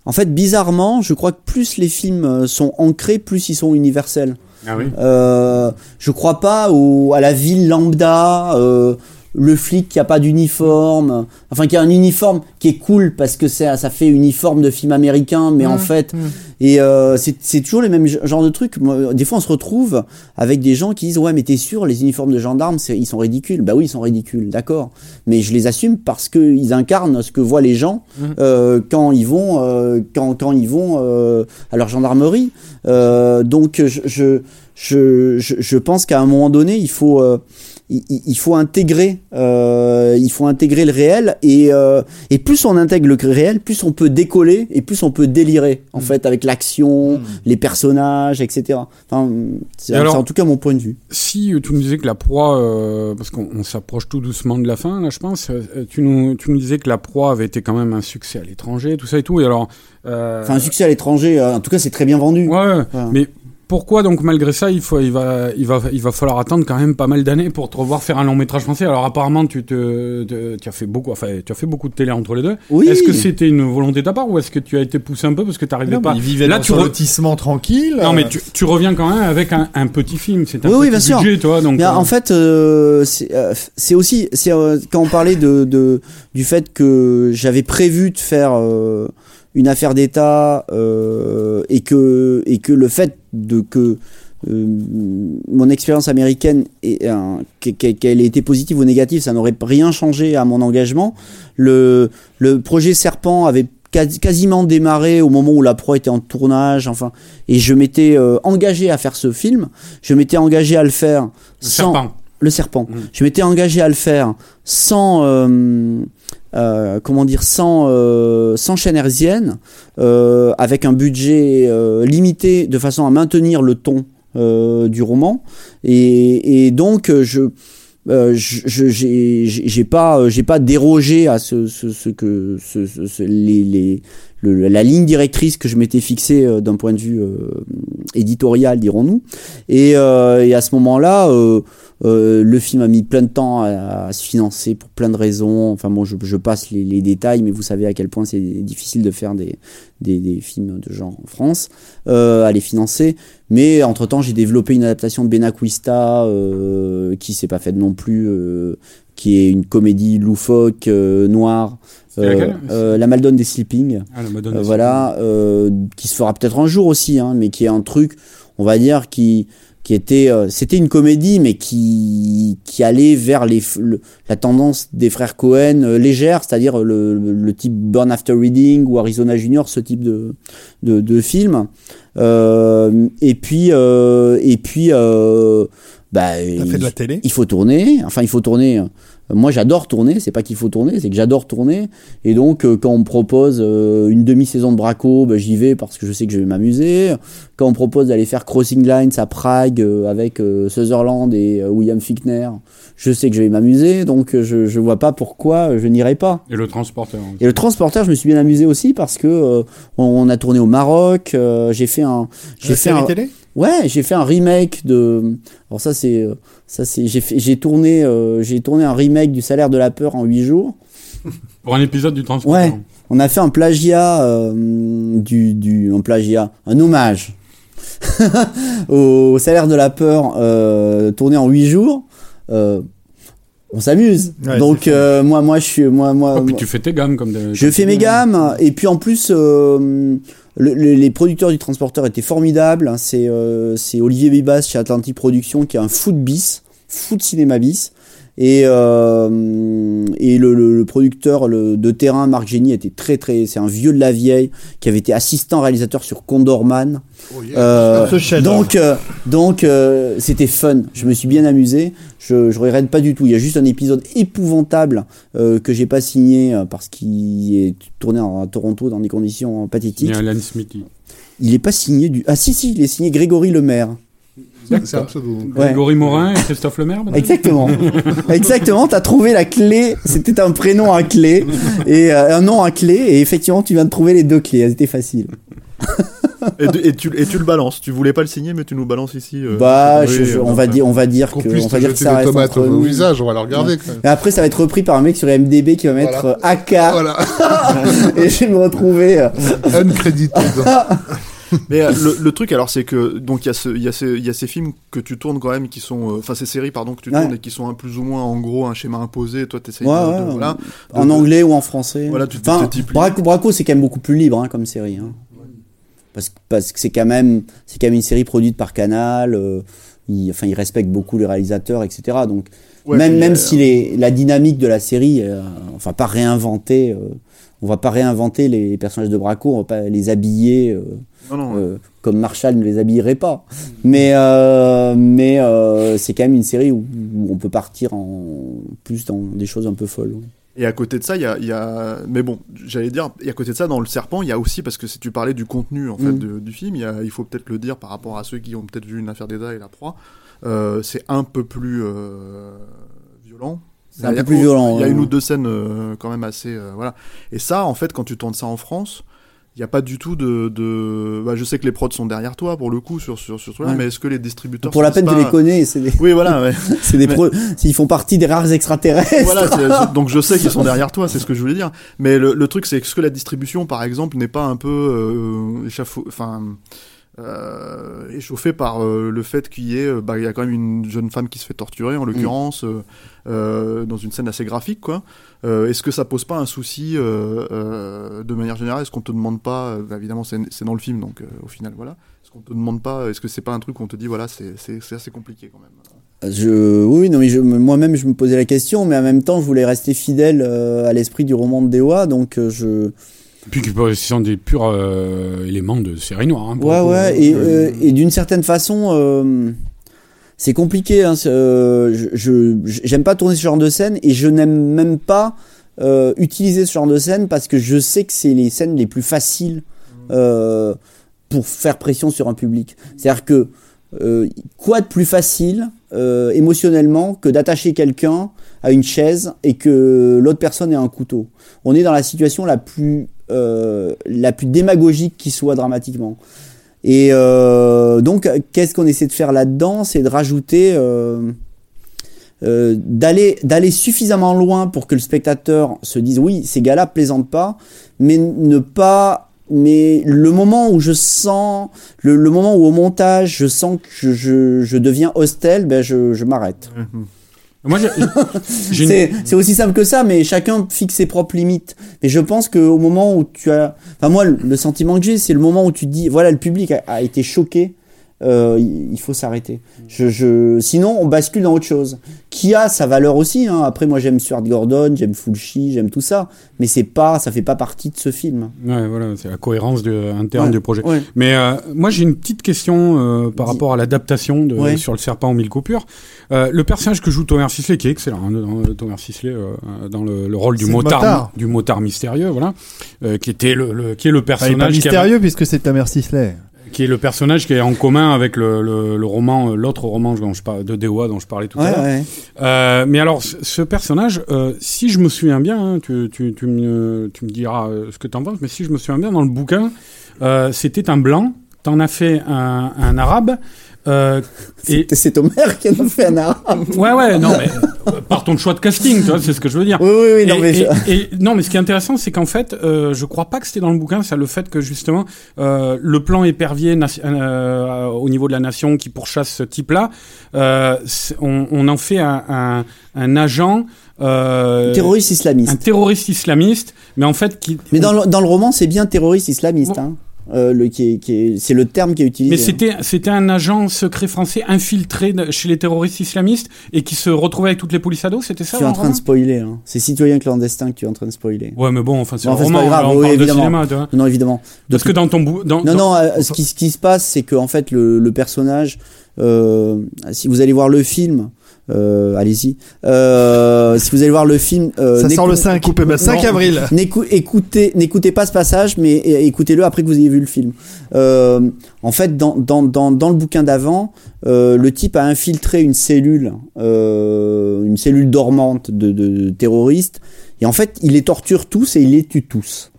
En fait, bizarrement, je crois que plus les films euh, sont ancrés, plus ils sont universels. Ah oui. Euh, je crois pas au, à la ville lambda, euh, le flic qui a pas d'uniforme, enfin qui a un uniforme qui est cool parce que ça, ça fait uniforme de film américain, mais en fait, et euh, c'est c'est toujours les mêmes ge- genres de trucs. Des fois, on se retrouve avec des gens qui disent ouais, mais t'es sûr, les uniformes de gendarmes, ils sont ridicules. Bah oui, ils sont ridicules, d'accord. Mais je les assume parce que ils incarnent ce que voient les gens euh, quand ils vont, euh, quand quand ils vont euh, à leur gendarmerie. Euh, donc je, je je, je, je pense qu'à un moment donné, il faut, euh, il, faut intégrer, euh, il faut intégrer le réel et, euh, et plus on intègre le réel, plus on peut décoller et plus on peut délirer en fait avec l'action, les personnages, etc. Enfin, c'est en tout cas mon point de vue. Si euh, tu nous disais que la proie, euh, parce qu'on on s'approche tout doucement de la fin, là, je pense, tu nous, tu nous disais que la proie avait été quand même un succès à l'étranger, tout ça et tout. Et alors, Enfin, un succès à l'étranger, en tout cas, c'est très bien vendu. ouais, ouais. Mais pourquoi donc malgré ça, il faut, il va, il va, il va falloir attendre quand même pas mal d'années pour te revoir faire un long métrage français. Alors apparemment, tu te, te- tu as fait beaucoup, enfin, tu as fait beaucoup de télé entre les deux. Oui. Est-ce que c'était une volonté de ta part ou est-ce que tu as été poussé un peu parce que tu n'arrivais pas il vivait Là, dans tu re- tranquille. Non, euh, mais tu, tu reviens quand même avec un, un petit film. C'est un Oui, oui, petit sûr. budget, toi. Donc, Mais euh, en fait, euh, c'est euh, aussi c'est euh, quand on parlait de, de du fait que j'avais prévu de faire euh, une affaire d'État euh, et que et que le fait de que euh, mon expérience américaine et qu'elle ait été positive ou négative, ça n'aurait rien changé à mon engagement. Le le projet Serpent avait quasi- quasiment démarré au moment où la proie était en tournage, enfin, et je m'étais euh, engagé à faire ce film. Je m'étais engagé à le faire le sans serpent. le serpent. Mm. Je m'étais engagé à le faire sans euh, comment dire sans euh, sans chaîne euh, avec un budget euh, limité de façon à maintenir le ton euh, du roman. Et, et donc je euh, j'ai pas j'ai pas dérogé à ce, ce, ce que ce, ce- les, les le- la ligne directrice que je m'étais fixée d'un point de vue éditorial dirons-nous. Et, et à ce moment-là euh, euh, le film a mis plein de temps à, à se financer pour plein de raisons. Enfin bon, je, je passe les, les détails, mais vous savez à quel point c'est difficile de faire des, des, des films de genre en France, euh, à les financer. Mais entre-temps, j'ai développé une adaptation de Benacquista euh, qui s'est pas faite non plus, euh, qui est une comédie loufoque, euh, noire. Laquelle euh, La Maldonne des Sleeping. Ah, la Madone Euh, aussi. voilà, euh, qui se fera peut-être un jour aussi, hein, mais qui est un truc, on va dire, qui qui était, euh, c'était une comédie, mais qui qui allait vers les le- la tendance des frères Cohen euh, légère, c'est-à-dire le, le, le type Burn After Reading ou Arizona Junior, ce type de de, de film. Euh, et puis euh, et puis euh, bah, fait de la télé? il faut tourner. Enfin, il faut tourner. Moi, j'adore tourner. C'est pas qu'il faut tourner, c'est que j'adore tourner. Et donc, euh, quand on me propose euh, une demi-saison de Braco, bah, j'y vais parce que je sais que je vais m'amuser. Quand on me propose d'aller faire Crossing Lines à Prague euh, avec euh, Sutherland et euh, William Fickner, je sais que je vais m'amuser. Donc, euh, je, je vois pas pourquoi je n'irai pas. Et le transporteur. Et le transporteur, je me suis bien amusé aussi parce que euh, on, on a tourné au Maroc. euh, j'ai fait un, j'ai fait série un, télé? Ouais, j'ai fait un remake de. Alors ça c'est, euh, ça c'est, j'ai fait, j'ai tourné, euh, j'ai tourné un remake du Salaire de la peur en 8 jours. [laughs] Pour un épisode du transporteur. Ouais. On a fait un plagiat euh, du, du, un plagiat, un hommage [laughs] au Salaire de la peur euh, tourné en 8 jours. Euh, on s'amuse. Ouais, Donc euh, moi, moi je suis, moi, moi. Oh, puis tu fais tes gammes comme des. Je fais mes gammes et puis en plus euh, le- le- les producteurs du transporteur étaient formidables. hein. C'est euh, c'est Olivier Bibas chez Atlantic Productions qui a un foot bis. de cinéma bis. Et, euh, et le, le- le producteur le, de terrain, Marc Génie, était très très. C'est un vieux de la vieille qui avait été assistant réalisateur sur Condorman. Oh, yeah. Euh, donc, euh, donc euh, c'était fun. Je me suis bien amusé. Je, je regrette pas du tout. Il y a juste un épisode épouvantable euh, que j'ai pas signé euh, parce qu'il est tourné en- à Toronto dans des conditions Il pathétiques. y a Alan Smithy. Il est pas signé du. Ah si si, il est signé Grégory Lemaire. C'est un pseudo. Grégory Morin et Christophe Lemaire Exactement. [laughs] Exactement, t'as trouvé la clé. C'était un prénom à clé et euh, un nom à clé et effectivement tu viens de trouver les deux clés. Elles étaient faciles. Et, tu, et tu le balances. Tu voulais pas le signer, mais tu nous balances ici. euh, bah, oui, je- je- euh, on va dire, on va dire Qu'on que, on va dire que ça reste tomates entre au visage, on va le regarder quand même. Et après, ça va être repris par un mec sur MDB qui va mettre Voilà. AK Voilà, [laughs] et je vais me retrouver. uncredited. [laughs] [laughs] Mais euh, le, le truc, alors, c'est que donc il y a ce, il y a ces, il y a ces films que tu tournes quand même, qui sont, euh, enfin ces séries pardon que tu Ouais. tournes et qui sont un plus ou moins en gros un schéma imposé. Toi, t'essayes Ouais, de, de- voilà. en anglais ou en français. Voilà, tu enfin. Braco, Braco, c'est quand même beaucoup plus libre hein, comme série. Hein. Parce, que- parce que c'est quand même, c'est quand même une série produite par Canal. euh, il, enfin, il respecte beaucoup les réalisateurs, etc. Donc, Ouais, même, même euh, si les, la dynamique de la série, euh, enfin, pas réinventer. On va pas réinventer les personnages de Braco, on va pas les habiller. euh, Non, non. euh, comme Marshall ne les habillerait pas. Mais, euh, mais c'est quand même une série où, où on peut partir en plus dans des choses un peu folles. Et à côté de ça, il y a, il y a- mais bon, j'allais dire, et à côté de ça, dans le serpent, il y a aussi parce que si tu parlais du contenu en fait Mm. de- du film, il, y a- il faut peut-être le dire par rapport à ceux qui ont peut-être vu une affaire d'État et la proie, c'est un peu plus violent. C'est un Il y a- peu plus violent, Il y a une ou deux scènes euh, quand même assez, euh, voilà. Et ça, en fait, quand tu tournes ça en France. Il n'y a pas du tout de, de... Bah, je sais que les prods sont derrière toi pour le coup sur sur sur Ouais. mais est-ce que les distributeurs Pour la peine, tu pas- les connais. C'est des, Oui, voilà. ouais. [laughs] c'est des Mais- pro- ils font partie des rares extraterrestres. Voilà, donc je sais qu'ils sont [laughs] derrière toi, c'est ce que je voulais dire. Mais le, le truc, c'est que ce que la distribution, par exemple, n'est pas un peu euh, échafaud- enfin, euh, échauffée par euh, le fait qu'il y ait, euh, bah, il y a quand même une jeune femme qui se fait torturer, en l'occurrence, euh, euh, dans une scène assez graphique, quoi. Est-ce que ça pose pas un souci de manière générale? Est-ce qu'on te demande pas, bah, évidemment, c'est dans le film, donc au final, voilà. Est-ce qu'on te demande pas Est-ce que c'est pas un truc où on te dit, voilà, c'est assez compliqué quand même? Je, oui, non, mais moi-même, je me posais la question, mais en même temps, je voulais rester fidèle à l'esprit du roman de Dewa, donc je. Puis qui ce sont des purs euh, éléments de série noire. hein, Ouais, ouais, et, Euh, euh, et d'une certaine façon, euh, c'est compliqué. Hein, euh, je, je- j'aime pas tourner ce genre de scène et je n'aime même pas euh, utiliser ce genre de scène parce que je sais que c'est les scènes les plus faciles euh, pour faire pression sur un public. C'est-à-dire que euh, quoi de plus facile euh, émotionnellement que d'attacher quelqu'un à une chaise et que l'autre personne ait un couteau? On est dans la situation la plus euh, la plus démagogique qui soit dramatiquement. Et euh, donc, qu'est-ce qu'on essaie de faire là-dedans? C'est de rajouter, euh, d'aller d'aller suffisamment loin pour que le spectateur se dise oui, ces gars-là plaisantent pas, mais ne pas. Mais le moment où je sens, le, moment où au montage je sens que je, je, deviens hostile, ben je, je m'arrête. Moi, [laughs] une- C'est aussi simple que ça, mais chacun fixe ses propres limites. Mais je pense qu'au moment où tu as, enfin moi, le, le sentiment que j'ai, c'est le moment où tu te dis, voilà, le public a, a été choqué, euh, il, faut s'arrêter. Je, je, sinon, on bascule dans autre chose, qui a sa valeur aussi. Hein. Après, moi, j'aime Stuart Gordon, j'aime Fulci, j'aime tout ça, mais c'est pas, ça fait pas partie de ce film. Ouais, voilà, c'est la cohérence de, interne Ouais, du projet. ouais. Mais euh, moi, j'ai une petite question euh, par Dis. rapport à l'adaptation de Ouais. sur le serpent aux mille coupures. Euh, le personnage que joue Thomas Sisley, qui est excellent, hein, dans, Thomas Sisley euh, dans le, le rôle du motard, motard. du motard mystérieux, voilà, euh, qui était le, le- qui est le Enfin, il est pas personnage qui, avait- mystérieux puisque c'est Tamer Sisley. Qui est le personnage qui est en commun avec le, le, le roman, euh, l'autre roman dont je par- de Dewa dont je parlais tout à l'heure. ouais. Euh, mais alors, ce, personnage, euh, si je me souviens bien, hein, tu, tu, tu, me, tu me diras ce que t'en penses, mais si je me souviens bien, dans le bouquin, euh, c'était un blanc, t'en as fait un, un arabe, euh, C'est- Homer qui en a fait un arabe. ouais, ouais, non, mais [laughs] euh, par ton choix de casting, tu vois, c'est ce que je veux dire. Oui, oui, oui, non, et, mais je- et- et- non, mais ce qui est intéressant, c'est qu'en fait, euh, je crois pas que c'était dans le bouquin, c'est le fait que justement euh, le plan épervier nation- euh, au niveau de la nation qui pourchasse ce type-là, euh, on, on en fait un, un, un agent. Euh, terroriste un islamiste. terroriste islamiste, mais en fait qui. Mais dans le, dans le roman, c'est bien terroriste islamiste. Bon. Hein. Euh, le, qui est, qui est, c'est le terme qui est utilisé. Mais c'était c'était un agent secret français infiltré chez les terroristes islamistes et qui se retrouvait avec toutes les polices ados, c'était ça Tu es en train de spoiler. Hein. C'est citoyen clandestin que tu es en train de spoiler. Ouais, mais bon, enfin c'est c'est roman, pas grave, oui, de évidemment. cinéma, tu vois. Non, évidemment. Parce que dans ton bou- dans, Non, dans- non, euh, ce, qui, ce qui se passe, c'est que en fait, le, le personnage, euh, si vous allez voir le film, euh, allez-y. Euh, si vous allez voir le film, euh, Ça sort le n'écou- 5, écou- le 5 non, avril. écoutez, n'écoutez pas ce passage, mais écoutez-le après que vous ayez vu le film. En fait, dans, dans, dans, dans le bouquin d'avant, le type a infiltré une cellule, une cellule dormante de, de terroristes, et en fait, il les torture tous et il les tue tous.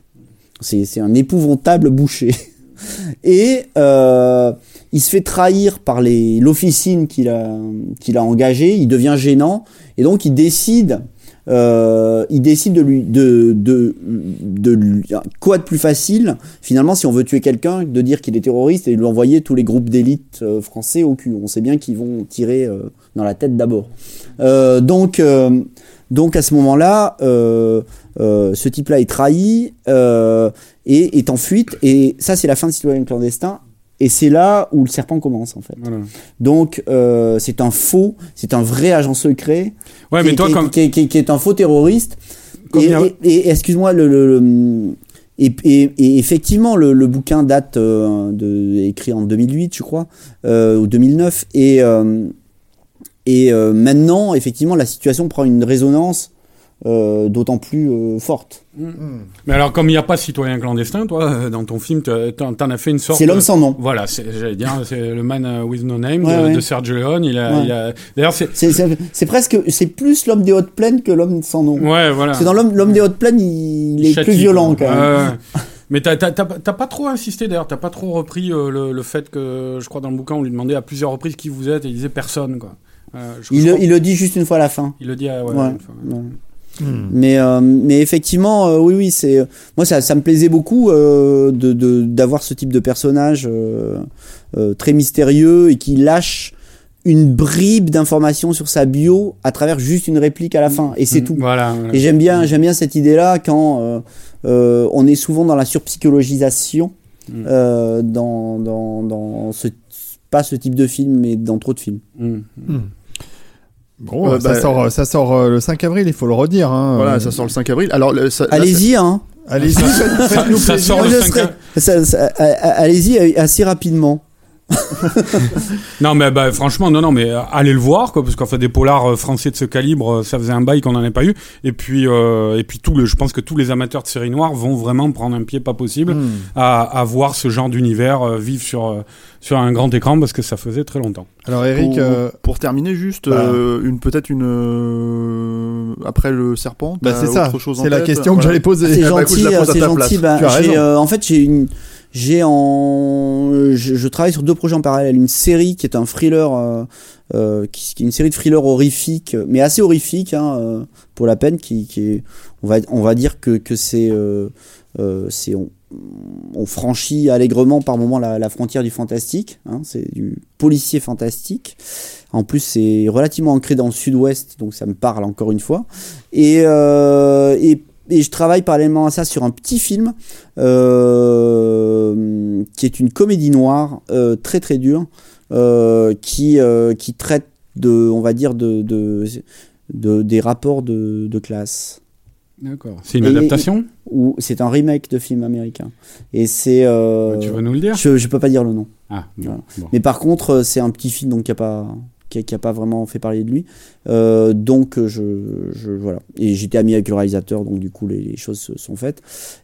C'est c'est un épouvantable boucher. [laughs] Et euh, il se fait trahir par l'officine qu'il a qu'il a engagée. Il devient gênant et donc il décide euh, il décide de lui de de de quoi de plus facile finalement si on veut tuer quelqu'un de dire qu'il est terroriste et de lui envoyer tous les groupes d'élite euh, français au cul. On sait bien qu'ils vont tirer euh, dans la tête d'abord. Euh, donc donc à ce moment-là, ce type-là est trahi et est en fuite. Et ça, c'est la fin de Citoyen clandestin. Et c'est là où le serpent commence en fait. Voilà. Donc euh, c'est un faux, c'est un vrai agent secret Ouais, qui, mais toi, qui- comme. qui- qui- qui est un faux terroriste. Comme Et, il y a- et- et excuse-moi, le, le- le- et, et- et effectivement, le, le bouquin date euh, de, écrit en 2008, je crois, euh, ou 2009. Et, euh, et maintenant, effectivement, la situation prend une résonance euh, d'autant plus euh, forte. Mais alors, comme il n'y a pas citoyen clandestin, toi, euh, dans ton film, tu- t'en as fait une sorte. C'est l'homme sans nom. Voilà, c'est- j'allais dire, c'est le Man with No Name Ouais, de, ouais. de Sergio Leone. Il a, Ouais. il a- D'ailleurs, c'est. Presque, c'est plus l'homme des hautes plaines que l'homme sans nom. Ouais, voilà. C'est dans l'homme des hautes plaines, il, il est châtie, plus violent quand même. Mais t'as pas trop insisté d'ailleurs, t'as pas trop repris euh, le, le fait que, je crois dans le bouquin, on lui demandait à plusieurs reprises qui vous êtes et il disait personne, quoi. Euh, je- Il, je le, crois- il le dit juste une fois à la fin. il le dit à, ouais, Ouais, une fois, ouais. Ouais. Mais euh, mais effectivement euh, oui oui c'est moi ça ça me plaisait beaucoup euh, de de- d'avoir ce type de personnage euh, euh, très mystérieux et qui lâche une bribe d'informations sur sa bio à travers juste une réplique à la fin et c'est Mm, tout. Voilà. voilà. Et j'aime bien j'aime bien cette idée là quand euh, euh, on est souvent dans la surpsychologisation Mm. euh, dans dans dans ce pas ce type de film mais dans trop de films. Bon, Euh, ça, bah, sort, ça sort euh, le 5 avril, il faut le redire. Hein. Voilà, Euh, ça sort le 5 avril. Alors, le- ça- là, Allez-y hein. Allez-y, Ça- faites- ça- faites-nous ça plaisir. sort le Je 5 serais- ça- ça- a- a- Allez-y assez rapidement. [laughs] Non, mais bah, franchement, non, non, mais euh, allez le voir, quoi, parce qu'en fait, des polars euh, français de ce calibre, euh, ça faisait un bail qu'on n'en ait pas eu. Et puis, euh, et puis tout le, je pense que tous les amateurs de séries noires vont vraiment prendre un pied pas possible Hmm. à, à voir ce genre d'univers euh, vivre sur, sur un grand écran, parce que ça faisait très longtemps. Alors Eric, pour, euh, pour terminer juste voilà. euh, une peut-être une euh, après le serpent bah, c'est ça, autre chose en c'est la tête question que j'allais poser. C'est bah, gentil, c'est gentil. place. bah, Tu as j'ai, raison. euh, en fait, j'ai une, j'ai en, je, je travaille sur deux projets en parallèle. Une série qui est un thriller, euh, euh, qui, qui est une série de thrillers horrifiques, mais assez horrifique, hein, euh, pour la peine, qui, qui est, on va, on va dire que que c'est, euh, euh, c'est on, on franchit allègrement par moment la, la frontière du fantastique. Hein, c'est du policier fantastique. En plus, c'est relativement ancré dans le sud-ouest, donc ça me parle encore une fois. Et, euh, et, et je travaille parallèlement à ça sur un petit film euh, qui est une comédie noire euh, très très dure, euh, qui, euh, qui traite de, on va dire, de, de, de- des rapports de, de classe. D'accord. C'est une Et- adaptation? Ou c'est un remake de film américain. Et c'est. euh, Tu veux nous le dire? je, je peux pas dire le nom. Ah, bon, voilà. bon. Mais par contre, c'est un petit film donc qui a pas qui a, qui a pas vraiment fait parler de lui. Euh, donc euh, je, je voilà. Et j'étais ami avec le réalisateur, donc du coup les, les choses se sont faites.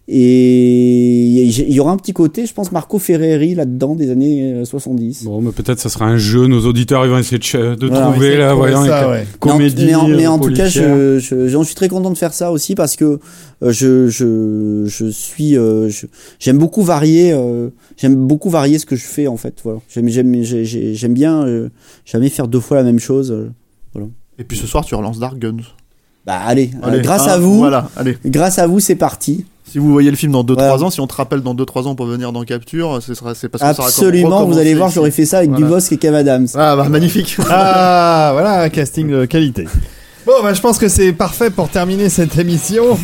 Et il y aura un petit côté, je pense, Marco Ferreri là-dedans des années euh, 70. Bon, mais peut-être ça sera un jeu, nos auditeurs ils vont essayer de, Voilà, trouver là, voyons, ça, ouais. Mais en- comédie. mais en, mais en euh, tout cas, policière. je, je- j'en suis très content de faire ça aussi parce que euh, je, je, je suis, euh, j'aime beaucoup varier, euh, j'aime beaucoup varier ce que je fais en fait. Voilà. J'aime, j'aime, j'ai- j'ai- j'aime bien euh, jamais faire deux fois la même chose. euh. et puis ce soir tu relances Dark Guns Bah allez, euh, Allez, grâce hein, à vous, voilà allez grâce à vous, c'est parti. si vous voyez le film dans 2-3 Ouais. ans si on te rappelle dans 2-3 ans pour venir dans Capture ce sera c'est parce que ça sera Absolument, vous allez voir, j'aurais fait ça avec Voilà. Dubosc et Kev Adams. ah bah magnifique [laughs] Ah, voilà un casting de qualité. Bon, bah, je pense que c'est parfait pour terminer cette émission. [laughs]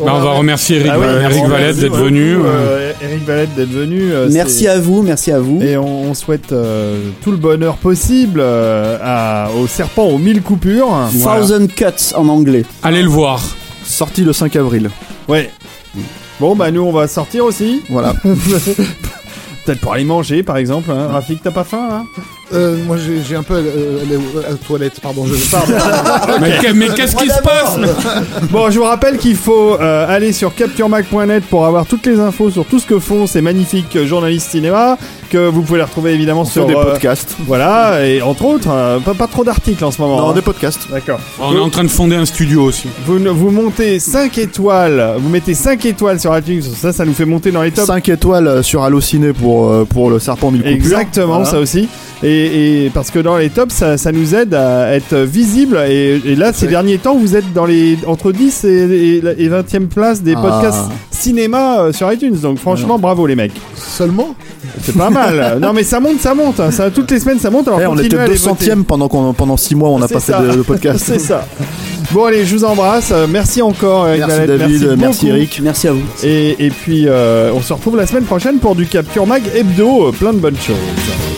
Bah, on va remercier Eric, Ah oui, Eric merci, Valette d'être venu. euh, Eric Valette d'être venu. euh, Merci à vous, merci à vous. Et on, on souhaite euh, tout le bonheur possible euh, à, au serpent aux mille coupures. Voilà. Thousand Cuts en anglais. Allez le voir. Sorti le 5 avril. Ouais. Bon, bah nous on va sortir aussi. Voilà. [laughs] Peut-être pour aller manger par exemple. Hein. Rafik, t'as pas faim là Euh, moi, j'ai j'ai un peu euh, à la toilette, pardon. Je pardon. [laughs] Mais, mais qu'est-ce qui se passe? Bon, je vous rappelle qu'il faut euh, aller sur capturemac.net pour avoir toutes les infos sur tout ce que font ces magnifiques journalistes cinéma, que vous pouvez les retrouver évidemment Sur sur des euh, podcasts. Voilà, et entre autres, euh, pas, pas trop d'articles en ce moment. Non, hein. des podcasts. D'accord. On est en train de fonder un studio aussi. Vous, vous montez 5 étoiles, vous mettez 5 étoiles sur iTunes, ça, ça nous fait monter dans les tops. 5 étoiles sur Allociné pour, euh, pour le serpent mille coupures. Exactement, Voilà. ça aussi. Et, et parce que dans les tops, ça, ça nous aide à être visible. Et, et là, ces derniers temps, vous êtes dans les entre 10 et, et, et 20e place des Ah. podcasts cinéma euh, sur iTunes. Donc franchement, bravo les mecs. Seulement? C'est pas mal. non mais ça monte, ça monte. hein. Ça, toutes les semaines, ça monte. Alors Eh, on continuez était à aller voter. 200ème pendant, qu'on- pendant 6 mois, on n'a C'est pas fait ça. de, de podcast. [laughs] C'est ça. Bon allez, je vous embrasse. Euh, Merci encore, Eric Merci Valette. David, merci, beaucoup. Eric. Merci à vous. Et, et puis, euh, on se retrouve la semaine prochaine pour du Capture Mag hebdo. euh, Plein de bonnes choses.